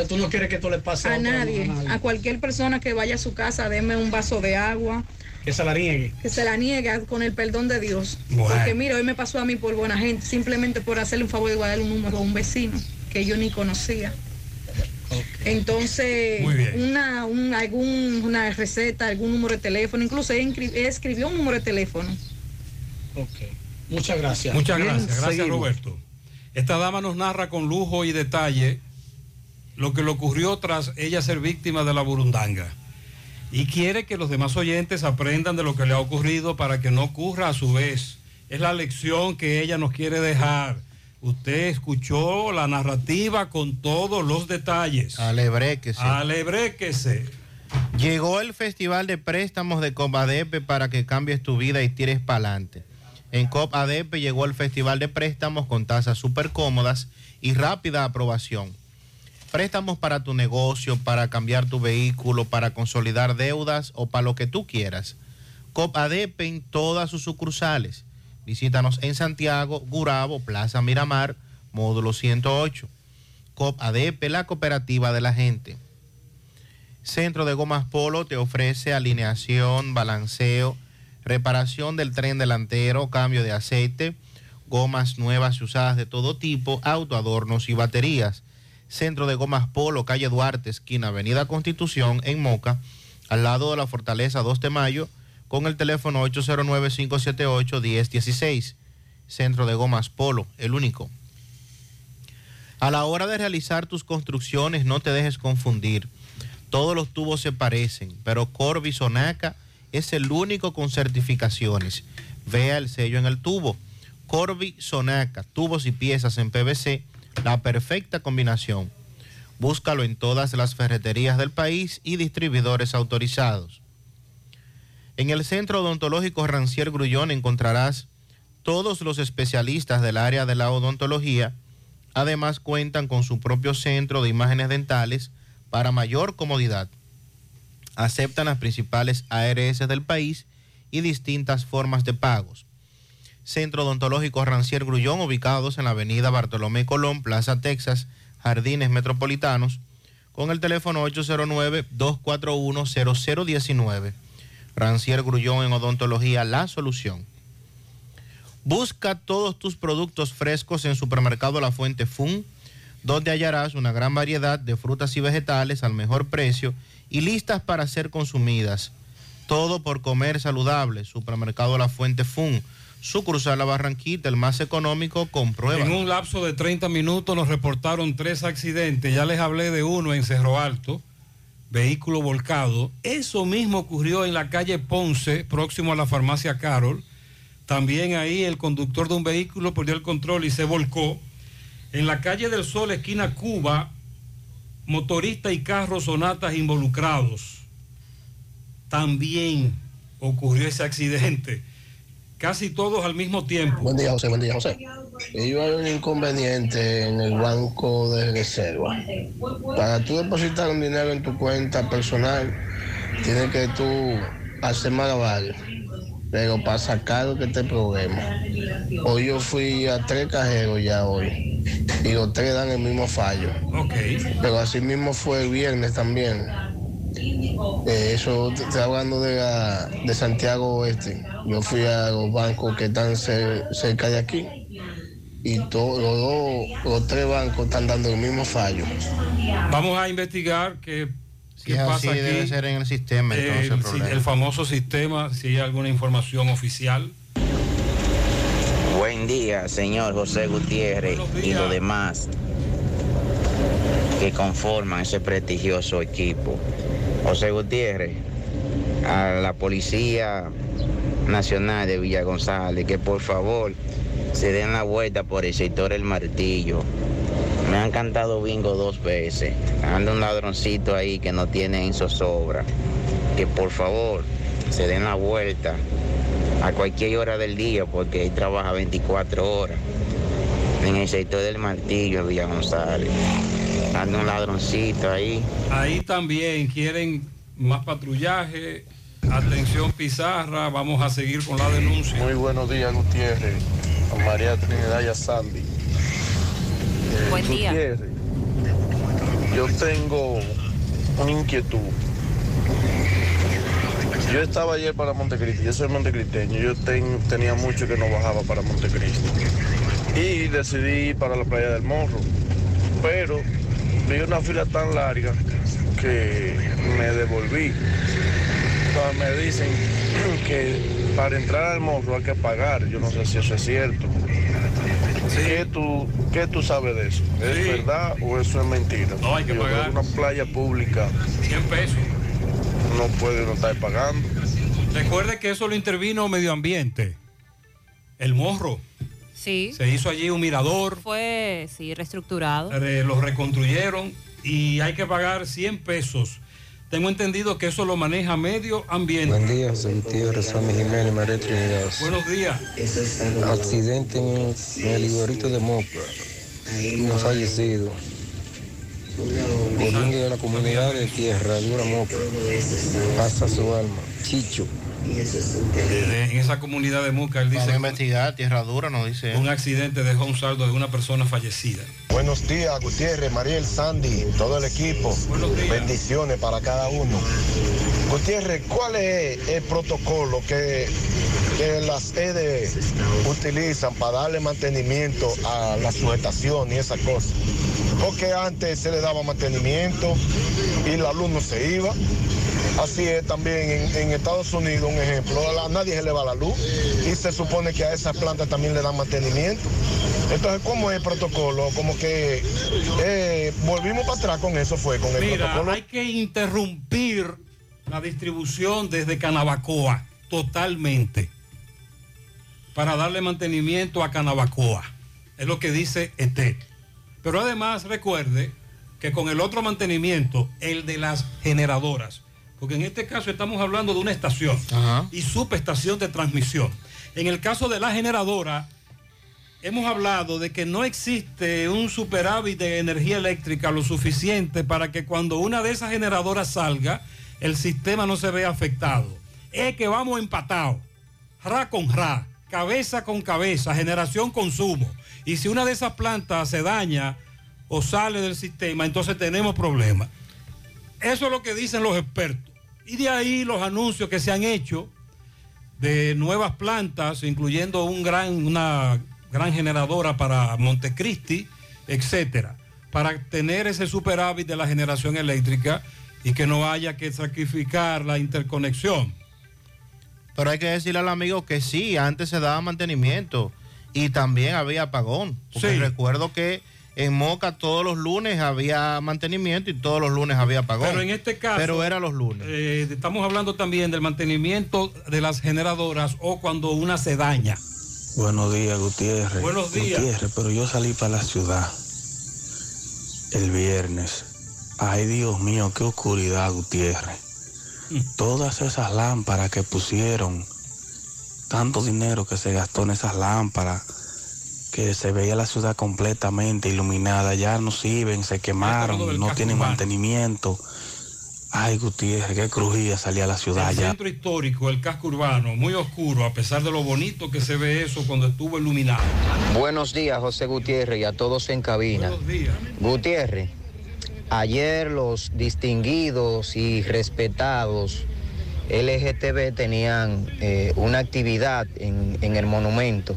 Entonces tú no quieres que tú le pase A nadie, a cualquier persona que vaya a su casa, deme un vaso de agua, Que se la niegue. que se la niegue con el perdón de Dios. Bueno. Porque mira, hoy me pasó a mí por buena gente, simplemente por hacerle un favor de guardar un número a un vecino que yo ni conocía. Entonces, una, un- algún, una receta, algún número de teléfono, incluso escribió un número de teléfono. Ok. Muchas gracias. Muchas Bien, gracias, gracias seguimos. Roberto. Esta dama nos narra con lujo y detalle lo que le ocurrió tras ella ser víctima de la burundanga. Y quiere que los demás oyentes aprendan de lo que le ha ocurrido para que no ocurra a su vez. Es la lección que ella nos quiere dejar. Usted escuchó la narrativa con todos los detalles. Alebréquese. Alebréquese. Llegó el Festival de Préstamos de Copadepe para que cambies tu vida y tires para adelante. En Copadepe llegó el Festival de Préstamos con tasas súper cómodas y rápida aprobación. Préstamos para tu negocio, para cambiar tu vehículo, para consolidar deudas o para lo que tú quieras. Copadepe en todas sus sucursales. Visítanos en Santiago, Gurabo, Plaza Miramar, módulo 108. Copadepe, la cooperativa de la gente. Centro de Gomas Polo te ofrece alineación, balanceo, reparación del tren delantero, cambio de aceite, gomas nuevas y usadas de todo tipo, autoadornos y baterías. Centro de Gomas Polo, calle Duarte, esquina Avenida Constitución, en Moca, al lado de la Fortaleza 2 de Mayo, con el teléfono 809-578-1016. Centro de Gomas Polo, el único. A la hora de realizar tus construcciones, no te dejes confundir. Todos los tubos se parecen, pero Corby Sonaca es el único con certificaciones. Vea el sello en el tubo. Corby Sonaca, tubos y piezas en PVC, la perfecta combinación. Búscalo en todas las ferreterías del país y distribuidores autorizados. En el Centro Odontológico Rancier Grullón encontrarás todos los especialistas del área de la odontología. Además cuentan con su propio centro de imágenes dentales para mayor comodidad. Aceptan las principales ARS del país y distintas formas de pagos. Centro Odontológico Rancier Grullón, ubicados en la avenida Bartolomé Colón, Plaza Texas, Jardines Metropolitanos, con el teléfono 809-241-0019. Rancier Grullón en Odontología, la solución. Busca todos tus productos frescos en Supermercado La Fuente Fun, donde hallarás una gran variedad de frutas y vegetales al mejor precio y listas para ser consumidas. Todo por comer saludable. Supermercado La Fuente Fun, sucursal La Barranquita, el más económico, comprueba. En un lapso de 30 minutos nos reportaron tres accidentes. Ya les hablé de uno en Cerro Alto, vehículo volcado. Eso mismo ocurrió en la calle Ponce, próximo a la farmacia Carol. También ahí el conductor de un vehículo perdió el control y se volcó. En la calle del Sol, esquina Cuba, motorista y carro sonatas involucrados. También ocurrió ese accidente. Casi todos al mismo tiempo. Buen día, José. Buen día, José. A haber un inconveniente en el banco de reserva. Para tú depositar un dinero en tu cuenta personal, tienes que tú hacer malabares. Pero para sacar que este problema. Hoy yo fui a tres cajeros ya hoy. Y los tres dan el mismo fallo. Ok. Pero así mismo fue el viernes también. Eh, eso te estoy hablando de, la- de Santiago Oeste. Yo fui a los bancos que están cer- cerca de aquí y todos los, dos- los tres bancos están dando el mismo fallo. Vamos a investigar qué, Si qué pasa así, aquí. debe ser en el sistema, entonces, el el, problema. el famoso sistema, si hay alguna información oficial. Buen día, señor José Gutiérrez y los demás que conforman ese prestigioso equipo. José Gutiérrez, a la Policía Nacional de Villa González, que por favor se den la vuelta por el sector El Martillo. Me han cantado bingo dos veces. Anda un ladroncito ahí que no tiene en zozobra. Que por favor se den la vuelta a cualquier hora del día porque él trabaja 24 horas en el sector del Martillo de Villa González. Anda un ladroncito ahí. Ahí también quieren más patrullaje, atención pizarra, vamos a seguir con la denuncia. Muy buenos días, Gutiérrez. A María Trinidad y a Sandy. Eh, Buen día. Gutiérrez, yo tengo una inquietud. Yo estaba ayer para Montecristi, yo soy montecristeño, yo ten- tenía mucho que no bajaba para Montecristi. Y decidí ir para la playa del Morro. Pero vi una fila tan larga que me devolví. Entonces me dicen que para entrar al morro hay que pagar. Yo no sé si eso es cierto. ¿Qué, tú, ¿Qué tú sabes de eso? ¿Es Sí. verdad o eso es mentira? No, hay que Yo pagar. Una playa pública 100 pesos. no puede no estar pagando. Recuerde que eso lo intervino medio ambiente. El morro. Sí. Se hizo allí un mirador, Fue, sí, reestructurado. eh, lo reconstruyeron y hay que pagar 100 pesos. Tengo entendido que eso lo maneja medio ambiente. Buen día, José Gutiérrez, Sammy Jiménez, María Trinidad. Buenos días. Accidente en, en el Iborito de Moca. Un fallecido. Oriundo de la comunidad de Tierra Dura. Pasa su alma. Chicho. Eh, En esa comunidad de Muca, él dice Vamos a investigar, tierra dura, nos dice. un accidente dejó un saldo de una persona fallecida. Buenos días, Gutiérrez, Mariel, Sandy, todo el equipo. Bendiciones para cada uno. Gutiérrez, ¿cuál es el protocolo que, que las EDE utilizan para darle mantenimiento a la sujetación y esas cosas? Porque antes se le daba mantenimiento y la luz no se iba. Así es también en, en Estados Unidos, un ejemplo, a nadie se le va la luz y se supone que a esas plantas también le dan mantenimiento. Entonces, ¿cómo es el protocolo? Como que eh, volvimos para atrás con eso, fue con el Mira, protocolo. hay que interrumpir la distribución desde Canabacoa totalmente para darle mantenimiento a Canabacoa. Es lo que dice ETEC. Pero además recuerde que con el otro mantenimiento, el de las generadoras, porque en este caso estamos hablando de una estación y subestación de transmisión. En el caso de la generadora, hemos hablado de que no existe un superávit de energía eléctrica lo suficiente para que cuando una de esas generadoras salga, el sistema no se vea afectado. Es que vamos empatados, ra con ra, cabeza con cabeza, generación consumo. Y si una de esas plantas se daña o sale del sistema, entonces tenemos problemas. Eso es lo que dicen los expertos. Y de ahí los anuncios que se han hecho de nuevas plantas, incluyendo un gran, una gran generadora para Montecristi, etcétera, para tener ese superávit de la generación eléctrica y que no haya que sacrificar la interconexión. Pero hay que decirle al amigo que sí, antes se daba mantenimiento y también había apagón. Porque Sí. recuerdo que en Moca todos los lunes había mantenimiento y todos los lunes había apagón. Pero en este caso. Pero era los lunes. eh, estamos hablando también del mantenimiento de las generadoras o cuando una se daña. Buenos días, Gutiérrez. Buenos días. Gutiérrez, pero yo salí para la ciudad el viernes. Ay, Dios mío, qué oscuridad, Gutiérrez. Todas esas lámparas que pusieron, tanto dinero que se gastó en esas lámparas, que se veía la ciudad completamente iluminada, ya no sirven, se quemaron, no tienen mantenimiento. Ay, Gutiérrez, qué crujía salía a la ciudad El ya. centro histórico, el casco urbano, muy oscuro, a pesar de lo bonito que se ve eso cuando estuvo iluminado. Buenos días, José Gutiérrez, y a todos en cabina. Gutiérrez, ayer los distinguidos y respetados LGTB tenían eh, una actividad en, en el monumento.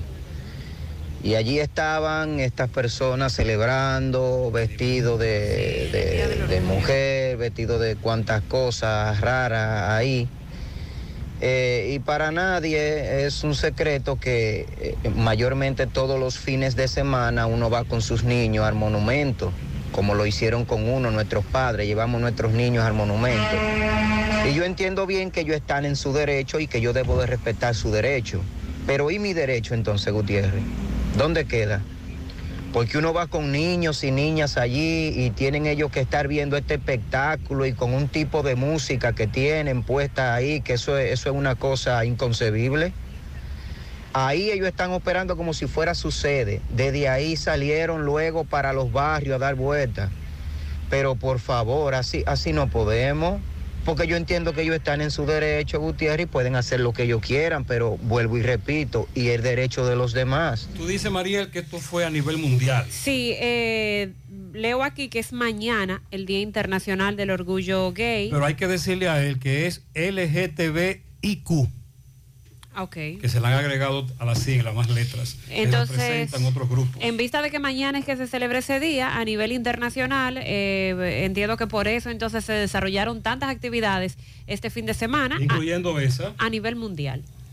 Y allí estaban estas personas celebrando, vestidos de, mujer, vestidos de cuantas cosas raras ahí. Eh, y para nadie es un secreto que eh, mayormente todos los fines de semana uno va con sus niños al monumento, como lo hicieron con uno, nuestros padres, llevamos nuestros niños al monumento. Y yo entiendo bien que ellos están en su derecho y que yo debo de respetar su derecho. Pero ¿y mi derecho entonces, Gutiérrez? ¿Dónde queda? Porque uno va con niños y niñas allí y tienen ellos que estar viendo este espectáculo y con un tipo de música que tienen puesta ahí, que eso es, eso es una cosa inconcebible. Ahí ellos están operando como si fuera su sede. Desde ahí salieron luego para los barrios a dar vueltas. Pero por favor, así, así no podemos. Porque yo entiendo que ellos están en su derecho, Gutiérrez, y pueden hacer lo que ellos quieran, pero vuelvo y repito, y el derecho de los demás. Tú dices, Mariel, que esto fue a nivel mundial. Sí, eh, leo aquí que es mañana el Día Internacional del Orgullo Gay. Pero hay que decirle a él que es LGTBIQ, Ok. que se le han agregado a la sigla más letras. que Entonces, representan otros grupos. En vista de que mañana es que se celebra ese día a nivel internacional, eh, entiendo que por eso entonces se desarrollaron tantas actividades este fin de semana a, Incluyendo esa. a nivel mundial.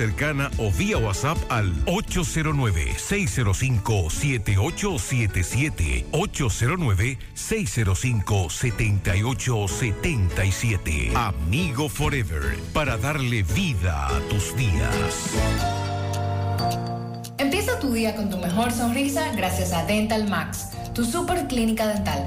cercana o vía WhatsApp al 809-605-7877. 809-605-7877. Amigo Forever, para darle vida a tus días. Empieza tu día con tu mejor sonrisa gracias a Dental Max, tu super clínica dental.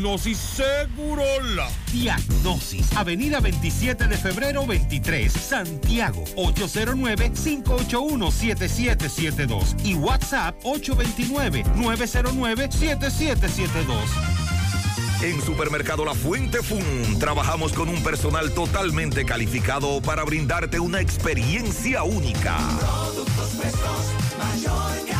Segurola. Diagnosis, Avenida 27 de febrero 23, Santiago, 809-581-7772 y WhatsApp 829-909-7772. En Supermercado La Fuente Fun trabajamos con un personal totalmente calificado para brindarte una experiencia única. Productos frescos, mayor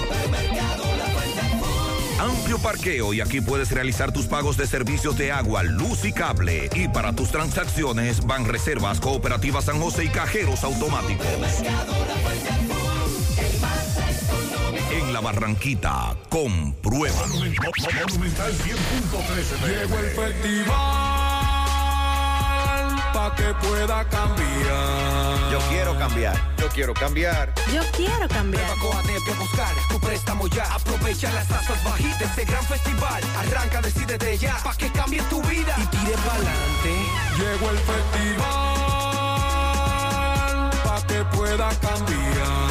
Amplio parqueo y aquí puedes realizar tus pagos de servicios de agua, luz y cable. Y para tus transacciones van reservas cooperativas San José y cajeros automáticos. En la Barranquita, comprueba. Monumental 100.13 Llegó el festival que pueda cambiar. Yo quiero cambiar. Yo quiero cambiar. Yo quiero cambiar. Coatete a buscar tu préstamo ya. Aprovecha las tasas bajitas de este gran festival. Arranca, decide de ya, pa' que cambie tu vida y tire pa'lante. Llegó el festival pa' que pueda cambiar.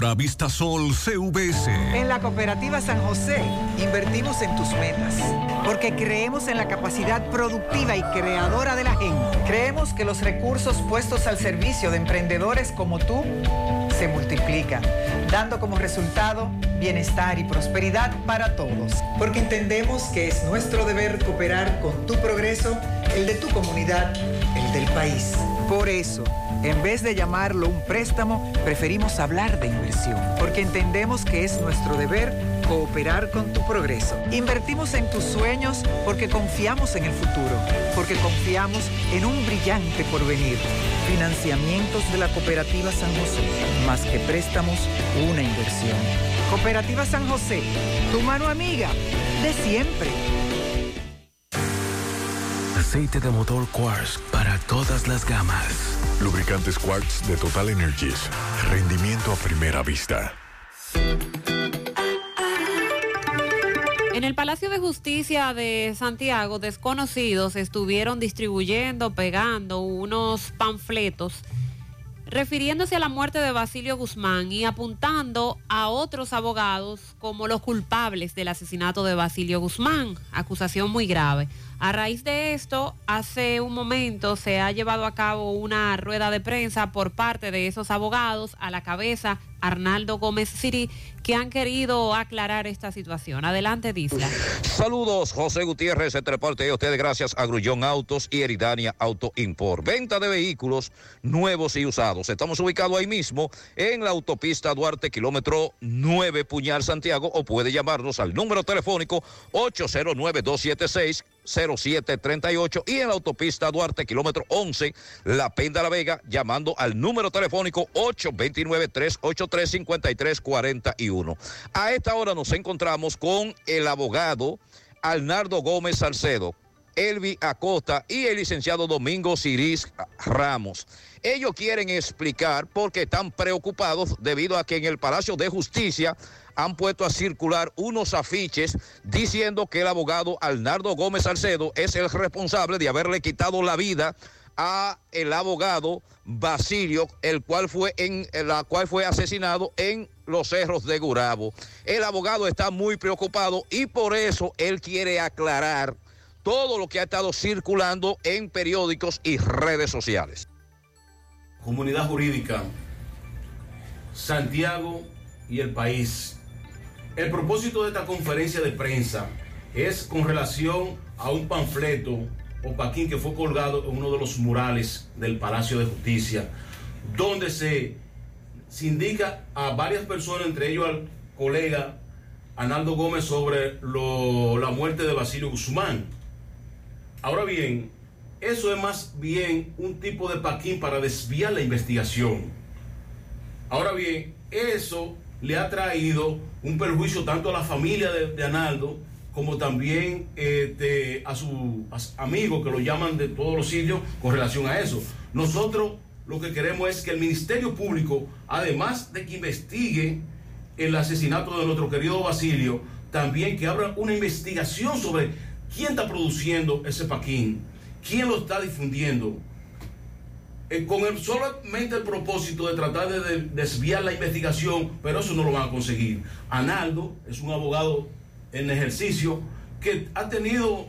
Vistasol CVS. En la cooperativa San José invertimos en tus metas, porque creemos en la capacidad productiva y creadora de la gente. Creemos que los recursos puestos al servicio de emprendedores como tú se multiplican, dando como resultado bienestar y prosperidad para todos. Porque entendemos que es nuestro deber cooperar con tu progreso, el de tu comunidad, el del país. Por eso, en vez de llamarlo un préstamo, preferimos hablar de inversión, porque entendemos que es nuestro deber cooperar con tu progreso. Invertimos en tus sueños porque confiamos en el futuro, porque confiamos en un brillante porvenir. Financiamientos de la cooperativa San José, más que préstamos, una inversión. Cooperativa San José, tu mano amiga de siempre. Aceite de motor Quartz para todas las gamas. Lubricantes Quartz de Total Energies. Rendimiento a primera vista. En el Palacio de Justicia de Santiago, desconocidos estuvieron distribuyendo, pegando unos panfletos refiriéndose a la muerte de Basilio Guzmán y apuntando a otros abogados como los culpables del asesinato de Basilio Guzmán, acusación muy grave. A raíz de esto, hace un momento se ha llevado a cabo una rueda de prensa por parte de esos abogados a la cabeza Arnaldo Gómez Siri, que han querido aclarar esta situación. Adelante, Disla. Saludos, José Gutiérrez, entre parte de ustedes, gracias a Grullón Autos y Eridania Auto Import. Venta de vehículos nuevos y usados. Estamos ubicados ahí mismo en la autopista Duarte, kilómetro 9, Puñal, Santiago, o puede llamarnos al número telefónico 809-276. 0738 y en la autopista Duarte, kilómetro 11, La Penda La Vega, llamando al número telefónico 829-383-5341. A esta hora nos encontramos con el abogado Arnaldo Gómez Salcedo, Elvi Acosta y el licenciado Domingo Ciris Ramos. Ellos quieren explicar por qué están preocupados debido a que en el Palacio de Justicia han puesto a circular unos afiches diciendo que el abogado Arnaldo Gómez Salcedo es el responsable de haberle quitado la vida a el abogado Basilio, el cual fue en la cual fue asesinado en los cerros de Gurabo. El abogado está muy preocupado y por eso él quiere aclarar todo lo que ha estado circulando en periódicos y redes sociales. Comunidad jurídica, Santiago y el país. El propósito de esta conferencia de prensa es con relación a un panfleto o paquín que fue colgado en uno de los murales del Palacio de Justicia, donde se, se indica a varias personas, entre ellos al colega Arnaldo Gómez, sobre la muerte de Basilio Guzmán. Ahora bien, eso es más bien un tipo de paquín para desviar la investigación. Ahora bien, eso le ha traído un perjuicio tanto a la familia de, de Analdo como también este, a sus amigos que lo llaman de todos los sitios con relación a eso. Nosotros lo que queremos es que el Ministerio Público, además de que investigue el asesinato de nuestro querido Basilio, también que abra una investigación sobre quién está produciendo ese paquín, quién lo está difundiendo, eh, con el, solamente el propósito de tratar de, de- desviar la investigación, pero eso no lo van a conseguir. Analdo es un abogado en ejercicio que ha tenido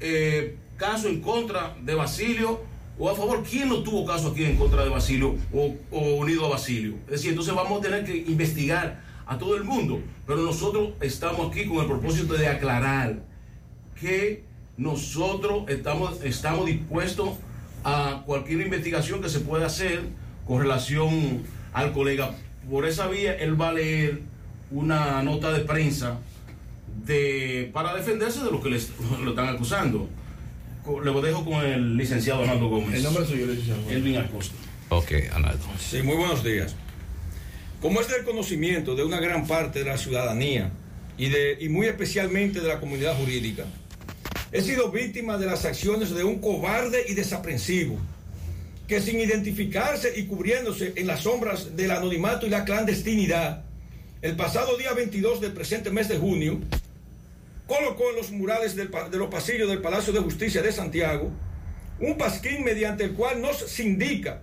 eh, caso en contra de Basilio o a favor. ¿Quién no tuvo caso aquí en contra de Basilio o, o unido a Basilio? Es decir, entonces vamos a tener que investigar a todo el mundo, pero nosotros estamos aquí con el propósito de aclarar que nosotros estamos, estamos dispuestos a cualquier investigación que se pueda hacer con relación al colega. Por esa vía, él va a leer una nota de prensa de, para defenderse de lo que les, lo están acusando. Le dejo con el licenciado Arnaldo Gómez. El nombre suyo, licenciado. Elvin Acosta. Ok, Arnaldo. Sí, muy buenos días. Como es del conocimiento de una gran parte de la ciudadanía y, de, y muy especialmente de la comunidad jurídica, he sido víctima de las acciones de un cobarde y desaprensivo que sin identificarse y cubriéndose en las sombras del anonimato y la clandestinidad, el pasado día 22 del presente mes de junio, colocó en los murales del de los pasillos del Palacio de Justicia de Santiago un pasquín mediante el cual nos se indica,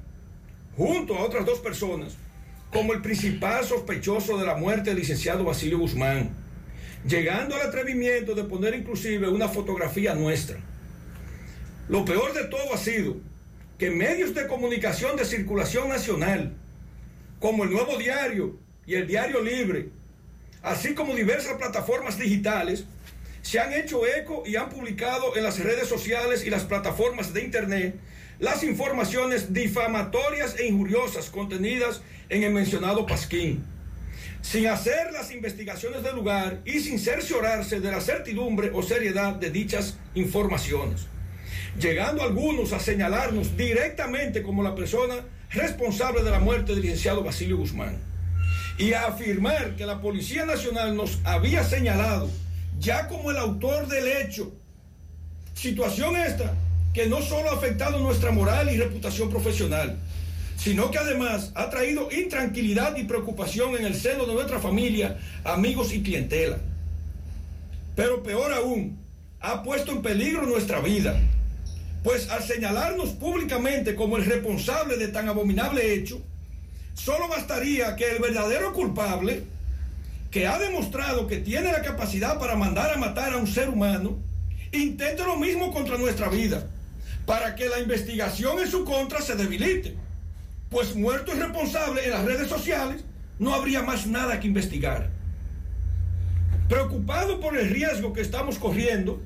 junto a otras dos personas, como el principal sospechoso de la muerte del licenciado Basilio Guzmán, llegando al atrevimiento de poner inclusive una fotografía nuestra. Lo peor de todo ha sido que medios de comunicación de circulación nacional, como el Nuevo Diario y el Diario Libre, así como diversas plataformas digitales, se han hecho eco y han publicado en las redes sociales y las plataformas de Internet las informaciones difamatorias e injuriosas contenidas en el mencionado Pasquín, sin hacer las investigaciones del lugar y sin cerciorarse de la certidumbre o seriedad de dichas informaciones, llegando algunos a señalarnos directamente como la persona responsable de la muerte del licenciado Basilio Guzmán. y a afirmar que la Policía Nacional nos había señalado ya como el autor del hecho. Situación esta que no solo ha afectado nuestra moral y reputación profesional, sino que además ha traído intranquilidad y preocupación en el seno de nuestra familia, amigos y clientela. Pero peor aún, ha puesto en peligro nuestra vida, pues al señalarnos públicamente como el responsable de tan abominable hecho, solo bastaría que el verdadero culpable, que ha demostrado que tiene la capacidad para mandar a matar a un ser humano, intente lo mismo contra nuestra vida, para que la investigación en su contra se debilite. Pues muerto y responsable en las redes sociales, no habría más nada que investigar. Preocupado por el riesgo que estamos corriendo,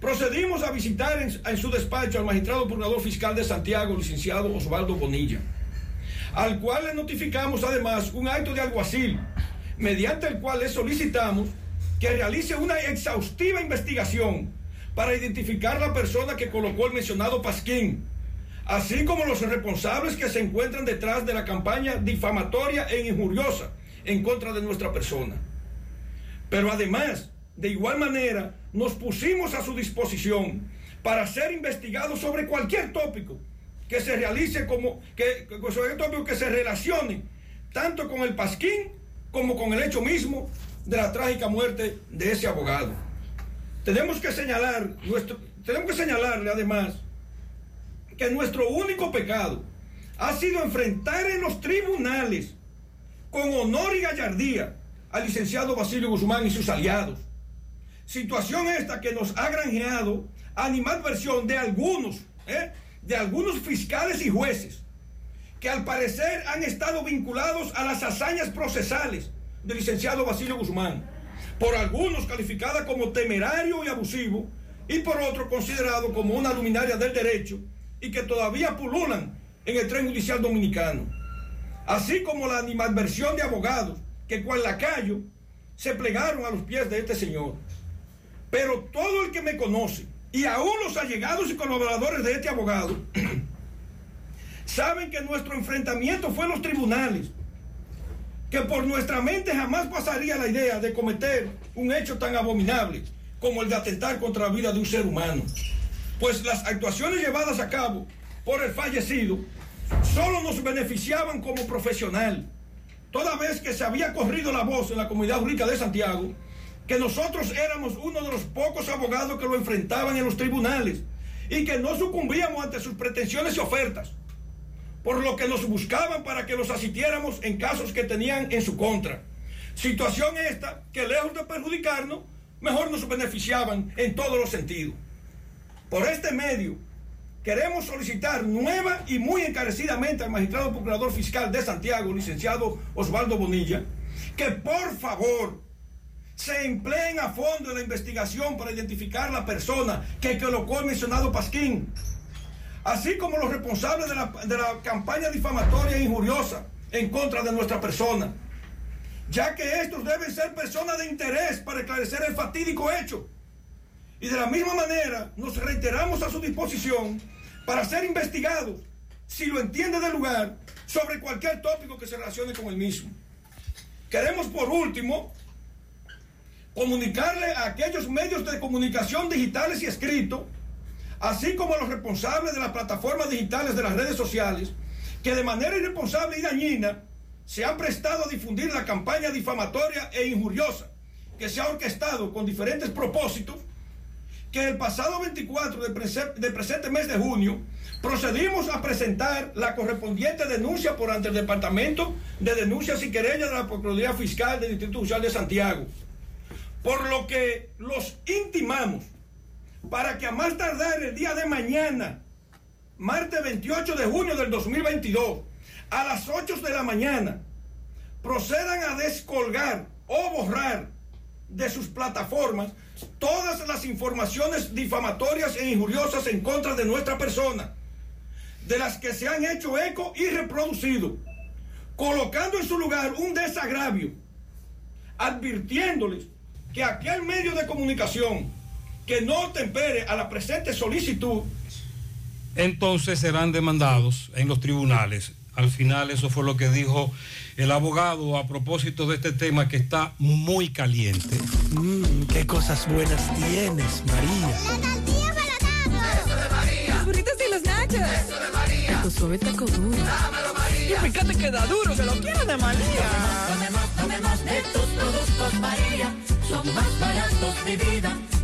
procedimos a visitar en, en su despacho al magistrado procurador fiscal de Santiago, licenciado Osvaldo Bonilla, al cual le notificamos además un acto de alguacil, mediante el cual le solicitamos que realice una exhaustiva investigación para identificar la persona que colocó el mencionado pasquín, así como los responsables que se encuentran detrás de la campaña difamatoria e injuriosa en contra de nuestra persona. Pero además, de igual manera, nos pusimos a su disposición para ser investigados sobre cualquier tópico que se realice como que, sobre tópico que se relacione tanto con el pasquín como con el hecho mismo de la trágica muerte de ese abogado. Tenemos que señalar nuestro, tenemos que señalarle además que nuestro único pecado ha sido enfrentar en los tribunales con honor y gallardía al licenciado Basilio Guzmán y sus aliados. Situación esta que nos ha granjeado animadversión de algunos, ¿eh? de algunos fiscales y jueces, que al parecer han estado vinculados a las hazañas procesales del licenciado Basilio Guzmán, por algunos calificada como temerario y abusivo, y por otros considerado como una luminaria del derecho y que todavía pululan en el tren judicial dominicano, así como la animadversión de abogados que cual lacayo se plegaron a los pies de este señor. Pero todo el que me conoce, y aún los allegados y colaboradores de este abogado, saben que nuestro enfrentamiento fue en los tribunales, que por nuestra mente jamás pasaría la idea de cometer un hecho tan abominable como el de atentar contra la vida de un ser humano. Pues las actuaciones llevadas a cabo por el fallecido solo nos beneficiaban como profesional, toda vez que se había corrido la voz en la comunidad jurídica de Santiago, que nosotros éramos uno de los pocos abogados que lo enfrentaban en los tribunales y que no sucumbíamos ante sus pretensiones y ofertas, por lo que nos buscaban para que los asistiéramos en casos que tenían en su contra. Situación esta que lejos de perjudicarnos, mejor nos beneficiaban en todos los sentidos. Por este medio, queremos solicitar nueva y muy encarecidamente al magistrado procurador fiscal de Santiago, licenciado Osvaldo Bonilla, que por favor se empleen a fondo en la investigación para identificar la persona que colocó el mencionado Pasquín, así como los responsables de la, de la campaña difamatoria e injuriosa en contra de nuestra persona, ya que estos deben ser personas de interés para esclarecer el fatídico hecho. Y de la misma manera nos reiteramos a su disposición para ser investigados, si lo entiende del lugar, sobre cualquier tópico que se relacione con el mismo. Queremos por último comunicarle a aquellos medios de comunicación digitales y escritos, así como a los responsables de las plataformas digitales de las redes sociales, que de manera irresponsable y dañina se han prestado a difundir la campaña difamatoria e injuriosa que se ha orquestado con diferentes propósitos, que el pasado 24 del, del presente mes de junio procedimos a presentar la correspondiente denuncia por ante el Departamento de Denuncias y Querellas de la Procuraduría Fiscal del Distrito Judicial de Santiago, por lo que los intimamos para que a más tardar el día de mañana, martes 28 de junio del 2022, a las 8 de la mañana, procedan a descolgar o borrar de sus plataformas todas las informaciones difamatorias e injuriosas en contra de nuestra persona, de las que se han hecho eco y reproducido, colocando en su lugar un desagravio, advirtiéndoles que aquel medio de comunicación que no tempere a la presente solicitud Entonces serán demandados en los tribunales. Al final eso fue lo que dijo el abogado a propósito de este tema que está muy caliente. Mmm, qué cosas buenas tienes, María. Los burritos y los nachos. Eso de María. Tu suave taco duro. Dámelo, María. Y fíjate que da duro, que lo quiero de María. Tomemos, tomemos de tus productos, María. Son más baratos de vida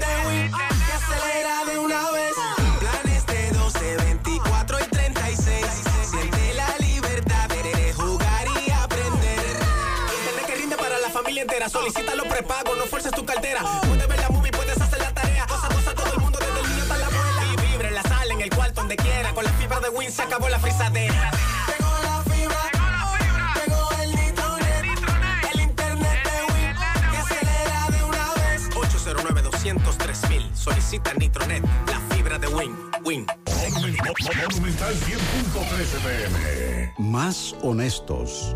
Win. Solicita los prepagos, no fuerces tu cartera. Puedes ver la movie, puedes hacer la tarea. Cosa, cosa, todo el mundo, desde el niño hasta la abuela. Y vibra en la sala, en el cuarto, donde quiera. Con la fibra de Win se acabó la frisadera. Llegó la fibra. Llegó el nitronet. El internet de Win. Que acelera de una vez. 809 203 Solicita Nitronet. La fibra de Win. Win. Monumental 100.13 pm. Más honestos.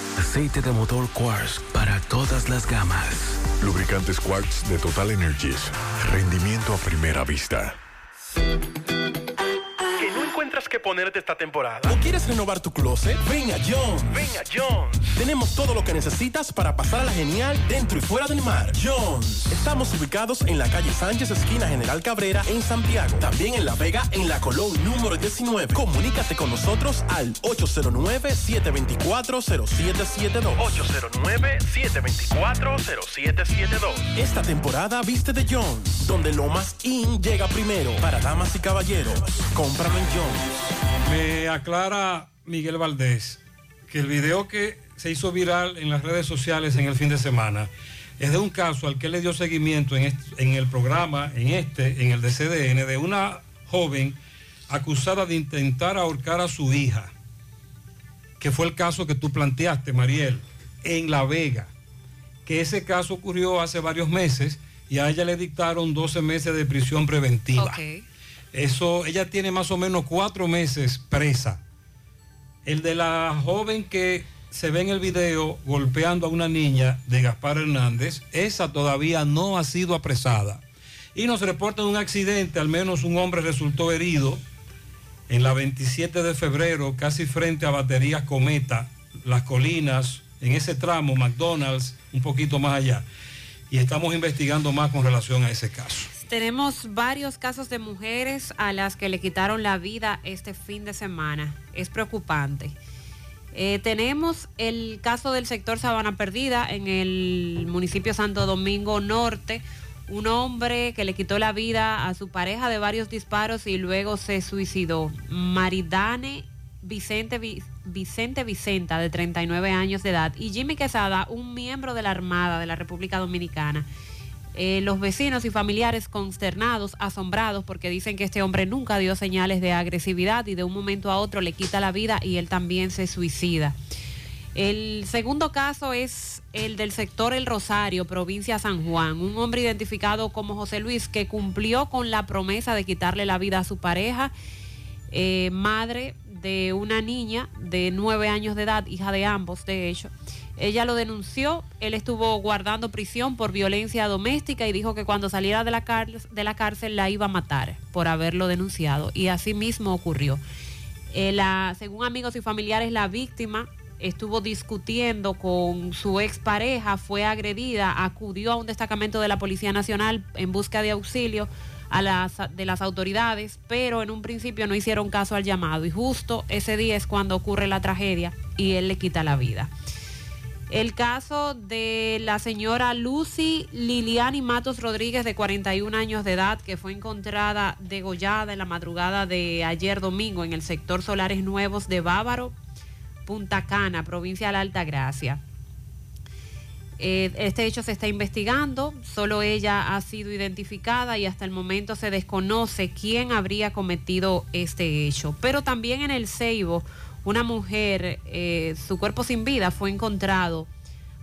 Aceite de motor Quartz para todas las gamas. Lubricantes Quartz de Total Energies. Rendimiento a primera vista. ¿Que ponerte esta temporada? ¿O quieres renovar tu closet? Ven a Jones. Ven a Jones. Tenemos todo lo que necesitas para pasar a la genial dentro y fuera del mar. Jones. Estamos ubicados en la calle Sánchez, esquina General Cabrera, en Santiago. También en La Vega, en la Colón número 19. Comunícate con nosotros al 809-724-0772. 809-724-0772. Esta temporada viste de Jones, donde lo más in llega primero. Para damas y caballeros, cómpralo en Jones. Me aclara Miguel Valdés que el video que se hizo viral en las redes sociales en el fin de semana es de un caso al que le dio seguimiento en, el programa, en este, en el de CDN, de una joven acusada de intentar ahorcar a su hija, que fue el caso que tú planteaste, Mariel, en La Vega, que ese caso ocurrió hace varios meses y a ella le dictaron 12 meses de prisión preventiva. Eso, ella tiene más o menos cuatro meses presa. El de la joven que se ve en el video golpeando a una niña de Gaspar Hernández, esa todavía no ha sido apresada. Y nos reportan un accidente, al menos un hombre resultó herido en la 27 de febrero, casi frente a Baterías Cometa, Las Colinas, en ese tramo, McDonald's, un poquito más allá. Y estamos investigando más con relación a ese caso. Tenemos varios casos de mujeres a las que le quitaron la vida este fin de semana. Es preocupante. Eh, tenemos el caso del sector Sabana Perdida en el municipio Santo Domingo Norte. Un hombre que le quitó la vida a su pareja de varios disparos y luego se suicidó. Maridane Vicente, Vi- Vicente Vicenta, de 39 años de edad, y Jimmy Quesada, un miembro de la Armada de la República Dominicana. Eh, los vecinos y familiares consternados, asombrados, porque dicen que este hombre nunca dio señales de agresividad y de un momento a otro le quita la vida y él también se suicida. El segundo caso es el del sector El Rosario, provincia San Juan. Un hombre identificado como José Luis que cumplió con la promesa de quitarle la vida a su pareja, eh, madre de una niña de nueve años de edad, hija de ambos, de hecho. Ella lo denunció, él estuvo guardando prisión por violencia doméstica y dijo que cuando saliera de la, cár- de la cárcel la iba a matar por haberlo denunciado. Y así mismo ocurrió. Eh, la- según amigos y familiares, la víctima estuvo discutiendo con su expareja, fue agredida, acudió a un destacamento de la Policía Nacional en busca de auxilio a las, de las autoridades, pero en un principio no hicieron caso al llamado y justo ese día es cuando ocurre la tragedia y él le quita la vida. El caso de la señora Lucy Liliani Matos Rodríguez, de 41 años de edad, que fue encontrada degollada en la madrugada de ayer domingo en el sector Solares Nuevos de Bávaro, Punta Cana, provincia de la Alta Gracia. Eh, este hecho se está investigando, solo ella ha sido identificada y hasta el momento se desconoce quién habría cometido este hecho. Pero también en el Ceibo, una mujer, eh, su cuerpo sin vida fue encontrado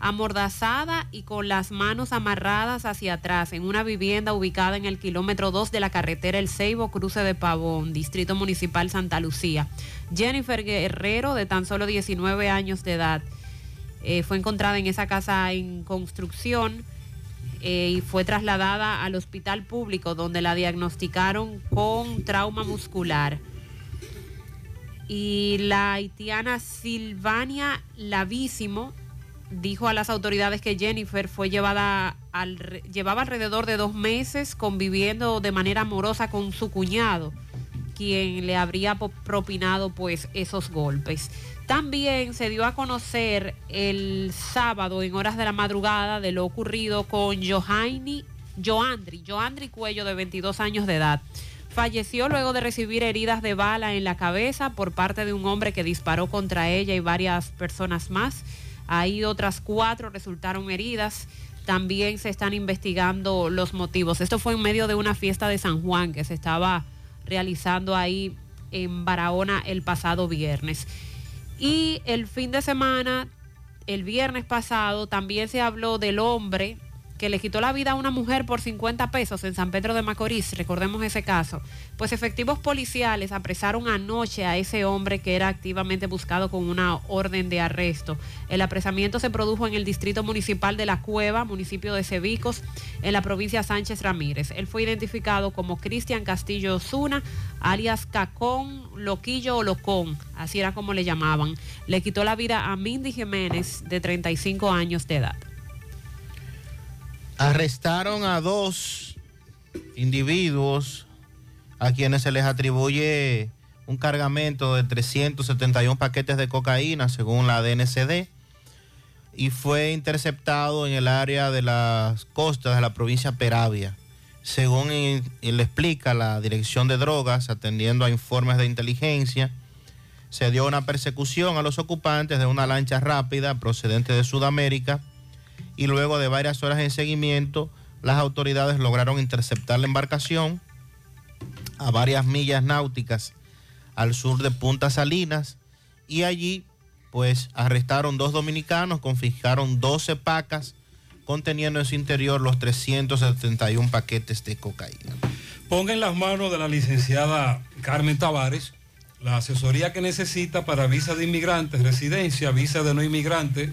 amordazada y con las manos amarradas hacia atrás en una vivienda ubicada en el kilómetro 2 de la carretera El Ceibo, cruce de Pavón, Distrito Municipal Santa Lucía. Jennifer Guerrero, de tan solo 19 años de edad, eh, fue encontrada en esa casa en construcción eh, y fue trasladada al hospital público donde la diagnosticaron con trauma muscular. Y la haitiana Silvania Lavísimo dijo a las autoridades que Jennifer fue llevada al, llevaba alrededor de dos meses conviviendo de manera amorosa con su cuñado, quien le habría propinado pues esos golpes. También se dio a conocer el sábado en horas de la madrugada de lo ocurrido con Johanny, Joandri, Joandri Cuello de 22 años de edad. Falleció luego de recibir heridas de bala en la cabeza por parte de un hombre que disparó contra ella y varias personas más. Ahí otras cuatro resultaron heridas. También se están investigando los motivos. Esto fue en medio de una fiesta de San Juan que se estaba realizando ahí en Barahona el pasado viernes. Y el fin de semana, el viernes pasado, también se habló del hombre que le quitó la vida a una mujer por 50 pesos en San Pedro de Macorís, recordemos ese caso. Pues efectivos policiales apresaron anoche a ese hombre que era activamente buscado con una orden de arresto. El apresamiento se produjo en el distrito municipal de La Cueva, municipio de Cebicos, en la provincia Sánchez Ramírez. Él fue identificado como Cristian Castillo Osuna, alias Cacón, Loquillo o Locón, así era como le llamaban. Le quitó la vida a Mindy Jiménez, de 35 años de edad. Arrestaron a dos individuos a quienes se les atribuye un cargamento de 371 paquetes de cocaína, según la DNCD, y fue interceptado en el área de las costas de la provincia Peravia. Según le explica la Dirección de Drogas, atendiendo a informes de inteligencia, se dio una persecución a los ocupantes de una lancha rápida procedente de Sudamérica y luego de varias horas en seguimiento, las autoridades lograron interceptar la embarcación a varias millas náuticas al sur de Punta Salinas y allí pues arrestaron dos dominicanos, confiscaron 12 pacas conteniendo en su interior los 371 paquetes de cocaína. Ponga en las manos de la licenciada Carmen Tavares la asesoría que necesita para visa de inmigrantes, residencia, visa de no inmigrante,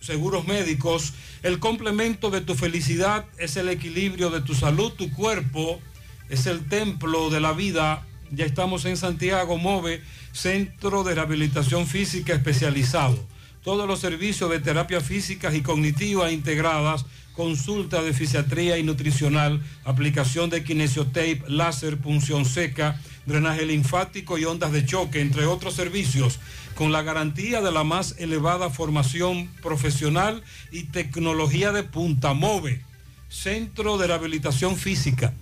seguros médicos. El complemento de tu felicidad es el equilibrio de tu salud, tu cuerpo es el templo de la vida. Ya estamos en Santiago, MOVE, Centro de Rehabilitación Física Especializado. Todos los servicios de terapia física y cognitiva integradas, consulta de fisiatría y nutricional, aplicación de kinesiotape, láser, punción seca, drenaje linfático y ondas de choque, entre otros servicios, con la garantía de la más elevada formación profesional y tecnología de punta MOVE. Centro de Rehabilitación Física.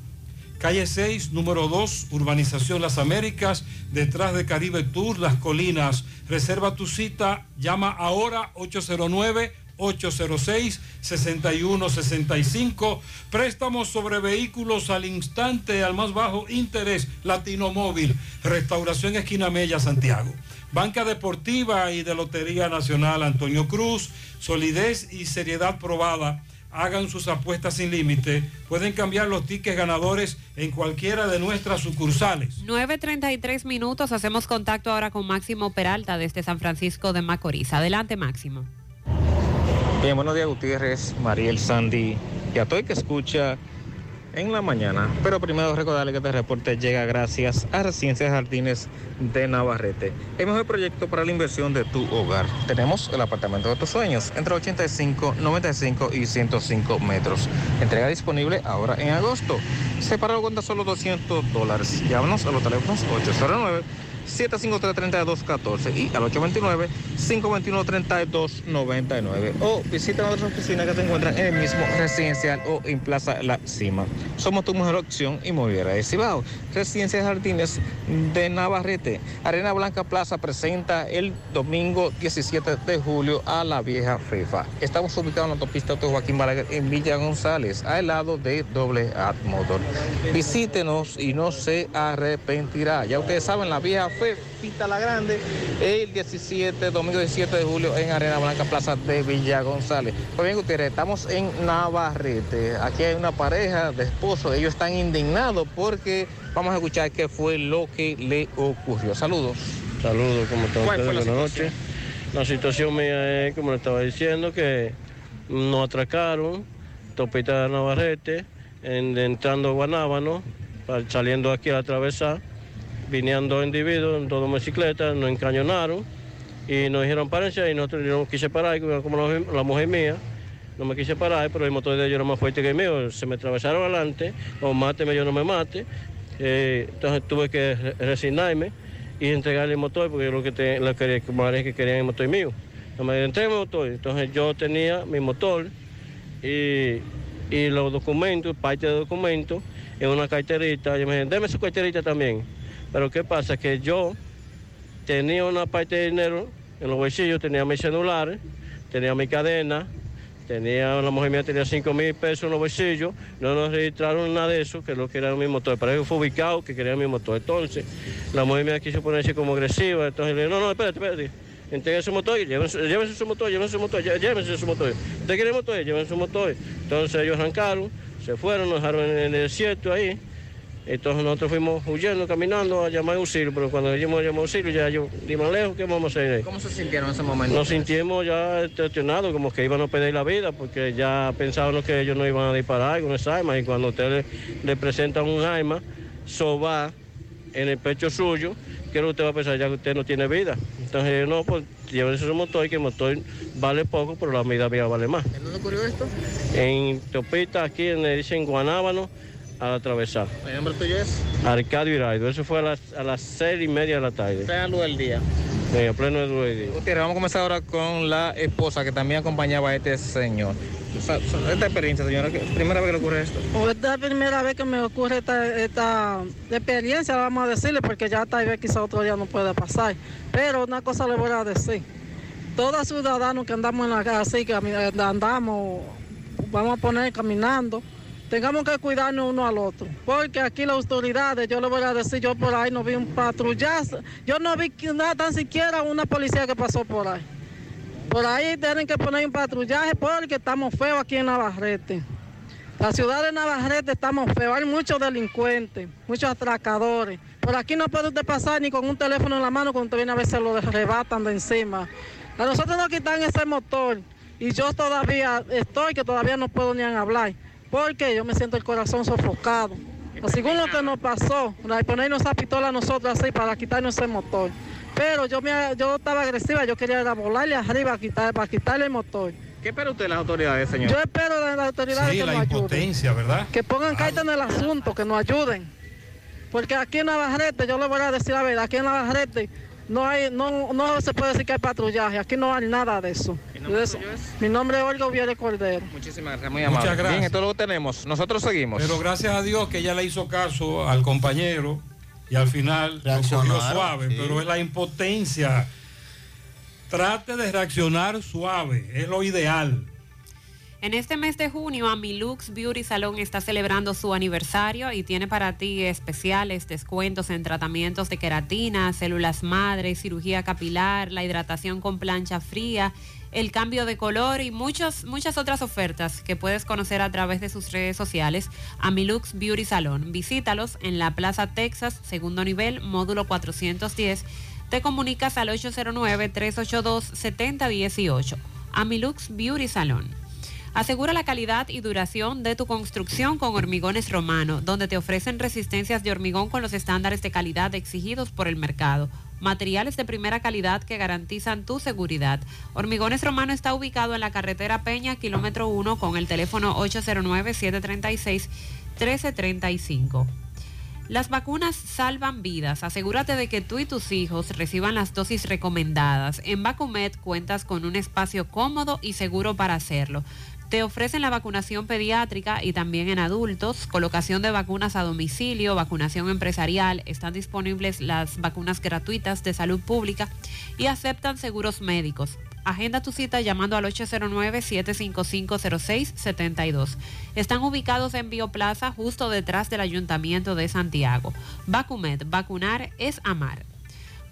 Calle 6, número 2, Urbanización Las Américas, detrás de Caribe Tour, Las Colinas. Reserva tu cita, llama ahora 809-806-6165. Préstamos sobre vehículos al instante, al más bajo interés, Latino Móvil. Restauración Esquina Mella, Santiago. Banca Deportiva y de Lotería Nacional Antonio Cruz, solidez y seriedad probada hagan sus apuestas sin límite. Pueden cambiar los tickets ganadores en cualquiera de nuestras sucursales. 9.33 minutos, hacemos contacto ahora con Máximo Peralta desde San Francisco de Macorís. Adelante, Máximo. Bien, buenos días Gutiérrez, Mariel Sandy y a todo el que escucha en la mañana. Pero primero recordarle que este reporte llega gracias a Residencias Jardines de Navarrete. El mejor proyecto para la inversión de tu hogar. Tenemos el apartamento de tus sueños entre 85, 95 y 105 metros. Entrega disponible ahora en agosto. Separado con solo 200 dólares. Llámanos a los teléfonos 809. 753-3214 y al 829-521-3299 o visita nuestras oficinas que se encuentran en el mismo residencial o en Plaza La Cima. Somos tu mejor opción inmobiliaria de Cibao. Residencia Jardines de Navarrete. Arena Blanca Plaza presenta el domingo 17 de julio a la vieja FIFA. Estamos ubicados en la autopista de Joaquín Balaguer en Villa González, al lado de Doble Ad Motor. Visítenos y no se arrepentirá. Ya ustedes saben, la vieja fue Pita la Grande el 17, domingo 17 de julio en Arena Blanca, Plaza de Villa González. Pues bien, Gutiérrez, estamos en Navarrete. Aquí hay una pareja de esposos. Ellos están indignados porque vamos a escuchar qué fue lo que le ocurrió. Saludos. Saludos, ¿cómo están ¿Cuál fue ustedes? la Buenas noches. La situación mía es, como le estaba diciendo, que nos atracaron, Topita de Navarrete, en- entrando a Guanábano, saliendo aquí a atravesar, vinieron dos individuos en dos motocicletas, nos encañonaron y nos dijeron párense y nosotros yo no quise parar, como la, mujer mía, no me quise parar, pero el motor de ellos era más fuerte que el mío, se me atravesaron adelante, o máteme, yo no me mate, Eh, entonces tuve que re- resignarme y entregarle el motor porque yo lo que, te, lo que, como que querían el motor mío. No me entregué el motor, entonces yo tenía mi motor y, y los documentos, parte de documentos, en una carterita. Yo me dije, deme su carterita también. Pero ¿qué pasa? Que yo tenía una parte de dinero en los bolsillos, tenía mis celulares, tenía mi cadena, tenía, la mujer mía tenía 5 mil pesos en los bolsillos, no nos registraron nada de eso, que lo que era mi motor. Para eso fue ubicado que quería mi motor. Entonces, la mujer mía quiso ponerse como agresiva, entonces le dije, no, no, espérate, espérate. Entregue su motor, llévense, llévense su motor, llévense su motor, llé- llévense su motor. ¿Usted quiere motor? Llévense su motor. Entonces ellos arrancaron, se fueron, nos dejaron en el desierto ahí. Entonces nosotros fuimos huyendo, caminando a llamar auxilio, pero cuando dijimos llamar auxilio ya yo di más lejos, ¿qué vamos a hacer? ¿Cómo se sintieron en ese momento? Nos sentimos ya extorsionados, como que iban a perder la vida, porque ya pensábamos que ellos no iban a disparar con esa arma, y cuando usted le, le presentan un arma, soba en el pecho suyo, ¿qué es lo que usted va a pensar? Ya que usted no tiene vida. Entonces, yo, no, pues llévense su motor, que el motor vale poco, pero la vida mía vale más. ¿En dónde ocurrió esto? En Topita, aquí en, dicen Guanábano, al atravesar. ¿El nombre tuyo es? Arcadio Hiraido, eso fue a las, a las seis y media de la tarde. Sea luz del día. En pleno Edway. Gutiérrez, vamos a comenzar ahora con la esposa que también acompañaba a este señor. Esta experiencia, señora, ¿qué- primera vez que le ocurre esto. Esta es la primera vez que me ocurre esta, esta experiencia, vamos a decirle, porque ya tal vez quizá otro día no puede pasar. Pero una cosa le voy a decir. Todos ciudadanos que andamos en la calle, así que andamos, vamos a poner caminando, tengamos que cuidarnos uno al otro. Porque aquí las autoridades, yo le voy a decir, yo por ahí no vi un patrullazo, yo no vi nada, tan siquiera una policía que pasó por ahí. Por ahí tienen que poner un patrullaje porque estamos feos aquí en Navarrete. La ciudad de Navarrete estamos feos, hay muchos delincuentes, muchos atracadores. Por aquí no puede usted pasar ni con un teléfono en la mano cuando viene a se lo arrebatan de encima. A nosotros nos quitan ese motor y yo todavía estoy que todavía no puedo ni hablar porque yo me siento el corazón sofocado. Según lo que nos pasó, la de ponernos esa pistola a nosotros así para quitarnos ese motor. Pero yo, me, yo estaba agresiva, yo quería ir a volarle arriba a quitar, para quitarle el motor. ¿Qué espera usted de las autoridades, señor? Yo espero de las autoridades Sí, que la nos ayuden. ¿verdad? Que pongan carta en el asunto, que nos ayuden. Porque aquí en Navarrete, yo le voy a decir la verdad, aquí en Navarrete no hay, no, no se puede decir que hay patrullaje, aquí no hay nada de eso. De eso- Mi nombre es Olga Ubiere Cordero. Muchísimas gracias, muy Muchas amable. gracias. Bien, esto lo tenemos. Nosotros seguimos. Pero gracias a Dios que ella le hizo caso al compañero y al final lo cogió suave, sí. pero es la impotencia. Trate de reaccionar suave, es lo ideal. En este mes de junio, Amilux Beauty Salon está celebrando su aniversario y tiene para ti especiales descuentos en tratamientos de queratina, células madre, cirugía capilar, la hidratación con plancha fría, el cambio de color y muchas, muchas otras ofertas que puedes conocer a través de sus redes sociales. Amilux Beauty Salon. Visítalos en la Plaza Texas, segundo nivel, módulo 410. Te comunicas al 809-382-7018. Amilux Beauty Salon. Asegura la calidad y duración de tu construcción con Hormigones Romano, donde te ofrecen resistencias de hormigón con los estándares de calidad exigidos por el mercado. Materiales de primera calidad que garantizan tu seguridad. Hormigones Romano está ubicado en la carretera Peña, kilómetro 1, con el teléfono 809-736-1335. Las vacunas salvan vidas. Asegúrate de que tú y tus hijos reciban las dosis recomendadas. En Vacumet cuentas con un espacio cómodo y seguro para hacerlo. Te ofrecen la vacunación pediátrica y también en adultos, colocación de vacunas a domicilio, vacunación empresarial, están disponibles las vacunas gratuitas de salud pública y aceptan seguros médicos. Agenda tu cita llamando al 809-755-0672. Están ubicados en Bioplaza, justo detrás del Ayuntamiento de Santiago. Vacumet, vacunar es amar.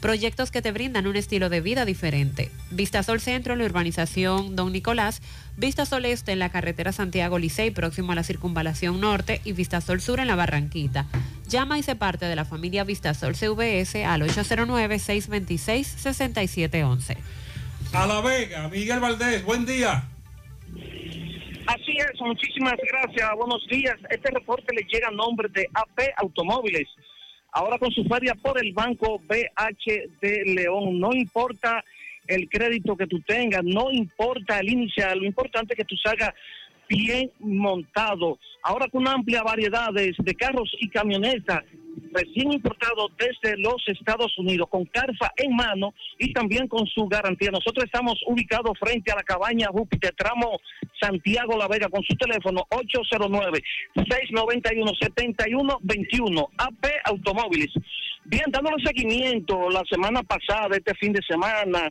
Proyectos que te brindan un estilo de vida diferente. Vistasol Centro en la urbanización Don Nicolás, Vistasol Este en la carretera Santiago Licey próximo a la circunvalación norte y Vistasol Sur en la Barranquita. Llama y se parte de la familia Vistasol CVS al 809-626-6711. A La Vega, Miguel Valdés, buen día. Así es, muchísimas gracias, buenos días. Este reporte le llega a nombre de AP Automóviles. Ahora con su feria por el banco BH de León, no importa el crédito que tú tengas, no importa el inicial, lo importante es que tú salgas bien montado. Ahora con una amplia variedad de, de carros y camionetas recién importados desde los Estados Unidos, con Carfa en mano y también con su garantía. Nosotros estamos ubicados frente a la cabaña Júpiter, tramo Santiago La Vega, con su teléfono 809-691-7121, AP Automóviles. Bien, dándole seguimiento la semana pasada, este fin de semana,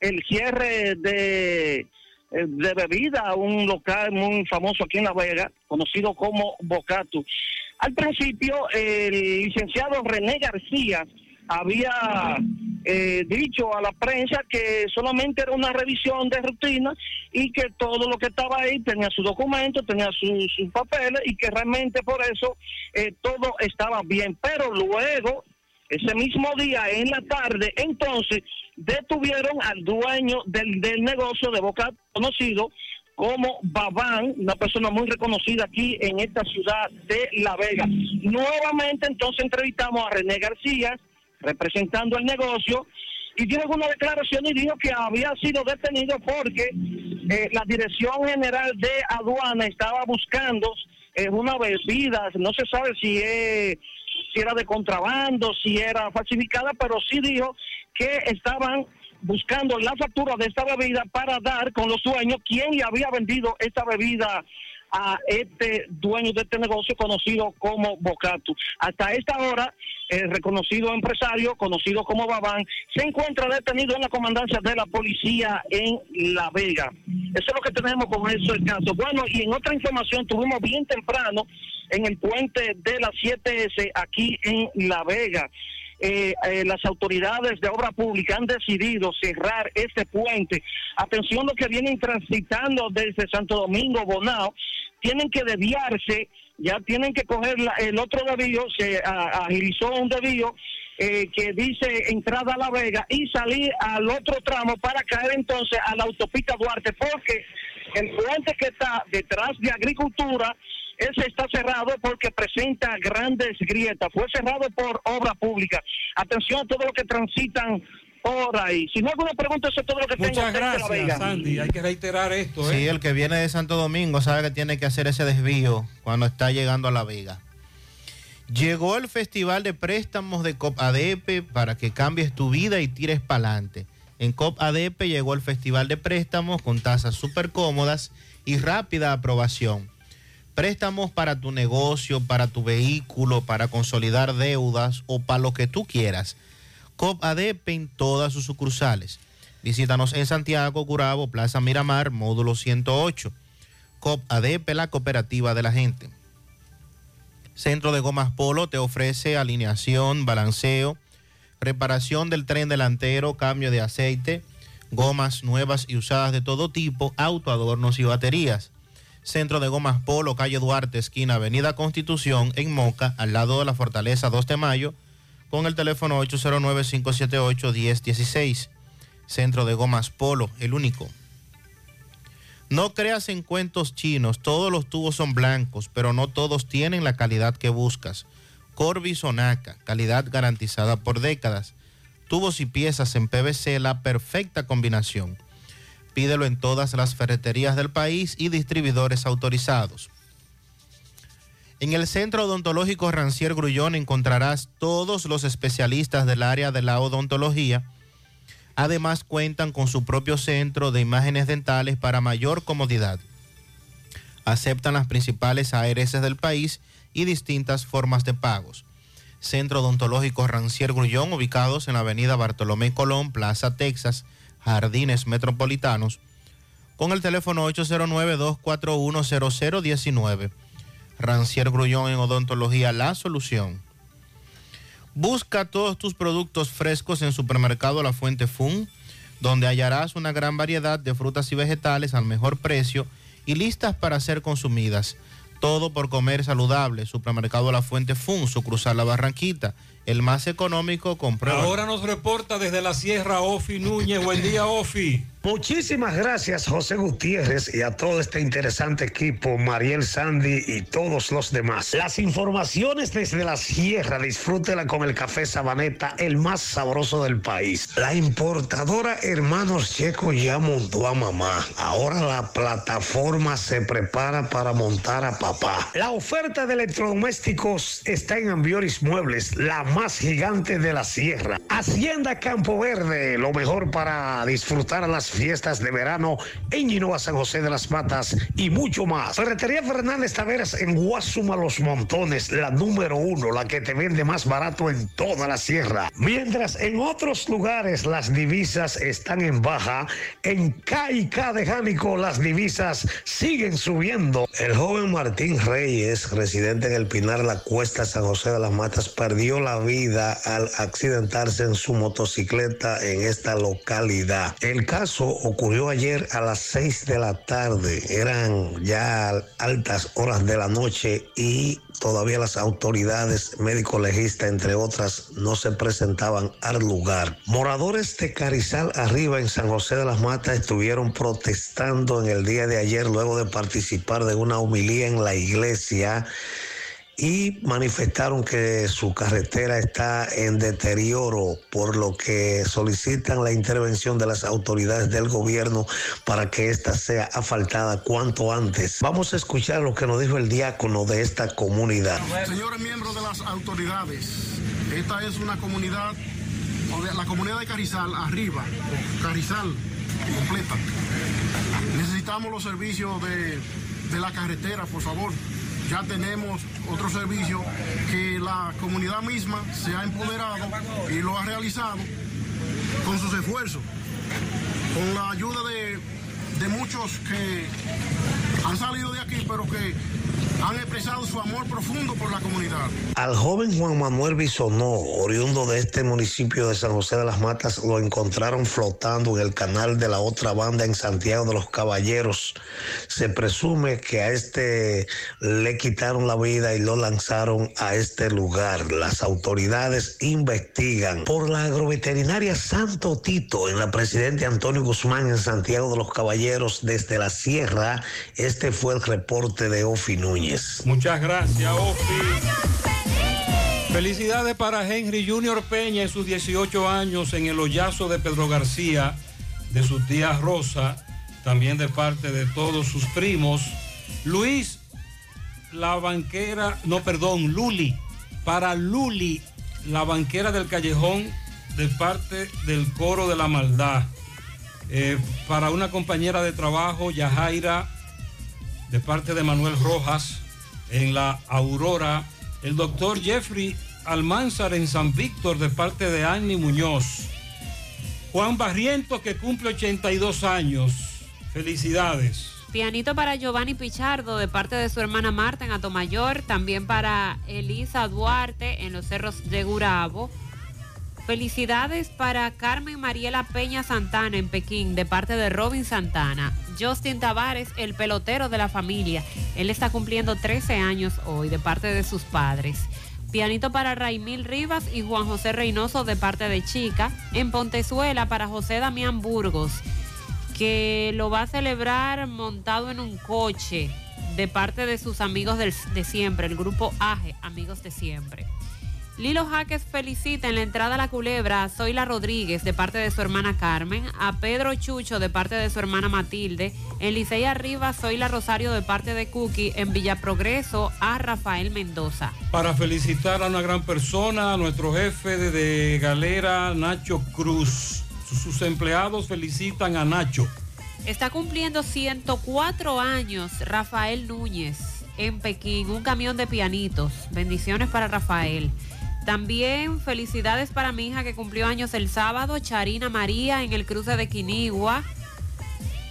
el cierre de eh, de bebida, un local muy famoso aquí en La Vega, conocido como Bocatu. Al principio, el licenciado René García había eh, dicho a la prensa que solamente era una revisión de rutina y que todo lo que estaba ahí tenía su documento, tenía sus sus papeles y que realmente por eso eh, todo estaba bien. Pero luego, ese mismo día, en la tarde, entonces detuvieron al dueño del, del negocio de Boca conocido como Babán, una persona muy reconocida aquí en esta ciudad de La Vega. Nuevamente entonces entrevistamos a René García, representando el negocio, y dio alguna declaración y dijo que había sido detenido porque eh, la Dirección General de Aduana estaba buscando eh, una bebida, no se sabe si, es, si era de contrabando, si era falsificada, pero sí dijo que estaban buscando la factura de esta bebida para dar con los dueños quién le había vendido esta bebida a este dueño de este negocio conocido como Bocatu. Hasta esta hora, el reconocido empresario, conocido como Babán, se encuentra detenido en la comandancia de la policía en La Vega. Eso es lo que tenemos con ese caso. Bueno, y en otra información, tuvimos bien temprano en el puente de la 7S aquí en La Vega. Eh, eh, las autoridades de obra pública han decidido cerrar este puente. Atención los que vienen transitando desde Santo Domingo, Bonao, tienen que desviarse, ya tienen que coger la- el otro desvío, se a- agilizó un desvío eh, que dice entrada a La Vega y salir al otro tramo para caer entonces a la autopista Duarte, porque el puente que está detrás de agricultura, ese está cerrado porque presenta grandes grietas. Fue cerrado por obra pública. Atención a todos los que transitan por ahí. Si no hay alguna pregunta, eso es todo lo que tengo. Muchas desde La gracias, Vega. Sandy. Hay que reiterar esto, ¿eh? Sí, el que viene de Santo Domingo sabe que tiene que hacer ese desvío cuando está llegando a La Vega. Llegó el Festival de Préstamos de COP ADP para que cambies tu vida y tires para adelante. En COP ADP llegó el Festival de Préstamos con tasas súper cómodas y rápida aprobación. Préstamos para tu negocio, para tu vehículo, para consolidar deudas o para lo que tú quieras. COP ADP en todas sus sucursales. Visítanos en Santiago, Curabo, Plaza Miramar, módulo 108. COP ADP, la cooperativa de la gente. Centro de Gomas Polo te ofrece alineación, balanceo, reparación del tren delantero, cambio de aceite, gomas nuevas y usadas de todo tipo, auto, adornos y baterías. Centro de Gomas Polo, calle Duarte, esquina Avenida Constitución, en Moca, al lado de la Fortaleza 2 de Mayo, con el teléfono 809-578-1016. Centro de Gomas Polo, el único. No creas en cuentos chinos, todos los tubos son blancos, pero no todos tienen la calidad que buscas. Corby Sonaca, calidad garantizada por décadas. Tubos y piezas en PVC, la perfecta combinación. Pídelo en todas las ferreterías del país y distribuidores autorizados. En el Centro Odontológico Rancier Grullón encontrarás todos los especialistas del área de la odontología. Además cuentan con su propio centro de imágenes dentales para mayor comodidad. Aceptan las principales ARS del país y distintas formas de pagos. Centro Odontológico Rancier Grullón, ubicados en la avenida Bartolomé Colón, Plaza Texas, Jardines Metropolitanos, con el teléfono 809-241-0019. Rancier Grullón en Odontología, la solución. Busca todos tus productos frescos en Supermercado La Fuente Fun, donde hallarás una gran variedad de frutas y vegetales al mejor precio y listas para ser consumidas. Todo por comer saludable. Supermercado La Fuente Fun, su cruzar la Barranquita, el más económico, comprueba. Ahora nos reporta desde la Sierra Ofi Núñez. Buen día, Ofi. Muchísimas gracias José Gutiérrez y a todo este interesante equipo, Mariel Sandy y todos los demás. Las informaciones desde la sierra, disfrútela con el café Sabaneta, el más sabroso del país. La importadora Hermanos Checo ya montó a mamá. Ahora la plataforma se prepara para montar a papá. La oferta de electrodomésticos está en Ambioris Muebles, la más gigante de la sierra. Hacienda Campo Verde, lo mejor para disfrutar las fiestas de verano en Ginoa San José de las Matas y mucho más. Ferretería Fernández Taveras en Guasuma Los Montones, la número uno, la que te vende más barato en toda la sierra. Mientras en otros lugares las divisas están en baja, en K de Jánico las divisas siguen subiendo. El joven Martín Reyes, residente en el Pinar La Cuesta San José de las Matas, perdió la vida al accidentarse en su motocicleta en esta localidad. El caso ocurrió ayer a las 6 de la tarde. Eran ya altas horas de la noche y todavía las autoridades médico-legistas, entre otras, no se presentaban al lugar. Moradores de Carizal arriba en San José de las Matas estuvieron protestando en el día de ayer luego de participar de una humilía en la iglesia y manifestaron que su carretera está en deterioro, por lo que solicitan la intervención de las autoridades del gobierno para que ésta sea asfaltada cuanto antes. Vamos a escuchar lo que nos dijo el diácono de esta comunidad. Señores miembros de las autoridades, esta es una comunidad, la comunidad de Carizal, arriba, Carizal completa. Necesitamos los servicios de, de la carretera, por favor ya tenemos otro servicio que la comunidad misma se ha empoderado y lo ha realizado con sus esfuerzos, con la ayuda de, de muchos que han salido de aquí, pero que han expresado su amor profundo por la comunidad. Al joven Juan Manuel Bisonó, oriundo de este municipio de San José de las Matas, lo encontraron flotando en el canal de la otra banda en Santiago de los Caballeros. Se presume que a este le quitaron la vida y lo lanzaron a este lugar. Las autoridades investigan por la agroveterinaria Santo Tito en la presidente Antonio Guzmán en Santiago de los Caballeros desde la sierra. Este fue el reporte de Ofi Núñez. Muchas gracias, Ofi. Felicidades para Henry Junior Peña en sus 18 años en el hoyazo de Pedro García, de su tía Rosa, también de parte de todos sus primos. Luis, la banquera, no, perdón, Luli, para Luli, la banquera del callejón, de parte del coro de la maldad. Eh, para una compañera de trabajo, Yajaira, de parte de Manuel Rojas, en la Aurora. El doctor Jeffrey Almanzar en San Víctor, de parte de Annie Muñoz. Juan Barrientos, que cumple 82 años. Felicidades. Pianito para Giovanni Pichardo de parte de su hermana Marta en Atomayor. También para Elisa Duarte en los cerros de Gurabo. Felicidades para Carmen Mariela Peña Santana en Pekín de parte de Robin Santana. Justin Tavares, el pelotero de la familia. Él está cumpliendo 13 años hoy de parte de sus padres. Pianito para Raimil Rivas y Juan José Reynoso de parte de Chica. En Pontezuela para José Damián Burgos, que lo va a celebrar montado en un coche de parte de sus amigos de siempre, el grupo AGE, Amigos de Siempre. Lilo Jaques felicita en la entrada a la culebra a Zoila Rodríguez de parte de su hermana Carmen, a Pedro Chucho de parte de su hermana Matilde, en Licey Arriba Zoila Rosario de parte de Cookie, en Villa Progreso a Rafael Mendoza. Para felicitar a una gran persona, a nuestro jefe de, de galera, Nacho Cruz. Sus, sus empleados felicitan a Nacho. Está cumpliendo 104 años Rafael Núñez en Pekín, un camión de pianitos. Bendiciones para Rafael. También felicidades para mi hija que cumplió años el sábado, Charina María en el cruce de Quinigua.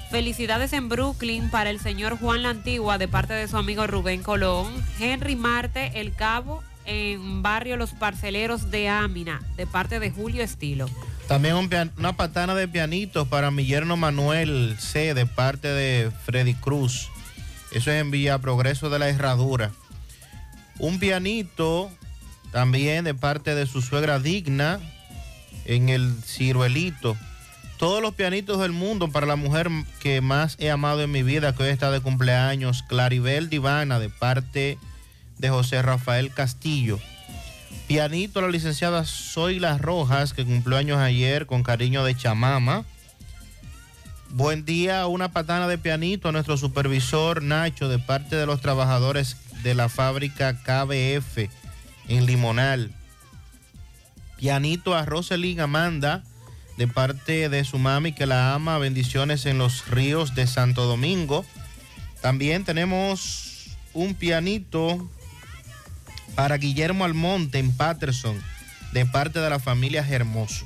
Felicidades en Brooklyn para el señor Juan La Antigua de parte de su amigo Rubén Colón. Henry Marte, el cabo en barrio Los Parceleros de Ámina de parte de Julio Estilo. También un una patana de pianitos para mi yerno Manuel C. de parte de Freddy Cruz. Eso es en Villa Progreso de la Herradura. Un pianito también de parte de su suegra Digna en el ciruelito. Todos los pianitos del mundo para la mujer que más he amado en mi vida, que hoy está de cumpleaños, Claribel Divana, de parte de José Rafael Castillo. Pianito la licenciada Zoila Rojas, que cumplió años ayer con cariño de chamama. Buen día, una patana de pianito a nuestro supervisor Nacho de parte de los trabajadores de la fábrica KBF en Limonal. Pianito a Roselyn Amanda de parte de su mami que la ama. Bendiciones en los ríos de Santo Domingo. También tenemos un pianito para Guillermo Almonte en Patterson de parte de la familia Hermoso.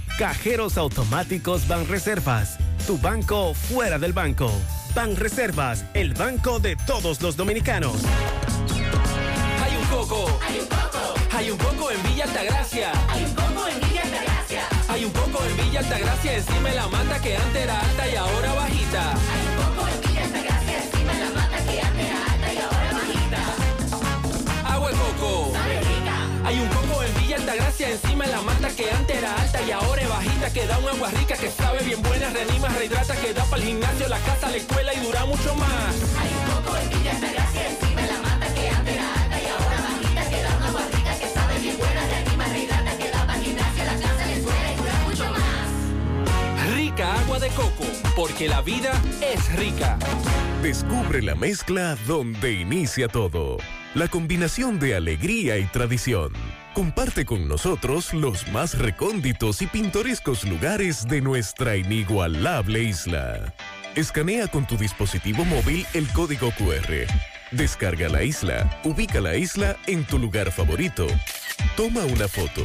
Cajeros automáticos Banreservas, tu banco fuera del banco. Banreservas, el banco de todos los dominicanos. Hay un coco. Hay un coco. Hay un coco en Villa Altagracia. Hay un coco en Villa Altagracia. Hay un coco en Villa Altagracia encima la mata que antes era alta y ahora bajita. Hay un coco en Villa Altagracia encima la mata que antes era alta y ahora bajita. Agua de coco. Hay un coco en Villa Altagracia encima la mata que antes era alta y ahora es bajita. Que da un agua rica que sabe bien buena, reanima, rehidrata, que da para el gimnasio, la casa, la escuela y dura mucho más. Hay un coco en Villa Altagracia encima de la mata que antes era alta y ahora bajita. Que da un agua rica que sabe bien buena, reanima, rehidrata, que da para el gimnasio, la casa, la escuela y dura mucho más. Rica agua de coco, porque la vida es rica. Descubre la mezcla donde inicia todo. La combinación de alegría y tradición. Comparte con nosotros los más recónditos y pintorescos lugares de nuestra inigualable isla. Escanea con tu dispositivo móvil el código QR. Descarga la isla, ubica la isla en tu lugar favorito. Toma una foto.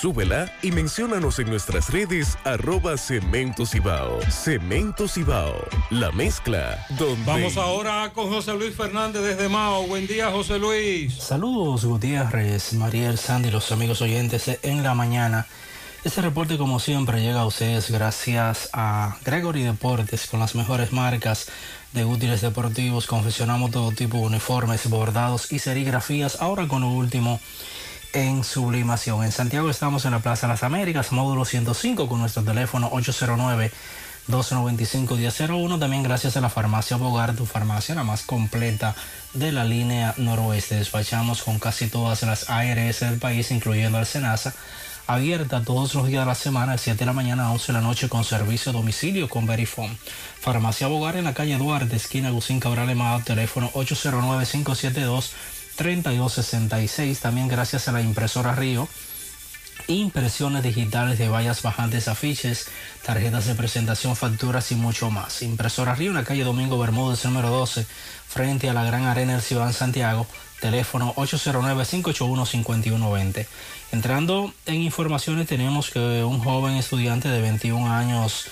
Súbela y menciónanos en nuestras redes arroba Cemento Cibao. Cemento Cibao, la mezcla donde... Vamos ahora con José Luis Fernández desde Mao. Buen día, José Luis. Saludos Gutiérrez, Mariel Sandy, los amigos oyentes en la mañana. Este reporte como siempre llega a ustedes gracias a Gregory Deportes con las mejores marcas de útiles deportivos. Confeccionamos todo tipo de uniformes, bordados y serigrafías. Ahora con lo último en sublimación. En Santiago estamos en la Plaza las Américas, módulo 105 con nuestro teléfono 809 295-1001. También gracias a la farmacia Bogar, tu farmacia la más completa de la línea noroeste. Despachamos con casi todas las ARS del país, incluyendo el Senasa. Abierta todos los días de la semana, de 7 de la mañana a 11 de la noche, con servicio a domicilio con Verifone. Farmacia Bogar en la calle Duarte, esquina Gusín Cabral Emado, teléfono 809-572-3266. También gracias a la impresora Río impresiones digitales de vallas bajantes, afiches, tarjetas de presentación, facturas y mucho más. Impresora Río en la calle Domingo Bermúdez, número 12, frente a la Gran Arena del Ciudad Santiago, teléfono 809-581-5120. Entrando en informaciones, tenemos que un joven estudiante de 21 años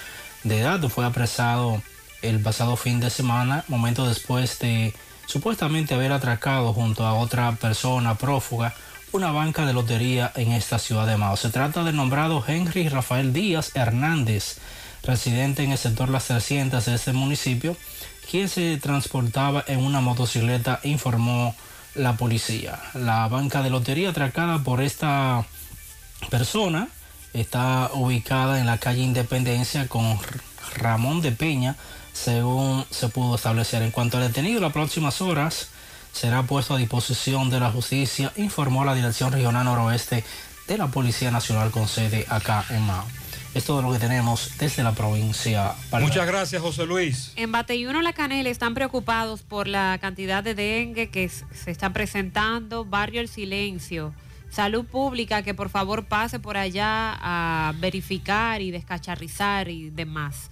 de edad fue apresado el pasado fin de semana, momento después de supuestamente haber atracado junto a otra persona prófuga una banca de lotería en esta ciudad de Mao. Se trata del nombrado Henry Rafael Díaz Hernández, residente en el sector Las 300 de este municipio, quien se transportaba en una motocicleta, informó la policía. La banca de lotería atracada por esta persona está ubicada en la calle Independencia con Ramón de Peña, según se pudo establecer. En cuanto al detenido, las próximas horas será puesto a disposición de la justicia, informó la Dirección Regional Noroeste de la Policía Nacional con sede acá en Mao. Es todo lo que tenemos desde la provincia. Muchas gracias, José Luis. En Bateyuno La Canela están preocupados por la cantidad de dengue que se está presentando. Barrio El Silencio. Salud Pública, que por favor pase por allá a verificar y descacharrizar y demás.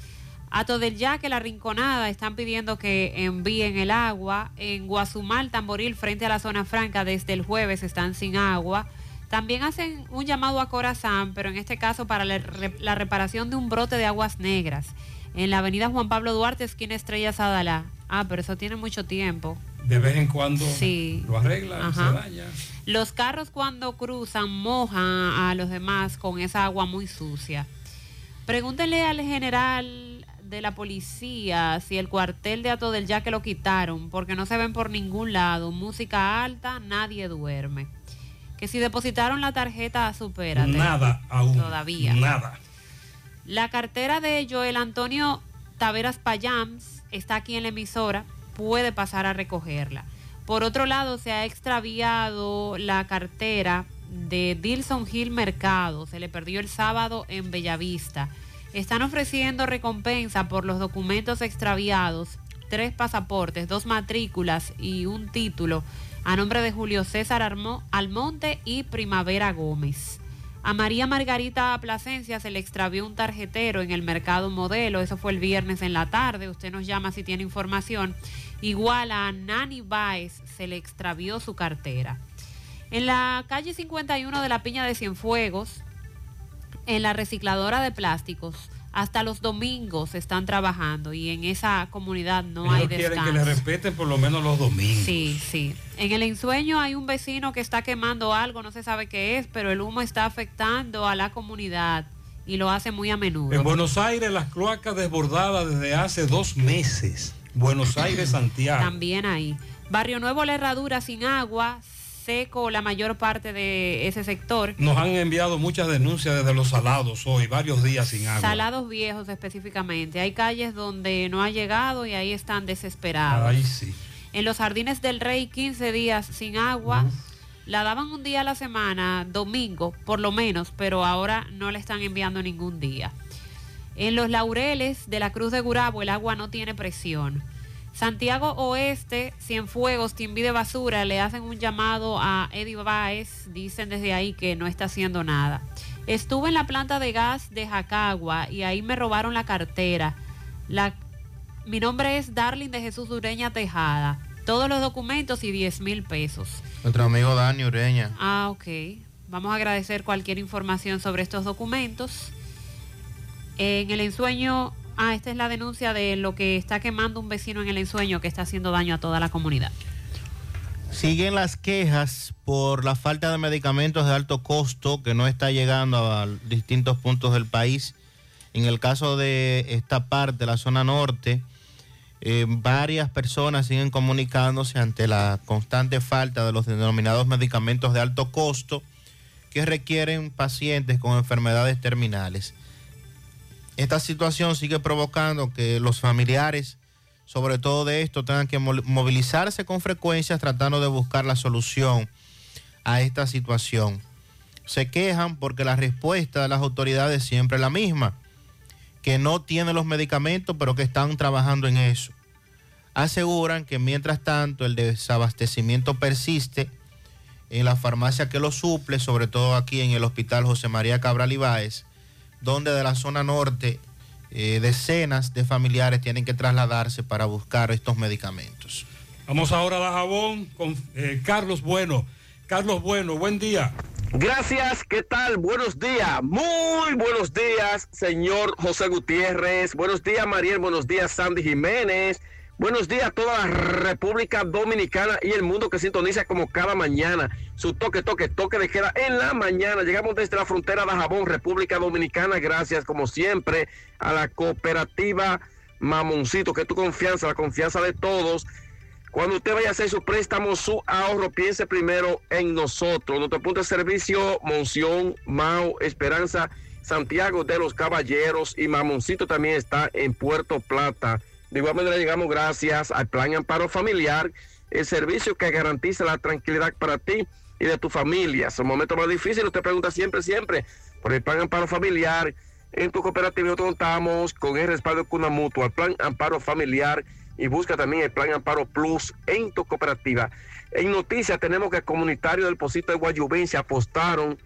Ato del Yaque, La Rinconada, están pidiendo que envíen el agua. En Guazumal, Tamboril, frente a la zona franca, desde el jueves están sin agua. También hacen un llamado a Corazán, pero en este caso para la, la reparación de un brote de aguas negras. En la avenida Juan Pablo Duarte, esquina Estrella Sadalá. Ah, pero eso tiene mucho tiempo. De vez en cuando Sí. lo arreglan, se daña. Los carros cuando cruzan mojan a los demás con esa agua muy sucia. Pregúntenle al general de la policía si el cuartel de Ato del Yaque lo quitaron, porque no se ven por ningún lado. Música alta, nadie duerme. Que si depositaron la tarjeta, supérate. Nada aún. Todavía. Nada. La cartera de Joel Antonio Taveras Payams está aquí en la emisora, puede pasar a recogerla. Por otro lado, se ha extraviado la cartera de Dilson Gil Mercado, se le perdió el sábado en Bellavista. Están ofreciendo recompensa por los documentos extraviados, tres pasaportes, dos matrículas y un título a nombre de Julio César Armo- Almonte y Primavera Gómez. A María Margarita Plasencia se le extravió un tarjetero en el mercado modelo, eso fue el viernes en la tarde, usted nos llama si tiene información. Igual a Nani Baez se le extravió su cartera. En la calle 51 de la Piña de Cienfuegos, en la recicladora de plásticos, hasta los domingos están trabajando y en esa comunidad no Ellos hay quieren descanso. que le respeten por lo menos los domingos. Sí, sí. En el ensueño hay un vecino que está quemando algo, no se sabe qué es, pero el humo está afectando a la comunidad y lo hace muy a menudo. En Buenos Aires las cloacas desbordadas desde hace dos meses. Buenos Aires, Santiago. También ahí. Barrio Nuevo La Herradura sin agua, seco la mayor parte de ese sector. Nos han enviado muchas denuncias desde los salados hoy, varios días sin agua. Salados viejos específicamente. Hay calles donde no ha llegado y ahí están desesperados. Ahí sí. En los jardines del Rey, 15 días sin agua. La daban un día a la semana, domingo, por lo menos, pero ahora no le están enviando ningún día. En los laureles de la Cruz de Gurabo el agua no tiene presión. Santiago Oeste, Cienfuegos, Timbi de Basura, le hacen un llamado a Eddie Baez, dicen desde ahí que no está haciendo nada. Estuve en la planta de gas de Jacagua y ahí me robaron la cartera. La, mi nombre es Darling de Jesús Ureña Tejada. Todos los documentos y 10 mil pesos. Nuestro amigo Dani Ureña. Ah, ok. Vamos a agradecer cualquier información sobre estos documentos. En el ensueño, ah, esta es la denuncia de lo que está quemando un vecino en el ensueño que está haciendo daño a toda la comunidad. Siguen las quejas por la falta de medicamentos de alto costo que no está llegando a distintos puntos del país. En el caso de esta parte, la zona norte, eh, varias personas siguen comunicándose ante la constante falta de los denominados medicamentos de alto costo que requieren pacientes con enfermedades terminales. Esta situación sigue provocando que los familiares, sobre todo de esto, tengan que mo- movilizarse con frecuencia tratando de buscar la solución a esta situación. Se quejan porque la respuesta de las autoridades siempre es la misma, que no tienen los medicamentos, pero que están trabajando en eso. Aseguran que mientras tanto el desabastecimiento persiste en la farmacia que lo suple, sobre todo aquí en el Hospital José María Cabral Ibáez, donde de la zona norte eh, decenas de familiares tienen que trasladarse para buscar estos medicamentos. Vamos ahora a Dajabón con eh, Carlos Bueno. Carlos Bueno, buen día. Gracias, ¿qué tal? Buenos días, muy buenos días, señor José Gutiérrez. Buenos días, Mariel. Buenos días, Sandy Jiménez. Buenos días a toda la República Dominicana y el mundo que sintoniza como cada mañana. Su toque, toque, toque de queda en la mañana. Llegamos desde la frontera de Jabón, República Dominicana. Gracias, como siempre, a la cooperativa Mamoncito, que tu confianza, la confianza de todos. Cuando usted vaya a hacer su préstamo, su ahorro, piense primero en nosotros. Nuestro punto de servicio, Monción, Mau, Esperanza, Santiago de los Caballeros y Mamoncito también está en Puerto Plata. De igual manera llegamos gracias al Plan Amparo Familiar, el servicio que garantiza la tranquilidad para ti y de tu familia. Son momentos más difíciles, usted pregunta siempre, siempre por el Plan Amparo Familiar. En tu cooperativa nosotros contamos con el respaldo de Cuna Mutua, el Plan Amparo Familiar y busca también el Plan Amparo Plus en tu cooperativa. En noticias tenemos que el comunitario del Pocito de Guayubín se apostaron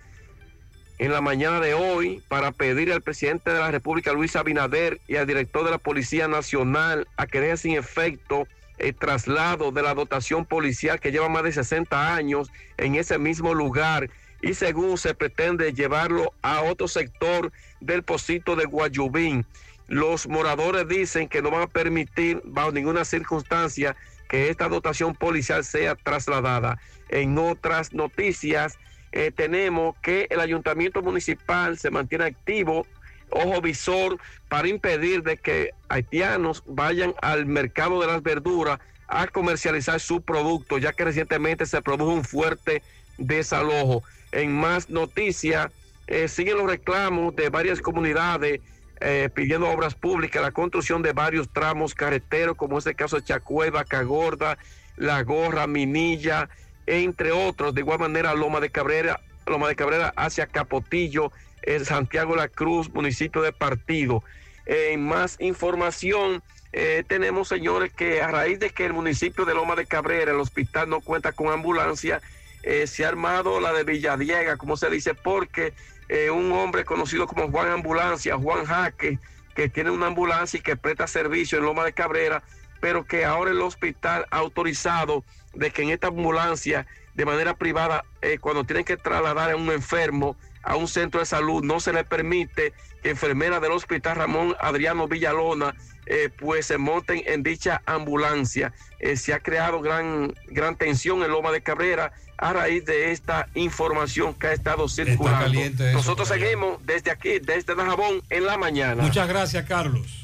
en la mañana de hoy para pedir al presidente de la República, Luis Abinader, y al director de la Policía Nacional a que deje sin efecto el traslado de la dotación policial que lleva más de 60 años en ese mismo lugar y según se pretende llevarlo a otro sector del Pocito de Guayubín. Los moradores dicen que no van a permitir bajo ninguna circunstancia que esta dotación policial sea trasladada. En otras noticias, eh, tenemos que el ayuntamiento municipal se mantiene activo, ojo visor, para impedir de que haitianos vayan al mercado de las verduras a comercializar su producto, ya que recientemente se produjo un fuerte desalojo. En más noticias, eh, siguen los reclamos de varias comunidades eh, pidiendo obras públicas, la construcción de varios tramos carreteros, como es el caso de Chacueva, Cagorda, La Gorra, Minilla, entre otros. De igual manera, Loma de Cabrera, Loma de Cabrera hacia Capotillo, en Santiago La Cruz, municipio de Partido. En más información, eh, tenemos, señores, que a raíz de que el municipio de Loma de Cabrera, el hospital no cuenta con ambulancia, eh, se ha armado la de Villadiega, como se dice, porque eh, un hombre conocido como Juan Ambulancia, Juan Jaque, que tiene una ambulancia y que presta servicio en Loma de Cabrera, pero que ahora el hospital ha autorizado de que en esta ambulancia, de manera privada, eh, cuando tienen que trasladar a un enfermo a un centro de salud, no se le permite que enfermeras del hospital Ramón Adriano Villalona eh, pues se monten en dicha ambulancia. Eh, se ha creado gran, gran tensión en Loma de Cabrera a raíz de esta información que ha estado circulando. eso Nosotros seguimos desde aquí, desde Dajabón, en la mañana. Muchas gracias, Carlos.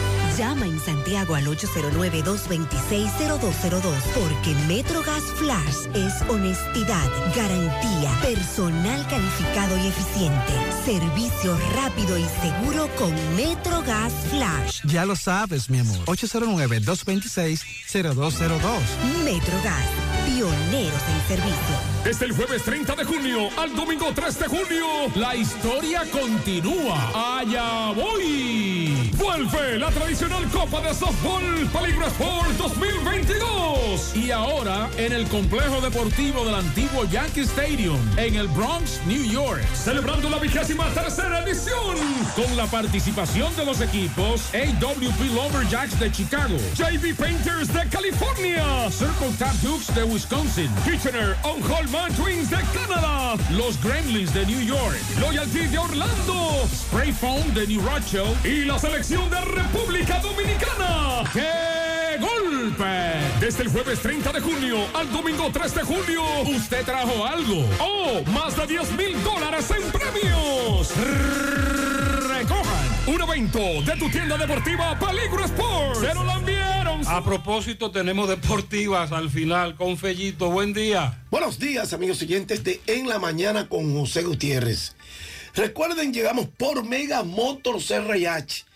Llama en Santiago al 809-226-0202 porque MetroGas Flash es honestidad, garantía, personal calificado y eficiente, servicio rápido y seguro con MetroGas Flash. Ya lo sabes, mi amor. 809-226-0202. MetroGas, pioneros en servicio. Desde el jueves 30 de junio al domingo 3 de junio, la historia continúa. Allá voy. Vuelve la tradicional Copa de Softball Peligro Sport 2022. Y ahora en el complejo deportivo del antiguo Yankee Stadium, en el Bronx, New York. Celebrando la vigésima tercera edición. Con la participación de los equipos AWP Lumberjacks de Chicago, JV Painters de California, Circle Tap Dukes de Wisconsin, Kitchener On Holman Twins de Canadá, los Gremlins de New York, Loyalty de Orlando, Spray Foam de New Rochelle y la selección de República Dominicana. ¡Qué golpe! Desde el jueves 30 de junio al domingo 3 de junio, usted trajo algo. ¡Oh! Más de 10 mil dólares en premios. Recojan un evento de tu tienda deportiva Peligro Sports. Se la enviaron. A propósito, tenemos deportivas al final con Fellito. Buen día. Buenos días, amigos siguientes de En la Mañana con José Gutiérrez. Recuerden, llegamos por Mega Motors RH.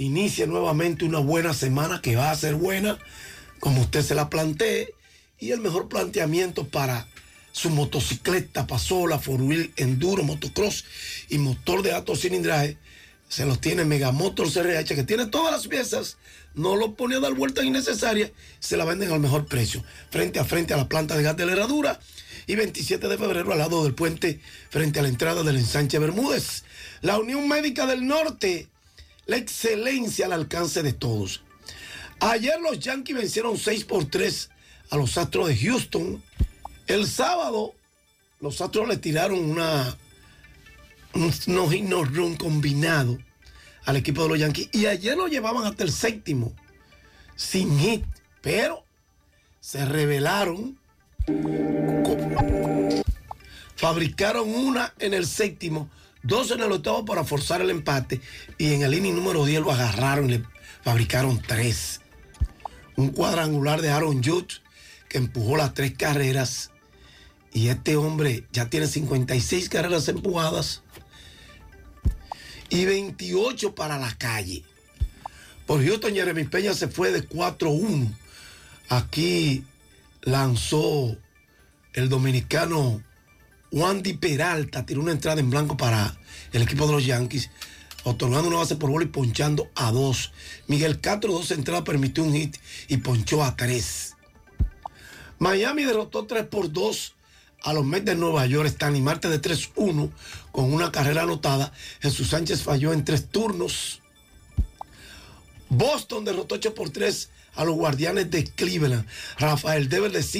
Inicia nuevamente una buena semana que va a ser buena, como usted se la plantee, y el mejor planteamiento para su motocicleta, pasola, four enduro, motocross y motor de alto cilindraje, se los tiene Mega Motors RH, que tiene todas las piezas, no lo pone a dar vueltas innecesarias, se la venden al mejor precio, frente a frente a la planta de gas de la herradura, y 27 de febrero al lado del puente, frente a la entrada del ensanche Bermúdez. La Unión Médica del Norte, la excelencia al alcance de todos. Ayer los Yankees vencieron 6 por 3 a los Astros de Houston. El sábado los Astros le tiraron una un no hit no run combinado al equipo de los Yankees y ayer lo llevaban hasta el séptimo sin hit, pero se revelaron co- fabricaron una en el séptimo, dos en el octavo para forzar el empate y en el inning número 10 lo agarraron y le fabricaron tres. Un cuadrangular de Aaron Judge que empujó las tres carreras y este hombre ya tiene 56 carreras empujadas y 28 para la calle. Por Houston, Jeremy Peña se fue de 4-1. Aquí lanzó el dominicano Wandy Peralta, tiró una entrada en blanco para el equipo de los Yankees, otorgando una base por bola y ponchando a dos. Miguel Castro, dos entradas, permitió un hit y ponchó a tres. Miami derrotó 3 por 2 a los Mets de Nueva York. Stanley Marte de 3-1 con una carrera anotada. Jesús Sánchez falló en tres turnos. Boston derrotó 8 por 3 a los Guardianes de Cleveland. Rafael Devers de 5